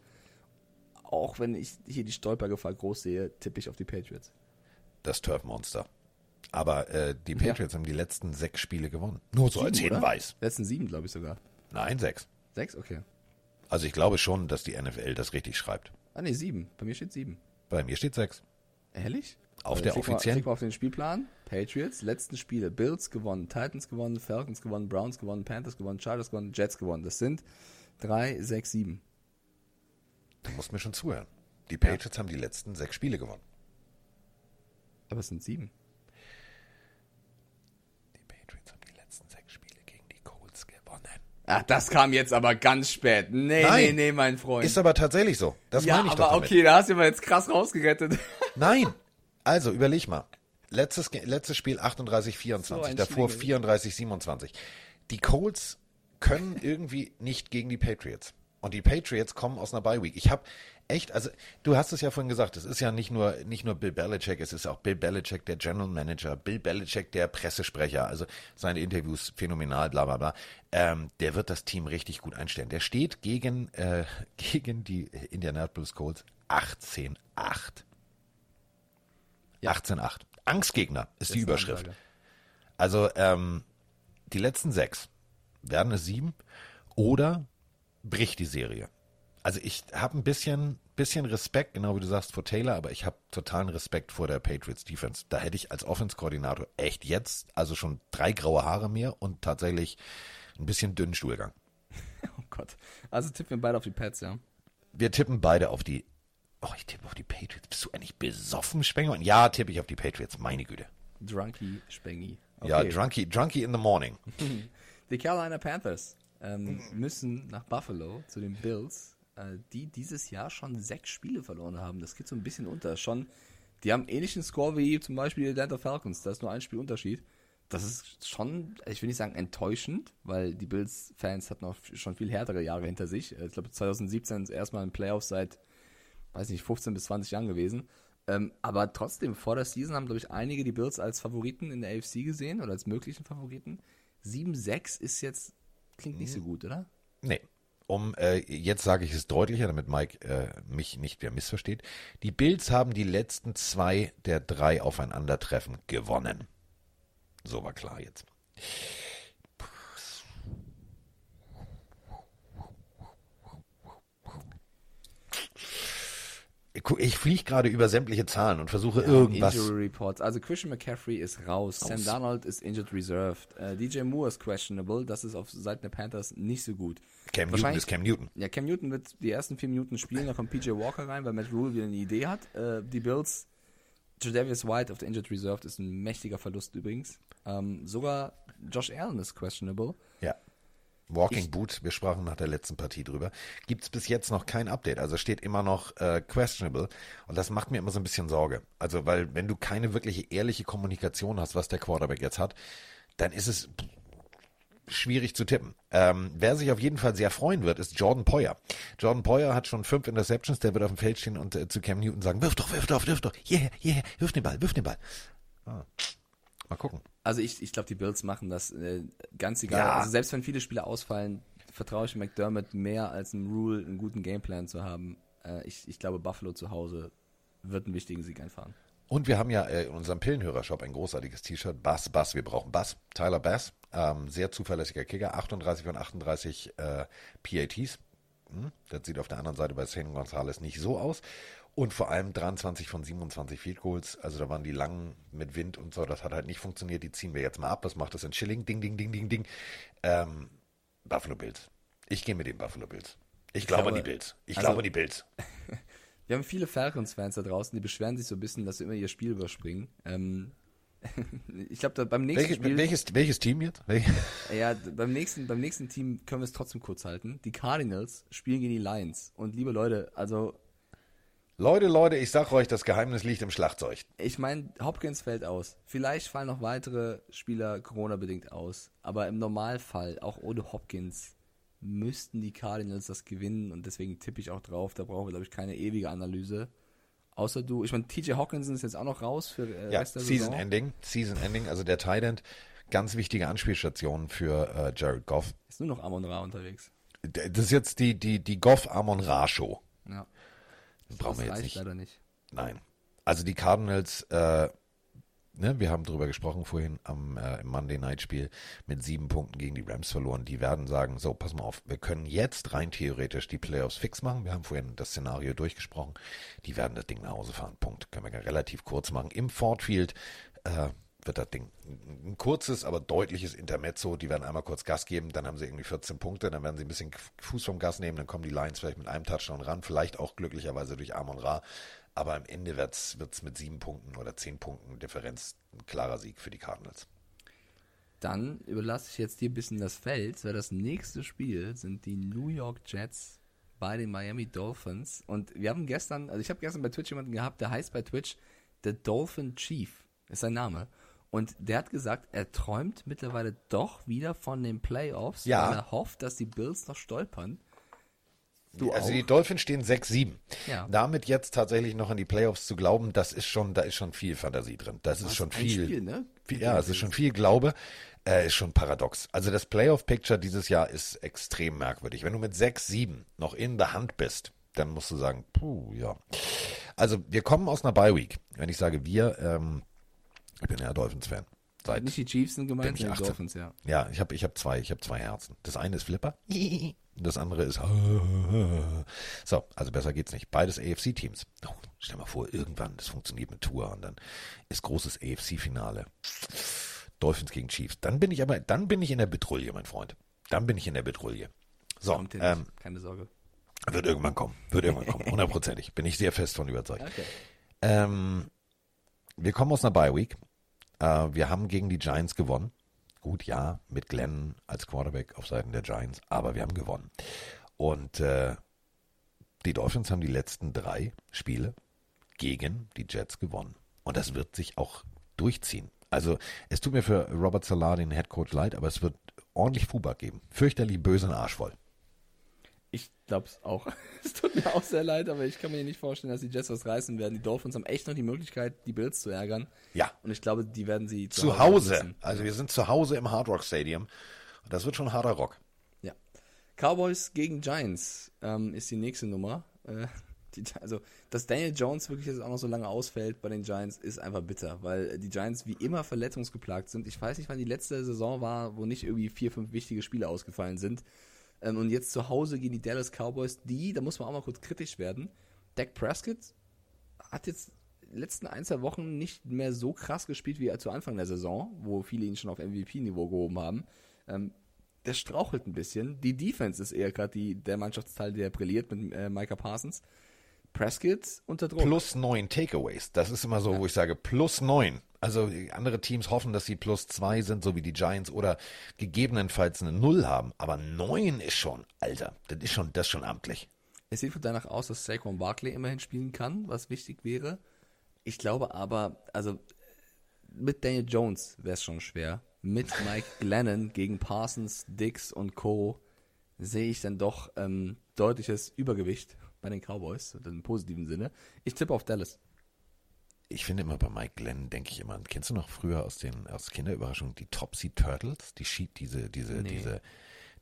Auch wenn ich hier die Stolpergefahr groß sehe, tippe ich auf die Patriots. Das Turf-Monster. Aber äh, die Ja. Patriots haben die letzten sechs Spiele gewonnen. Nur so als Sieben, oder? Hinweis. Letzten sieben, glaube ich sogar. Nein, sechs. Sechs? Okay. Also ich glaube schon, dass die NFL das richtig schreibt. Ah ne, sieben. Bei mir steht sieben. Bei mir steht sechs. Ehrlich? Auf Äh, der mal- offiziellen- mal auf den Spielplan. Patriots, letzten Spiele, Bills gewonnen, Titans gewonnen, Falcons gewonnen, Browns gewonnen, Panthers gewonnen, Chargers gewonnen, Jets gewonnen. Das sind drei, sechs, sieben. Du musst mir schon zuhören. Die Patriots haben die letzten sechs Spiele gewonnen. Aber es sind sieben. Die Patriots haben die letzten sechs Spiele gegen die Colts gewonnen. Ach, das kam jetzt aber ganz spät. Nee, Nein. nee, nee, mein Freund. Ist aber tatsächlich so. Das ja, meine ich aber doch damit. okay, da hast du aber jetzt krass rausgerettet. Nein. Also, überleg mal. Letztes, letztes Spiel 38-24, So davor Schlingel. 34-27. Die Colts können irgendwie nicht gegen die Patriots. Und die Patriots kommen aus einer Bye Week. Ich habe echt, also du hast es ja vorhin gesagt, es ist ja nicht nur nicht nur Bill Belichick, es ist auch Bill Belichick der General Manager, Bill Belichick der Pressesprecher, also seine Interviews phänomenal, bla bla bla. Ähm, der wird das Team richtig gut einstellen. Der steht gegen äh, <laughs> gegen die Indianapolis Colts 18-8. 18-8. Angstgegner ist die eine Überschrift. Also ähm, die letzten sechs werden es sieben oder bricht die Serie. Also ich habe ein bisschen, bisschen Respekt, genau wie du sagst, vor Taylor, aber ich habe totalen Respekt vor der Patriots Defense. Da hätte ich als Offense-Koordinator echt jetzt, also schon drei graue Haare mehr und tatsächlich ein bisschen dünnen Stuhlgang. <laughs> Oh Gott. Also tippen wir beide auf die Pets, ja. Wir tippen beide auf die. Oh, ich tippe auf die Patriots. Bist du eigentlich besoffen, Spengler? Ja, tippe ich auf die Patriots. Meine Güte. Drunky Spengi. Ja, drunky, drunky in the morning. <laughs> Die Carolina Panthers ähm, müssen nach Buffalo zu den Bills, äh, die dieses Jahr schon sechs Spiele verloren haben. Das geht so ein bisschen unter. Schon, die haben ähnlichen Score wie zum Beispiel die Atlanta Falcons. Da ist nur ein Spiel Unterschied. Das ist schon, ich will nicht sagen enttäuschend, weil die Bills-Fans hatten noch schon viel härtere Jahre hinter sich. Äh, Ich glaube, 2017 ist erstmal ein Playoffs seit, weiß nicht, 15 bis 20 Jahren gewesen. Ähm, aber trotzdem, vor der Season haben, glaube ich, einige die Bills als Favoriten in der AFC gesehen oder als möglichen Favoriten. 7-6 ist jetzt, klingt nicht so gut, oder? Nee. Um, äh, jetzt sage ich es deutlicher, damit Mike äh, mich nicht mehr missversteht. Die Bills haben die letzten zwei der drei Aufeinandertreffen gewonnen. So war klar jetzt. Ich fliege gerade über sämtliche Zahlen und versuche irgendwas. Injury Reports. Also Christian McCaffrey ist raus. Sam Darnold ist injured reserved. Äh, DJ Moore ist questionable. Das ist auf Seiten der Panthers nicht so gut. Cam Newton ist Cam Newton. Ja, Cam Newton wird die ersten vier Minuten spielen, da kommt PJ Walker rein, weil Matt Rule wieder eine Idee hat. Äh, die Bills, Tredavious White auf der Injured Reserved ist ein mächtiger Verlust übrigens. Ähm, sogar Josh Allen ist questionable. Ja. Walking Ich- Boot, wir sprachen nach der letzten Partie drüber. Gibt es bis jetzt noch kein Update. Also steht immer noch äh, questionable. Und das macht mir immer so ein bisschen Sorge. Also, weil wenn du keine wirkliche ehrliche Kommunikation hast, was der Quarterback jetzt hat, dann ist es schwierig zu tippen. Ähm, wer sich auf jeden Fall sehr freuen wird, ist Jordan Poyer. Jordan Poyer hat schon fünf Interceptions, der wird auf dem Feld stehen und äh, zu Cam Newton sagen, wirf doch, wirf doch, wirf doch, yeah, yeah, wirf den Ball, wirf den Ball. Ah. Mal gucken. Also ich, ich glaube, die Bills machen das äh, ganz egal. Ja. Also selbst wenn viele Spieler ausfallen, vertraue ich McDermott mehr als einem Rule einen guten Gameplan zu haben. Äh, ich, ich glaube, Buffalo zu Hause wird einen wichtigen Sieg einfahren. Und wir haben ja äh, in unserem Pillenhörershop ein großartiges T-Shirt. Bass, Bass, wir brauchen Bass. Tyler Bass, ähm, sehr zuverlässiger Kicker, 38 von 38 äh, PATs. Hm, das sieht auf der anderen Seite bei St. Gonzales nicht so aus. Und vor allem 23 von 27 Field Goals. Also da waren die langen mit Wind und so. Das hat halt nicht funktioniert. Die ziehen wir jetzt mal ab. Was macht das in Schilling? Ding, ding, ding, ding, ding. Ähm, Buffalo Bills. Ich gehe mit den Buffalo Bills. Ich, glaube, glaube, an die Bills. Ich also- glaube an die Bills. <laughs> Wir haben viele Falcons-Fans da draußen, die beschweren sich so ein bisschen, dass sie immer ihr Spiel überspringen. Ähm, <laughs> ich glaube, beim nächsten Welche, Spiel, welches, welches Team jetzt? Welche? <laughs> ja, beim nächsten, beim nächsten Team können wir es trotzdem kurz halten. Die Cardinals spielen gegen die Lions. Und liebe Leute, also Leute, Leute, ich sag euch, das Geheimnis liegt im Schlagzeug. ich meine, Hopkins fällt aus. Vielleicht fallen noch weitere Spieler Corona-bedingt aus. Aber im Normalfall, auch ohne Hopkins, müssten die Cardinals das gewinnen. Und deswegen tippe ich auch drauf. Da brauchen wir, glaube ich, keine ewige Analyse. Außer du, ich meine, TJ Hawkinson ist jetzt auch noch raus für äh, Ja, Season Saison. Ending, Season Ending, also der Tight End, ganz wichtige Anspielstation für äh, Jared Goff. Ist nur noch Amon Ra unterwegs. Das ist jetzt die, die, die Goff Amon Ra Show. Ja. Brauchen wir jetzt nicht. leider nicht. Nein. Also die Cardinals, äh, ne, wir haben drüber gesprochen vorhin am äh, im Monday Night Spiel mit sieben Punkten gegen die Rams verloren. Die werden sagen, so, pass mal auf, wir können jetzt rein theoretisch die Playoffs fix machen. Wir haben vorhin das Szenario durchgesprochen. Die werden das Ding nach Hause fahren. Punkt. Können wir relativ kurz machen. Im Ford Field, äh, wird das Ding. Ein kurzes, aber deutliches Intermezzo. Die werden einmal kurz Gas geben, dann haben sie irgendwie 14 Punkte, dann werden sie ein bisschen Fuß vom Gas nehmen, dann kommen die Lions vielleicht mit einem Touchdown ran, vielleicht auch glücklicherweise durch Amon Ra. Aber am Ende wird es mit sieben Punkten oder zehn Punkten Differenz ein klarer Sieg für die Cardinals. Dann überlasse ich jetzt dir ein bisschen das Feld, weil das nächste Spiel sind die New York Jets bei den Miami Dolphins. Und wir haben gestern, also ich habe gestern bei Twitch jemanden gehabt, der heißt bei Twitch The Dolphin Chief, ist sein Name. Und der hat gesagt, er träumt mittlerweile doch wieder von den Playoffs, ja. weil er hofft, dass die Bills noch stolpern. Du also auch? die Dolphins stehen 6-7. Ja. Damit jetzt tatsächlich noch an die Playoffs zu glauben, das ist schon, da ist schon viel Fantasie drin. Das ist schon viel, Spiel, ne? viel. Ja, es ist schon viel Glaube. Äh, ist schon paradox. Also das Playoff-Picture dieses Jahr ist extrem merkwürdig. Wenn du mit 6-7 noch in der Hand bist, dann musst du sagen, puh, ja. Also wir kommen aus einer Bye-Week. Wenn ich sage wir, ähm, ich bin ja Dolphins-Fan. Seit Nicht die Chiefs sind gemeint, sondern die Dolphins, ja. Ja, ich habe ich hab zwei, ich habe zwei Herzen. Das eine ist Flipper, <laughs> das andere ist <laughs> so, also besser geht's nicht. Beides AFC-Teams. Oh, stell mal vor, irgendwann, das funktioniert mit Tour und dann ist großes AFC-Finale. Dolphins gegen Chiefs. Dann bin ich aber, dann bin ich in der Betrouille, mein Freund. Dann bin ich in der Betrouille. So, ähm, keine Sorge. Wird irgendwann kommen. Wird irgendwann kommen. <laughs> Hundertprozentig. Bin ich sehr fest von überzeugt. Okay. Ähm, wir kommen aus einer Bye Week. Äh, wir haben gegen die Giants gewonnen. Gut, ja, mit Glenn als Quarterback auf Seiten der Giants, aber wir haben gewonnen. Und äh, die Dolphins haben die letzten drei Spiele gegen die Jets gewonnen. Und das wird sich auch durchziehen. Also es tut mir für Robert Salah, den Head Coach, leid, aber es wird ordentlich Fubak geben. Fürchterlich böse und arschvoll. Ich glaube es auch. <laughs> es tut mir auch sehr leid, aber ich kann mir nicht vorstellen, dass die Jets was reißen werden. Die Dolphins haben echt noch die Möglichkeit, die Bills zu ärgern. Ja. Und ich glaube, die werden sie zu, zu Hause. Hause also wir sind zu Hause im Hard Rock Stadium. Das wird schon harter Rock. Ja. Cowboys gegen Giants ähm, ist die nächste Nummer. Äh, die, also, dass Daniel Jones wirklich jetzt auch noch so lange ausfällt bei den Giants, ist einfach bitter, weil die Giants wie immer verletzungsgeplagt sind. Ich weiß nicht, wann die letzte Saison war, wo nicht irgendwie vier, fünf wichtige Spiele ausgefallen sind. Ähm, und jetzt zu Hause gegen die Dallas Cowboys, die, da muss man auch mal kurz kritisch werden. Dak Prescott hat jetzt letzten ein, zwei Wochen nicht mehr so krass gespielt wie zu Anfang der Saison, wo viele ihn schon auf MVP-Niveau gehoben haben. Ähm, der strauchelt ein bisschen. Die Defense ist eher gerade der Mannschaftsteil, der brilliert mit äh, Micah Parsons. Prescott unter Druck. Plus neun Takeaways. Das ist immer so, ja. wo ich sage, plus neun. Also andere Teams hoffen, dass sie plus zwei sind, so wie die Giants, oder gegebenenfalls eine Null haben. Aber neun ist schon, Alter, das ist schon, das ist schon amtlich. Es sieht danach aus, dass Saquon Barkley immerhin spielen kann, was wichtig wäre. Ich glaube aber, also mit Daniel Jones wäre es schon schwer. Mit Mike <laughs> Glennon gegen Parsons, Dix und Co. sehe ich dann doch ähm, deutliches Übergewicht bei den Cowboys, im positiven Sinne. Ich tippe auf Dallas. Ich finde immer bei Mike Glenn, denke ich immer, kennst du noch früher aus den aus Kinderüberraschungen die Topsy Turtles? Die Sheep, diese, diese, nee. diese,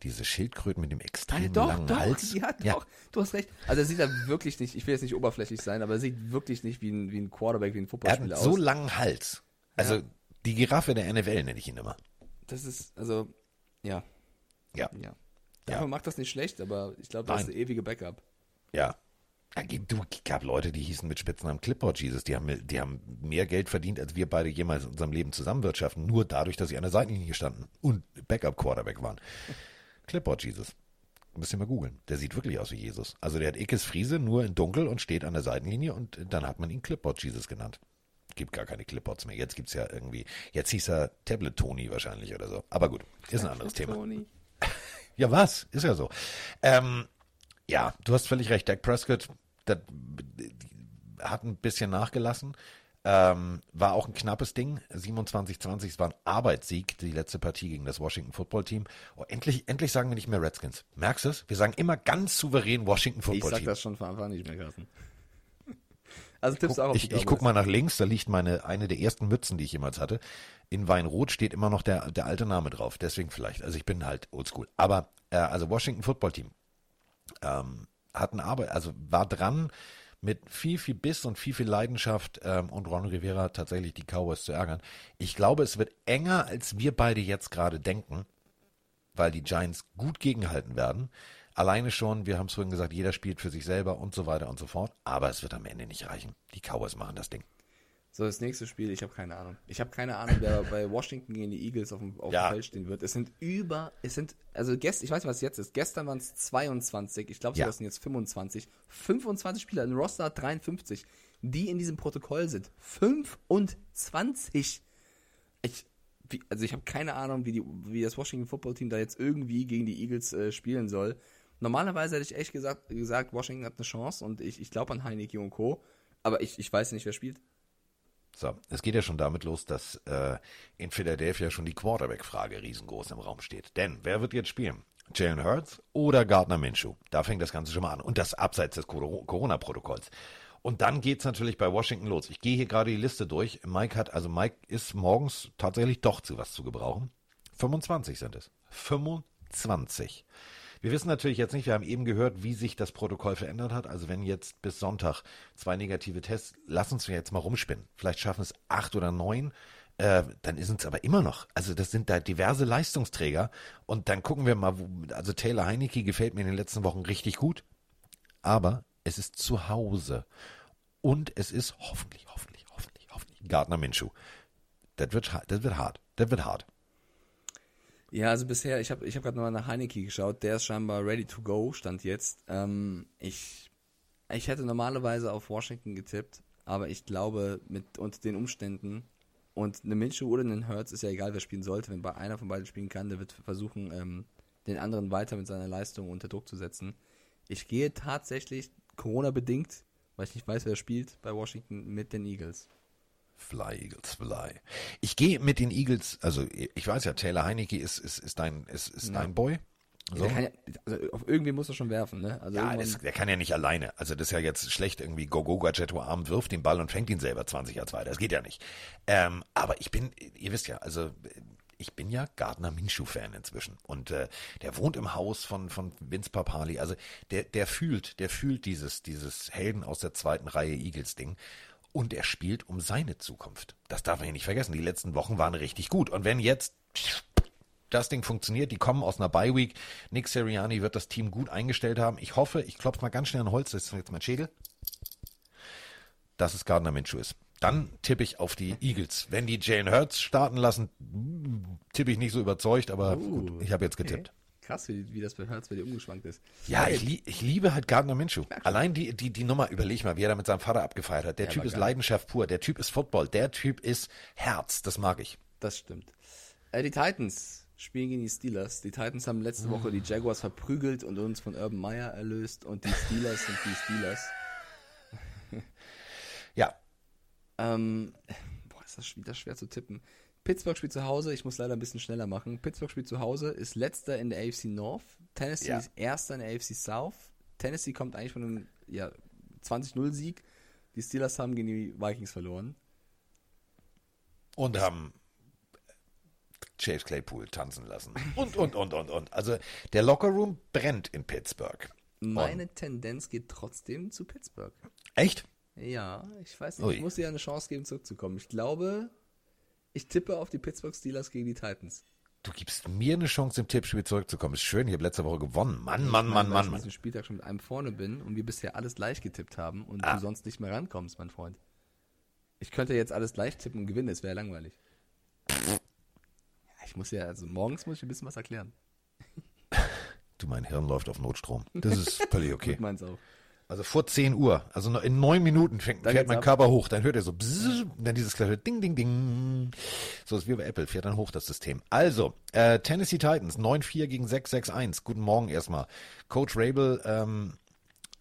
diese Schildkröten mit dem extrem doch, langen doch, Hals. <laughs> Ja, doch, ja. du hast recht. Also er sieht da wirklich nicht, ich will jetzt nicht oberflächlich sein, aber er sieht wirklich nicht wie ein, wie ein Quarterback, wie ein Footballspieler aus. Er hat so langen Hals. Also ja. die Giraffe der NFL nenne ich ihn immer. Das ist, also, ja. Ja. Ja. Dafür ja. macht das nicht schlecht, aber ich glaube, das ist der ewige Backup. Ja. Du, gab Leute, die hießen mit Spitznamen Clipboard Jesus. Die haben, die haben mehr Geld verdient, als wir beide jemals in unserem Leben zusammenwirtschaften. Nur dadurch, dass sie an der Seitenlinie standen und Backup-Quarterback waren. Clipboard Jesus. Müsst ihr mal googeln. Der sieht wirklich aus wie Jesus. Also der hat Ickes Friese nur in dunkel und steht an der Seitenlinie und dann hat man ihn Clipboard Jesus genannt. Gibt gar keine Clipboards mehr. Jetzt gibt's ja irgendwie, jetzt hieß er Tablet Tony wahrscheinlich oder so. Aber gut, ist ein anderes Thema. Tony. <laughs> Ja, was? Ist ja so. Ähm, ja, du hast völlig recht. Dak Prescott, das hat ein bisschen nachgelassen. Ähm, war auch ein knappes Ding. 27-20, es war ein Arbeitssieg, die letzte Partie gegen das Washington Football Team. Oh, endlich, endlich sagen wir nicht mehr Redskins. Merkst du es? Wir sagen immer ganz souverän Washington Football Team. Ich sag das schon von Anfang nicht mehr, Carsten. Also tippst auch auf Ich, ich guck mal nach links, da liegt meine, eine der ersten Mützen, die ich jemals hatte. In Weinrot steht immer noch der, der alte Name drauf. Deswegen vielleicht. Also ich bin halt oldschool. Aber, äh, also Washington Football Team ähm, hatten Arbeit, also war dran, mit viel, viel Biss und viel, viel Leidenschaft ähm, und Ron Rivera tatsächlich die Cowboys zu ärgern. Ich glaube, es wird enger, als wir beide jetzt gerade denken, weil die Giants gut gegenhalten werden. Alleine schon, wir haben es vorhin gesagt, jeder spielt für sich selber und so weiter und so fort. Aber es wird am Ende nicht reichen. Die Cowboys machen das Ding. So, das nächste Spiel, ich habe keine Ahnung. Ich habe keine Ahnung, wer bei Washington gegen die Eagles auf dem, auf Ja. dem Feld stehen wird. Es sind über, es sind, also gest, ich weiß nicht, was jetzt ist. Gestern waren es 22, ich glaube, Ja. es sind jetzt 25. 25 Spieler, ein Roster hat 53, die in diesem Protokoll sind. 25! Ich, wie, also ich habe keine Ahnung, wie, die, wie das Washington Football Team da jetzt irgendwie gegen die Eagles äh, spielen soll. Normalerweise hätte ich echt gesagt, gesagt Washington hat eine Chance und ich, ich glaube an Heineke und Co. Aber ich, ich weiß nicht, wer spielt. So, es geht ja schon damit los, dass äh, in Philadelphia schon die Quarterback-Frage riesengroß im Raum steht. Denn wer wird jetzt spielen? Jalen Hurts oder Gardner Minshew? Da fängt das Ganze schon mal an. Und das abseits des Cor- Corona-Protokolls. Und dann geht's natürlich bei Washington los. Ich gehe hier gerade die Liste durch. Mike hat, also Mike ist morgens tatsächlich doch zu was zu gebrauchen. 25 sind es. 25. Wir wissen natürlich jetzt nicht, wir haben eben gehört, wie sich das Protokoll verändert hat. Also wenn jetzt bis Sonntag zwei negative Tests, lass uns jetzt mal rumspinnen. Vielleicht schaffen es acht oder neun. Äh, dann sind es aber immer noch. Also das sind da diverse Leistungsträger. Und dann gucken wir mal, wo, also Taylor Heinecke gefällt mir in den letzten Wochen richtig gut. Aber es ist zu Hause. Und es ist hoffentlich, hoffentlich, hoffentlich, hoffentlich Gardner Minshew. Das wird, das wird hart. Das wird hart. Ja, also bisher, ich habe ich hab gerade nochmal nach Heineke geschaut, der ist scheinbar ready to go, stand jetzt. Ähm, ich, ich hätte normalerweise auf Washington getippt, aber ich glaube, mit unter den Umständen und eine Minshew oder einen Hurts ist ja egal, wer spielen sollte. Wenn bei einer von beiden spielen kann, der wird versuchen, ähm, den anderen weiter mit seiner Leistung unter Druck zu setzen. Ich gehe tatsächlich, Corona-bedingt, weil ich nicht weiß, wer spielt, bei Washington mit den Eagles. Fly, Eagles, fly. Ich gehe mit den Eagles, also ich weiß ja, Taylor Heinecke ist, ist, ist dein, ist, ist Ja. dein Boy. So. Ja, also auf irgendwie muss er schon werfen, ne? Also Ja, das, der kann ja nicht alleine. Also das ist ja jetzt schlecht irgendwie Gogo Gadgetto Arm wirft den Ball und fängt ihn selber 20 Yards weiter. Das geht ja nicht. Ähm, aber ich bin, ihr wisst ja, also ich bin ja Gardner Minshew-Fan inzwischen. Und äh, der wohnt im Haus von, von Vince Papali. Also der, der fühlt, der fühlt dieses, dieses Helden aus der zweiten Reihe Eagles-Ding. Und er spielt um seine Zukunft. Das darf man ja nicht vergessen. Die letzten Wochen waren richtig gut. Und wenn jetzt das Ding funktioniert, die kommen aus einer Bye-Week, Nick Sirianni wird das Team gut eingestellt haben. Ich hoffe, ich klopfe mal ganz schnell an Holz, das ist jetzt mein Schädel, dass es Gardner Minshew ist. Dann tippe ich auf die Eagles. Wenn die Jalen Hurts starten lassen, tippe ich nicht so überzeugt, aber Uh, gut, ich habe jetzt okay. Krass, wie, wie das bei Hertz bei dir umgeschwankt ist. Ja, ich, lie ich liebe halt Gardner Minshew. Allein die, die, die Nummer, überleg mal, wie er da mit seinem Vater abgefeiert hat. Der Ja, Typ ist geil. Leidenschaft pur, der Typ ist Football, der Typ ist Herz, das mag ich. Das stimmt. Äh, die Titans spielen gegen die Steelers. Die Titans haben letzte Woche die Jaguars verprügelt und uns von Urban Meyer erlöst und die Steelers sind die Steelers. Ja, Ähm, boah, ist das wieder schwer zu tippen. Pittsburgh spielt zu Hause, ich muss leider ein bisschen schneller machen. Pittsburgh spielt zu Hause, ist letzter in der AFC North. Tennessee Ja. ist erster in der AFC South. Tennessee kommt eigentlich von einem ja, 20-0-Sieg. Die Steelers haben gegen die Vikings verloren. und haben Chase Claypool tanzen lassen. <laughs> Und, und, und, und, und. Also der Lockerroom brennt in Pittsburgh. Meine Tendenz geht trotzdem zu Pittsburgh. Echt? Ja, ich weiß nicht. Ui. Ich muss dir ja eine Chance geben, zurückzukommen. Ich glaube, ich tippe auf die Pittsburgh Steelers gegen die Titans. Du gibst mir eine Chance, im Tippspiel zurückzukommen. Ist schön, ich habe letzte Woche gewonnen. Mann, Mann, Ich Mann, Mann, ich Mann. diesen Spieltag schon mit einem vorne bin und wir bisher alles gleich getippt haben und Ah. du sonst nicht mehr rankommst, mein Freund. Ich könnte jetzt alles gleich tippen und gewinnen, das wäre langweilig. Ja, ich muss ja, also morgens muss ich ein bisschen was erklären. <laughs> Du, mein Hirn läuft auf Notstrom. Das ist völlig <laughs> okay. Gut meins auch. Also vor 10 Uhr, also in neun Minuten fängt, Dann fährt mein ab. Körper hoch. Dann hört er so bzzz, dann dieses kleine Ding, Ding, Ding. So ist wie bei Apple, fährt dann hoch das System. Also, äh, Tennessee Titans 9-4 gegen 6-6-1. Guten Morgen erstmal. Coach Rabel ähm,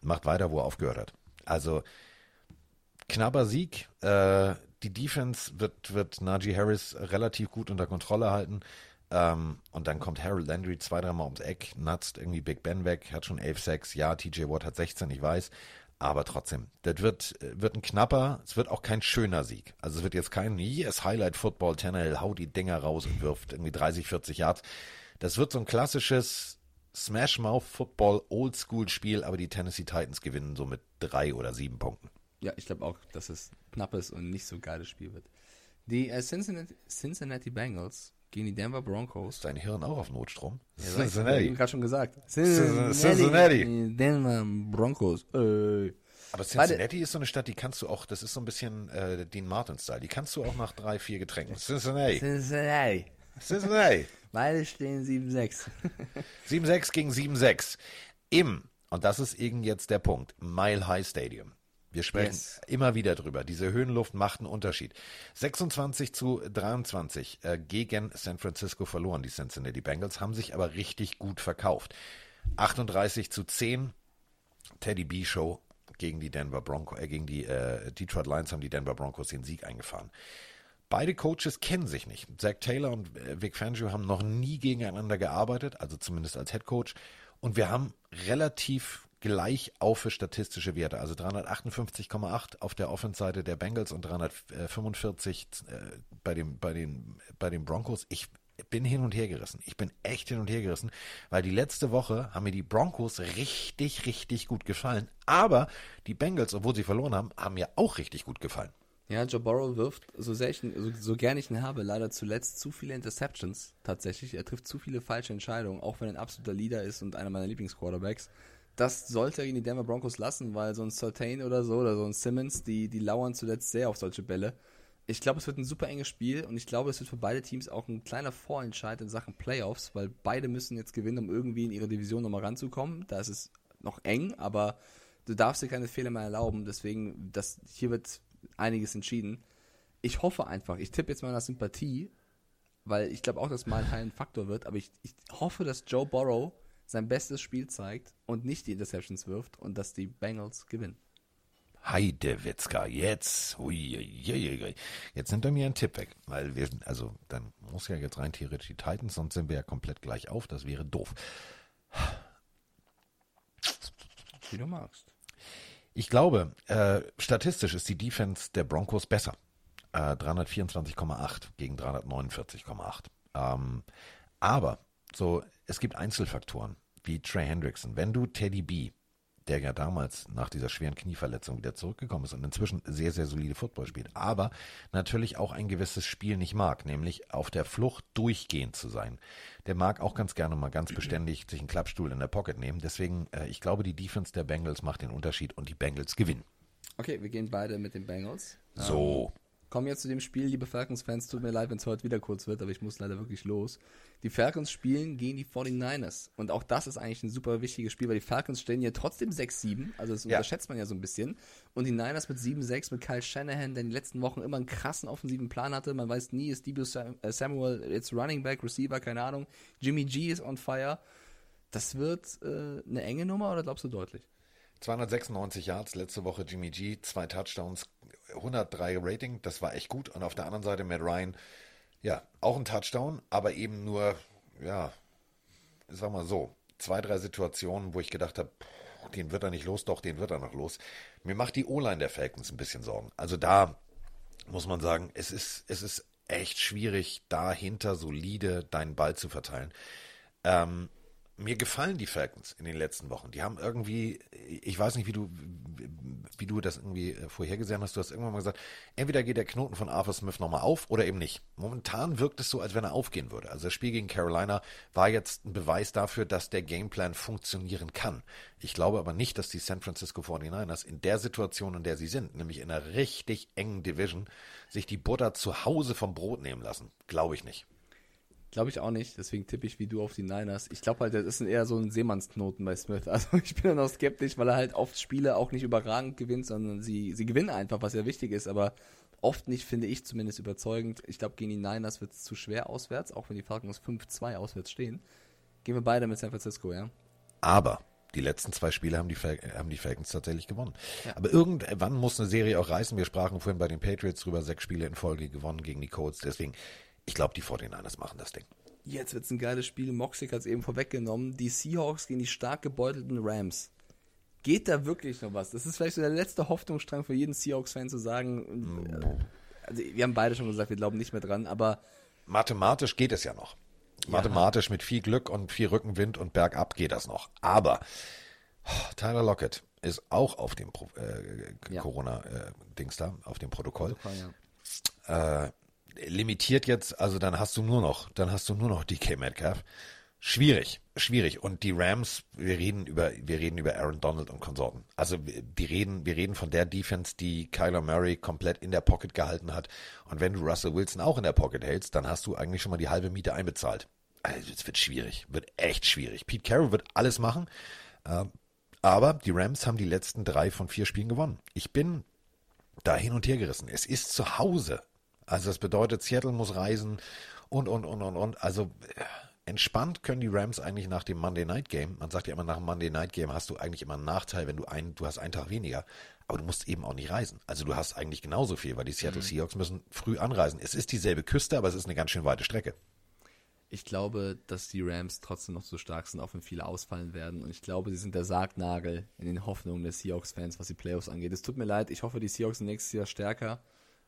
macht weiter, wo er aufgehört hat. Also, knapper Sieg. Äh, die Defense wird, wird Najee Harris relativ gut unter Kontrolle halten. Ähm, und dann kommt Harold Landry zwei, dreimal ums Eck, nutzt irgendwie Big Ben weg, hat schon 11 Sacks. Ja, TJ Watt hat 16, ich weiß. Aber trotzdem, das wird, äh, wird ein knapper, es wird auch kein schöner Sieg. Also es wird jetzt kein, yes, Highlight Football, Tannehill haut die Dinger raus und wirft irgendwie 30, 40 Yards. Das wird so ein klassisches Smash-Mouth-Football, Oldschool-Spiel, aber die Tennessee Titans gewinnen so mit drei oder sieben Punkten. Ja, ich glaube auch, dass es knappes und nicht so geiles Spiel wird. Die äh, Cincinnati, Cincinnati Bengals gegen die Denver Broncos. Ist dein Hirn auch auf Notstrom? Ja, Ich habe gerade schon gesagt. Cincinnati. Denver Broncos. Äh. Aber Cincinnati ist so eine Stadt, die kannst du auch, das ist so ein bisschen äh, Dean Martin-Style, die kannst du auch nach drei, vier Getränken. Cincinnati. Cincinnati. Cincinnati. <laughs> Beide stehen 7-6. 7-6 <laughs> gegen 7-6. Im, und das ist eben jetzt der Punkt, Mile High Stadium. Wir sprechen Yes. immer wieder drüber. Diese Höhenluft macht einen Unterschied. 26 zu 23 äh, gegen San Francisco verloren, die Cincinnati Bengals, haben sich aber richtig gut verkauft. 38 zu 10 Teddy B Show gegen die Denver Broncos, äh, gegen die äh, Detroit Lions haben die Denver Broncos den Sieg eingefahren. Beide Coaches kennen sich nicht. Zach Taylor und äh, Vic Fangio haben noch nie gegeneinander gearbeitet, also zumindest als Head Coach. Und wir haben relativ gleich auf für statistische Werte, also 358,8 auf der Offense-Seite der Bengals und 345 äh, bei, dem, bei, den, bei den Broncos. Ich bin hin und her gerissen. Ich bin echt hin und her gerissen, weil die letzte Woche haben mir die Broncos richtig, richtig gut gefallen. Aber die Bengals, obwohl sie verloren haben, haben mir auch richtig gut gefallen. Ja, Joe Burrow wirft, so, so, so gern ich ihn habe, leider zuletzt zu viele Interceptions tatsächlich. Er trifft zu viele falsche Entscheidungen, auch wenn er ein absoluter Leader ist und einer meiner Lieblingsquarterbacks. Das sollte er gegen die Denver Broncos lassen, weil so ein Certain oder so oder so ein Simmons, die, die lauern zuletzt sehr auf solche Bälle. Ich glaube, es wird ein super enges Spiel und ich glaube, es wird für beide Teams auch ein kleiner Vorentscheid in Sachen Playoffs, weil beide müssen jetzt gewinnen, um irgendwie in ihre Division nochmal ranzukommen. Da ist es noch eng, aber du darfst dir keine Fehler mehr erlauben. Deswegen, das, hier wird einiges entschieden. Ich hoffe einfach, ich tippe jetzt mal nach Sympathie, weil ich glaube auch, dass mal ein Faktor wird, aber ich, ich hoffe, dass Joe Burrow sein bestes Spiel zeigt und nicht die Interceptions wirft und dass die Bengals gewinnen. Heidewitzka, jetzt, hui. jetzt nimmt er mir einen Tipp weg, weil wir, also dann muss ja jetzt rein theoretisch die Titans, sonst sind wir ja komplett gleich auf, das wäre doof. Wie du magst. Ich glaube, äh, statistisch ist die Defense der Broncos besser. Äh, 324,8 gegen 349,8. Ähm, aber so, es gibt Einzelfaktoren wie Trey Hendrickson. Wenn du Teddy B, der ja damals nach dieser schweren Knieverletzung wieder zurückgekommen ist und inzwischen sehr, sehr solide Football spielt, aber natürlich auch ein gewisses Spiel nicht mag, nämlich auf der Flucht durchgehend zu sein. Der mag auch ganz gerne mal ganz beständig sich einen Klappstuhl in der Pocket nehmen. Deswegen, äh, ich glaube, die Defense der Bengals macht den Unterschied und die Bengals gewinnen. Okay, wir gehen beide mit den Bengals. So. Kommen jetzt zu dem Spiel, liebe Falcons-Fans, tut mir leid, wenn es heute wieder kurz wird, aber ich muss leider wirklich los. Die Falcons spielen gegen die 49ers. Und auch das ist eigentlich ein super wichtiges Spiel, weil die Falcons stehen hier trotzdem 6-7, also das Ja. unterschätzt man ja so ein bisschen. Und die Niners mit 7-6 mit Kyle Shanahan, der in den letzten Wochen immer einen krassen offensiven Plan hatte. Man weiß nie, ist Debo äh, Samuel jetzt Running Back, Receiver, keine Ahnung. Jimmy G ist on fire. Das wird äh, eine enge Nummer oder glaubst du deutlich? 296 Yards, letzte Woche Jimmy G, zwei Touchdowns, 103 Rating, das war echt gut. Und auf der anderen Seite Matt Ryan, ja, auch ein Touchdown, aber eben nur, ja, sag mal so, zwei, drei Situationen, wo ich gedacht habe, den wird er nicht los, doch, den wird er noch los. Mir macht die O-Line der Falcons ein bisschen Sorgen. Also da muss man sagen, es ist, es ist echt schwierig, dahinter solide deinen Ball zu verteilen. Ähm, mir gefallen die Falcons in den letzten Wochen. Die haben irgendwie, ich weiß nicht, wie du, wie du das irgendwie äh, vorhergesehen hast. Du hast irgendwann mal gesagt, entweder geht der Knoten von Arthur Smith nochmal auf oder eben nicht. Momentan wirkt es so, als wenn er aufgehen würde. Also das Spiel gegen Carolina war jetzt ein Beweis dafür, dass der Gameplan funktionieren kann. Ich glaube aber nicht, dass die San Francisco 49ers in der Situation, in der sie sind, nämlich in einer richtig engen Division, sich die Butter zu Hause vom Brot nehmen lassen. Glaube ich nicht. Glaube ich auch nicht, deswegen tippe ich wie du auf die Niners. Ich glaube halt, das ist eher so ein Seemannsknoten bei Smith. <laughs> Also ich bin dann auch skeptisch, weil er halt oft Spiele auch nicht überragend gewinnt, sondern sie, sie gewinnen einfach, was ja wichtig ist, aber oft nicht, finde ich zumindest überzeugend. Ich glaube, gegen die Niners wird es zu schwer auswärts, auch wenn die Falcons 5-2 auswärts stehen. Gehen wir beide mit San Francisco, ja? Aber die letzten zwei Spiele haben die, Fal haben die Falcons tatsächlich gewonnen. Aber irgendwann muss eine Serie auch reißen. Wir sprachen vorhin bei den Patriots drüber, sechs Spiele in Folge gewonnen gegen die Colts. Deswegen, ich glaube, die 49ers machen das Ding. Jetzt wird es ein geiles Spiel. Moxik hat es eben vorweggenommen. Die Seahawks gegen die stark gebeutelten Rams. Geht da wirklich noch was? Das ist vielleicht so der letzte Hoffnungsstrang für jeden Seahawks-Fan zu sagen. äh, Also, wir haben beide schon gesagt, wir glauben nicht mehr dran, aber Mathematisch geht es ja noch. Mathematisch mit viel Glück und viel Rückenwind und bergab geht das noch. Aber oh, Tyler Lockett ist auch auf dem Pro äh, Ja. Corona-Dings da, auf dem Protokoll. ja. Äh, limitiert jetzt, also dann hast du nur noch, dann hast du nur noch DK Metcalf. Schwierig, schwierig. Und die Rams, wir reden über, wir reden über Aaron Donald und Konsorten. Also die reden, wir reden von der Defense, die Kyler Murray komplett in der Pocket gehalten hat. Und wenn du Russell Wilson auch in der Pocket hältst, dann hast du eigentlich schon mal die halbe Miete einbezahlt. Also es wird schwierig, wird echt schwierig. Pete Carroll wird alles machen. Ähm, aber die Rams haben die letzten drei von vier Spielen gewonnen. Ich bin da hin und her gerissen. Es ist zu Hause. Also das bedeutet, Seattle muss reisen und, und, und, und, und. Also äh, entspannt können die Rams eigentlich nach dem Monday Night Game. Man sagt ja immer, nach dem Monday Night Game hast du eigentlich immer einen Nachteil, wenn du einen, du hast einen Tag weniger. Aber du musst eben auch nicht reisen. Also du hast eigentlich genauso viel, weil die Seattle mhm. Seahawks müssen früh anreisen. Es ist dieselbe Küste, aber es ist eine ganz schön weite Strecke. Ich glaube, dass die Rams trotzdem noch so stark sind, auch wenn viele ausfallen werden. Und ich glaube, sie sind der Sargnagel in den Hoffnungen der Seahawks-Fans, was die Playoffs angeht. Es tut mir leid, ich hoffe, die Seahawks sind nächstes Jahr stärker.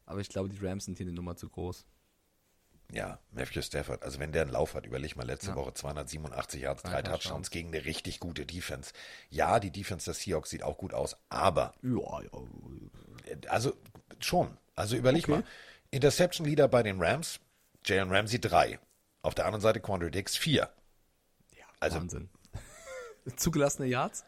Aber ich glaube, die Rams sind hier eine Nummer zu groß. Ja, Matthew Stafford, also wenn der einen Lauf hat, überleg mal, letzte ja. Woche 287 Yards, drei Touchdowns gegen eine richtig gute Defense. Ja, die Defense der Seahawks sieht auch gut aus, aber ja, ja. also schon. Also überleg okay. mal. Interception Leader bei den Rams, Jalen Ramsey 3. Auf der anderen Seite Quandre Dix 4. Ja, also, Wahnsinn. <laughs> Zugelassene Yards?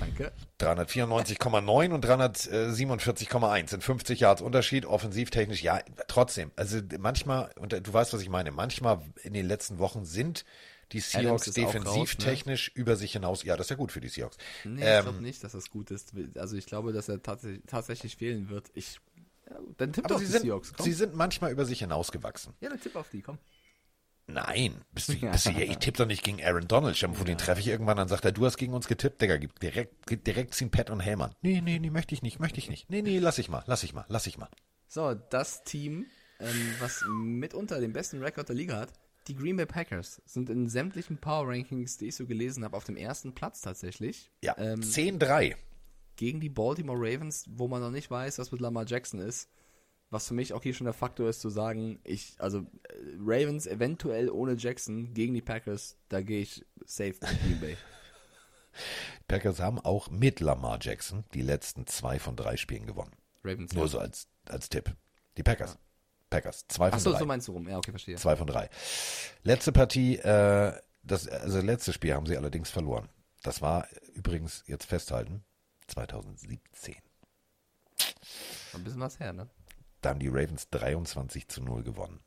Danke. 394,9 und 347,1 sind 50 Yards Unterschied, offensivtechnisch, ja, trotzdem. Also manchmal, und du weißt, was ich meine, manchmal in den letzten Wochen sind die Seahawks defensivtechnisch ne? über sich hinaus. Ja, das ist ja gut für die Seahawks. Nee, ähm, ich glaube nicht, dass das gut ist. Also ich glaube, dass er tatsächlich, tatsächlich fehlen wird. Ich, ja, dann tipp doch die sind, Seahawks. Komm. Sie sind manchmal über sich hinausgewachsen. Ja, dann tipp auf die, komm. Nein, bist du, bist du, ja, ich <laughs> tippe doch nicht gegen Aaron Donald. Stell vor, ja. den treffe ich irgendwann, dann sagt er, du hast gegen uns getippt, Digga, gib direkt, direkt ziehen Pat und Hellmann. Nee, nee, nee, möchte ich nicht, möchte ich nicht. Nee, nee, lass ich mal, lass ich mal, lass ich mal. So, das Team, ähm, was mitunter den besten Rekord der Liga hat, die Green Bay Packers, sind in sämtlichen Power Rankings, die ich so gelesen habe, auf dem ersten Platz tatsächlich. Ja, ähm, 10-3. Gegen die Baltimore Ravens, wo man noch nicht weiß, was mit Lamar Jackson ist was für mich auch hier schon der Faktor ist, zu sagen, ich, also äh, Ravens eventuell ohne Jackson gegen die Packers, da gehe ich safe mit Green Bay. <laughs> Packers haben auch mit Lamar Jackson die letzten zwei von drei Spielen gewonnen. Ravens. Nur ja. so als, als Tipp. Die Packers. Ja. Packers. Zwei von Ach so, drei. so meinst du rum. Ja, okay, verstehe. Zwei von drei. Letzte Partie, äh, das, also letztes Spiel haben sie allerdings verloren. Das war übrigens, jetzt festhalten, 2017. Ein bisschen was her, ne? Da haben die Ravens 23 zu 0 gewonnen.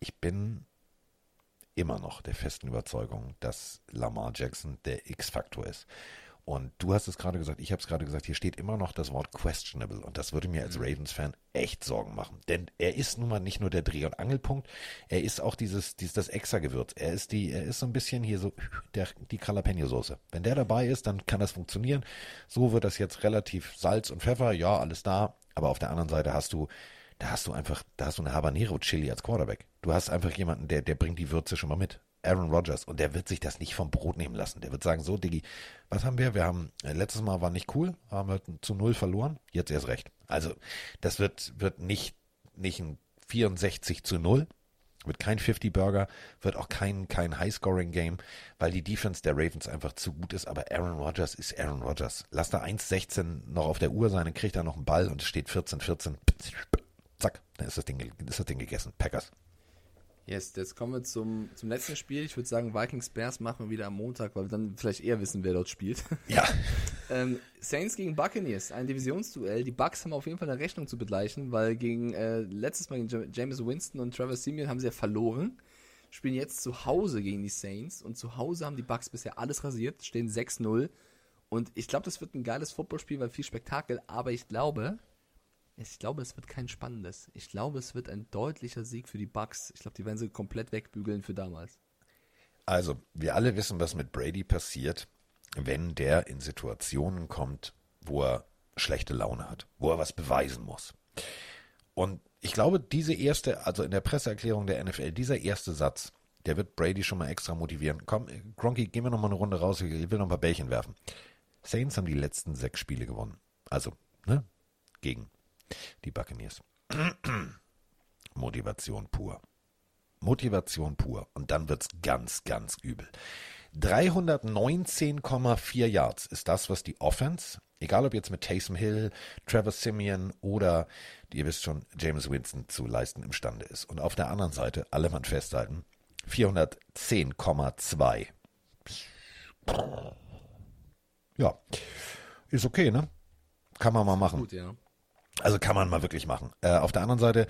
Ich bin immer noch der festen Überzeugung, dass Lamar Jackson der X-Faktor ist. Und du hast es gerade gesagt, ich habe es gerade gesagt, hier steht immer noch das Wort questionable. Und das würde mir als mhm. Ravens-Fan echt Sorgen machen. Denn er ist nun mal nicht nur der Dreh- und Angelpunkt, er ist auch dieses, dieses das Extra-Gewürz. Er ist die, er ist so ein bisschen hier so der, die Jalapeno-Soße. Wenn der dabei ist, dann kann das funktionieren. So wird das jetzt relativ Salz und Pfeffer, ja, alles da. Aber auf der anderen Seite hast du, da hast du einfach, da hast du eine Habanero Chili als Quarterback. Du hast einfach jemanden, der, der bringt die Würze schon mal mit. Aaron Rodgers. Und der wird sich das nicht vom Brot nehmen lassen. Der wird sagen, so, Diggi, was haben wir? Wir haben, äh, letztes Mal war nicht cool, haben wir zu null verloren. Jetzt erst recht. Also, das wird, wird nicht, nicht ein 64 zu 0. Wird kein 50-Burger, wird auch kein, kein High-Scoring-Game, weil die Defense der Ravens einfach zu gut ist. Aber Aaron Rodgers ist Aaron Rodgers. Lass da 1,16 noch auf der Uhr sein, dann kriegt er noch einen Ball und es steht 14-14. Zack, dann ist das Ding, ist das Ding gegessen. Packers. Yes, jetzt kommen wir zum, zum letzten Spiel. Ich würde sagen, Vikings Bears machen wir wieder am Montag, weil wir dann vielleicht eher wissen, wer dort spielt. <laughs> Ja. ähm, Saints gegen Buccaneers, ein Divisionsduell. Die Bucks haben auf jeden Fall eine Rechnung zu begleichen, weil gegen äh, letztes Mal gegen James Winston und Trevor Simeon haben sie ja verloren. Spielen jetzt zu Hause gegen die Saints und zu Hause haben die Bucks bisher alles rasiert, stehen 6-0. Und ich glaube, das wird ein geiles Footballspiel, weil viel Spektakel, aber ich glaube, ich glaube, es wird kein spannendes. Ich glaube, es wird ein deutlicher Sieg für die Bucks. Ich glaube, die werden sie komplett wegbügeln für damals. Also, wir alle wissen, was mit Brady passiert, wenn der in Situationen kommt, wo er schlechte Laune hat, wo er was beweisen muss. Und ich glaube, diese erste, also in der Presseerklärung der NFL, dieser erste Satz, der wird Brady schon mal extra motivieren. Komm, Gronky, gehen wir noch mal eine Runde raus, ich will noch ein paar Bällchen werfen. Saints haben die letzten sechs Spiele gewonnen. Also, ne, gegen die Buccaneers. <clears throat> Motivation pur. Motivation pur. Und dann wird's ganz, ganz übel. 319,4 Yards ist das, was die Offense, egal ob jetzt mit Taysom Hill, Trevor Simeon oder, ihr wisst schon, James Winston zu leisten imstande ist. Und auf der anderen Seite, alle Mann festhalten, 410,2. Ja, ist okay, ne? Kann man mal machen. Gut, ja. Also kann man mal wirklich machen. Äh, auf der anderen Seite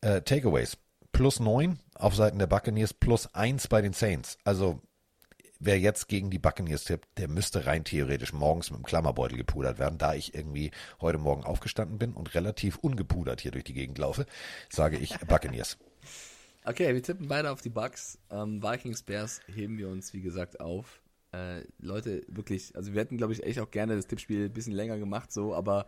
äh, Takeaways. Plus 9 auf Seiten der Buccaneers, plus 1 bei den Saints. Also wer jetzt gegen die Buccaneers tippt, der müsste rein theoretisch morgens mit dem Klammerbeutel gepudert werden. Da ich irgendwie heute Morgen aufgestanden bin und relativ ungepudert hier durch die Gegend laufe, sage ich Buccaneers. <laughs> Okay, wir tippen beide auf die Bucks. Ähm, Vikings Bears heben wir uns, wie gesagt, auf. Äh, Leute, wirklich, also wir hätten, glaube ich, echt auch gerne das Tippspiel ein bisschen länger gemacht, so, aber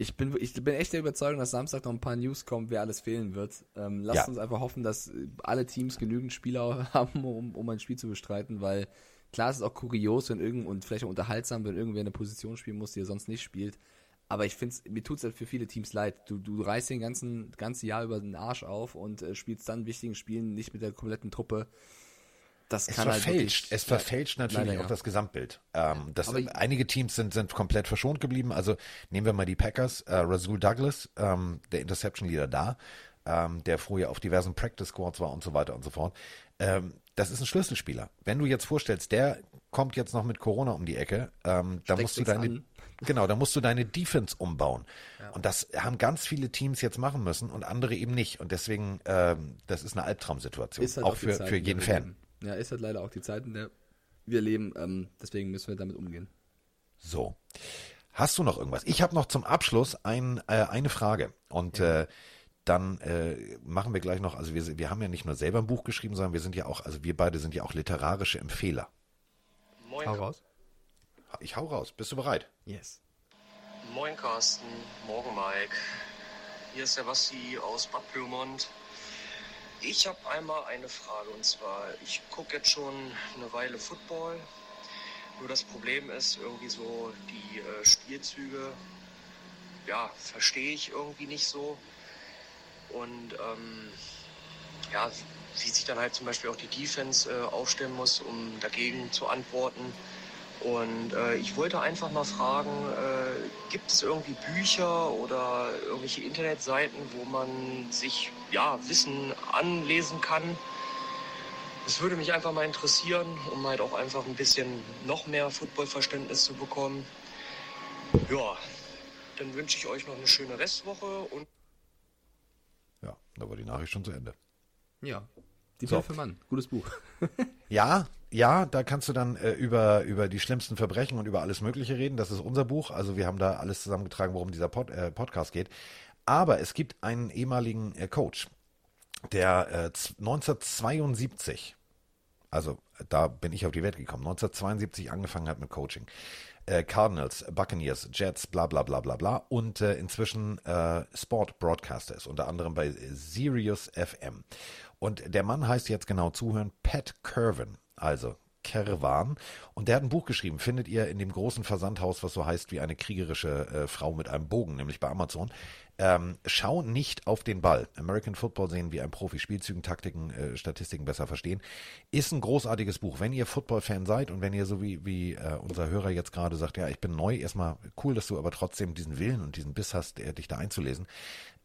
ich bin, ich bin echt der Überzeugung, dass Samstag noch ein paar News kommen, wer alles fehlen wird. Ähm, lasst Ja. uns einfach hoffen, dass alle Teams genügend Spieler <laughs> haben, um, um ein Spiel zu bestreiten, weil klar ist es auch kurios wenn irgend, und vielleicht auch unterhaltsam, wenn irgendwer eine Position spielen muss, die er sonst nicht spielt. Aber ich finde mir tut es halt für viele Teams leid. Du, du reißt den ganzen ganze Jahr über den Arsch auf und äh, spielst dann in wichtigen Spielen nicht mit der kompletten Truppe. Das Es kann halt verfälscht, wirklich- es verfälscht natürlich leider auch ja. das Gesamtbild. Ähm, das, Aber- einige Teams sind, sind komplett verschont geblieben. Also nehmen wir mal die Packers, äh, Rasul Douglas, ähm, der Interception Leader da, ähm, der vorher auf diversen Practice Squads war und so weiter und so fort. Ähm, das ist ein Schlüsselspieler. Wenn du jetzt vorstellst, der kommt jetzt noch mit Corona um die Ecke, ähm, da musst du deine, an. <laughs> genau, da musst du deine Defense umbauen. Und das haben ganz viele Teams jetzt machen müssen und andere eben nicht. Und deswegen, ähm, das ist eine Albtraumsituation. Ist halt auch die für, Zeit, für jeden Fan. leben. Ja, ist halt leider auch die Zeit, in der wir leben. Ähm, deswegen müssen wir damit umgehen. So. Hast du noch irgendwas? Ich habe noch zum Abschluss ein, äh, eine Frage. Und äh, dann äh, machen wir gleich noch, also wir, wir haben ja nicht nur selber ein Buch geschrieben, sondern wir sind ja auch, also wir beide sind ja auch literarische Empfehler. Moin, Hau raus. Ich hau raus. Bist du bereit? Yes. Moin Carsten, morgen Mike. Hier ist der Basti aus Bad Pyrmont. Ich habe einmal eine Frage und zwar, ich gucke jetzt schon eine Weile Football. Nur das Problem ist irgendwie so, die äh, Spielzüge, ja, verstehe ich irgendwie nicht so. Und ähm, ja, wie sich dann halt zum Beispiel auch die Defense äh, aufstellen muss, um dagegen zu antworten. Und äh, ich wollte einfach mal fragen, äh, gibt es irgendwie Bücher oder irgendwelche Internetseiten, wo man sich ja, Wissen anlesen kann? Das würde mich einfach mal interessieren, um halt auch einfach ein bisschen noch mehr Footballverständnis zu bekommen. Ja, dann wünsche ich euch noch eine schöne Restwoche und Ja, da war die Nachricht schon zu Ende. Ja. Die so. für Mann. Gutes Buch. <laughs> Ja, ja, da kannst du dann äh, über, über die schlimmsten Verbrechen und über alles Mögliche reden. Das ist unser Buch. Also wir haben da alles zusammengetragen, worum dieser Pod, äh, Podcast geht. Aber es gibt einen ehemaligen äh, Coach, der äh, z- 1972, also äh, da bin ich auf die Welt gekommen, 1972 angefangen hat mit Coaching. Äh, Cardinals, Buccaneers, Jets, bla bla bla bla bla und äh, inzwischen äh, Sport Broadcaster ist, unter anderem bei Sirius FM. Und der Mann heißt jetzt genau zuhören, Pat Kervin, also Kerwan. Und der hat ein Buch geschrieben, findet ihr in dem großen Versandhaus, was so heißt wie eine kriegerische äh, Frau mit einem Bogen, nämlich bei Amazon. Ähm, schau nicht auf den Ball. American Football sehen wie ein Profi. Spielzügen, Taktiken, äh, Statistiken besser verstehen. Ist ein großartiges Buch. Wenn ihr Football-Fan seid und wenn ihr so wie, wie äh, unser Hörer jetzt gerade sagt, ja, ich bin neu, erstmal cool, dass du aber trotzdem diesen Willen und diesen Biss hast, äh, dich da einzulesen.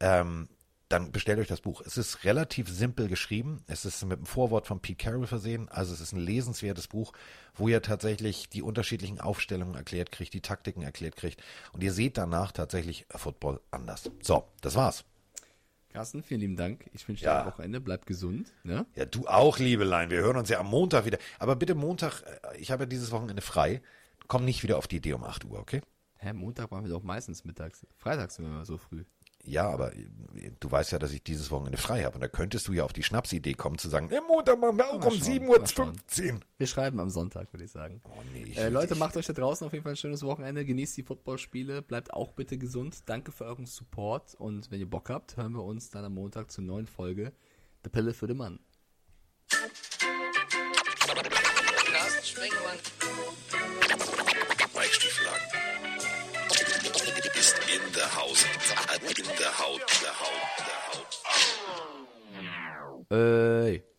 Ähm, dann bestellt euch das Buch. Es ist relativ simpel geschrieben. Es ist mit dem Vorwort von Pete Carroll versehen. Also es ist ein lesenswertes Buch, wo ihr tatsächlich die unterschiedlichen Aufstellungen erklärt kriegt, die Taktiken erklärt kriegt. Und ihr seht danach tatsächlich Football anders. So, das war's. Carsten, vielen lieben Dank. Ich wünsche dir Ja. ein Wochenende. Bleib gesund. Ne? Ja, du auch, Liebelein. Wir hören uns ja am Montag wieder. Aber bitte Montag, äh, ich habe ja dieses Wochenende frei. Komm nicht wieder auf die Idee um 8 Uhr, okay? Hä, Montag waren wir doch meistens mittags. Freitags sind wir immer so früh. Ja, aber äh, du weißt ja, dass ich dieses Wochenende frei habe. Und da könntest du ja auf die Schnapsidee kommen zu sagen, im Montag machen wir auch Mal um schauen, 7.15 Uhr. Wir schreiben am Sonntag, würde ich sagen. Oh nee, ich Äh, Leute, macht euch da draußen auf jeden Fall ein schönes Wochenende. Genießt die Footballspiele. Bleibt auch bitte gesund. Danke für euren Support. Und wenn ihr Bock habt, hören wir uns dann am Montag zur neuen Folge The Pille für den Mann. Carsten Sprengemann. Haus. In der Haut. Der Haut. Der Haut. Äh,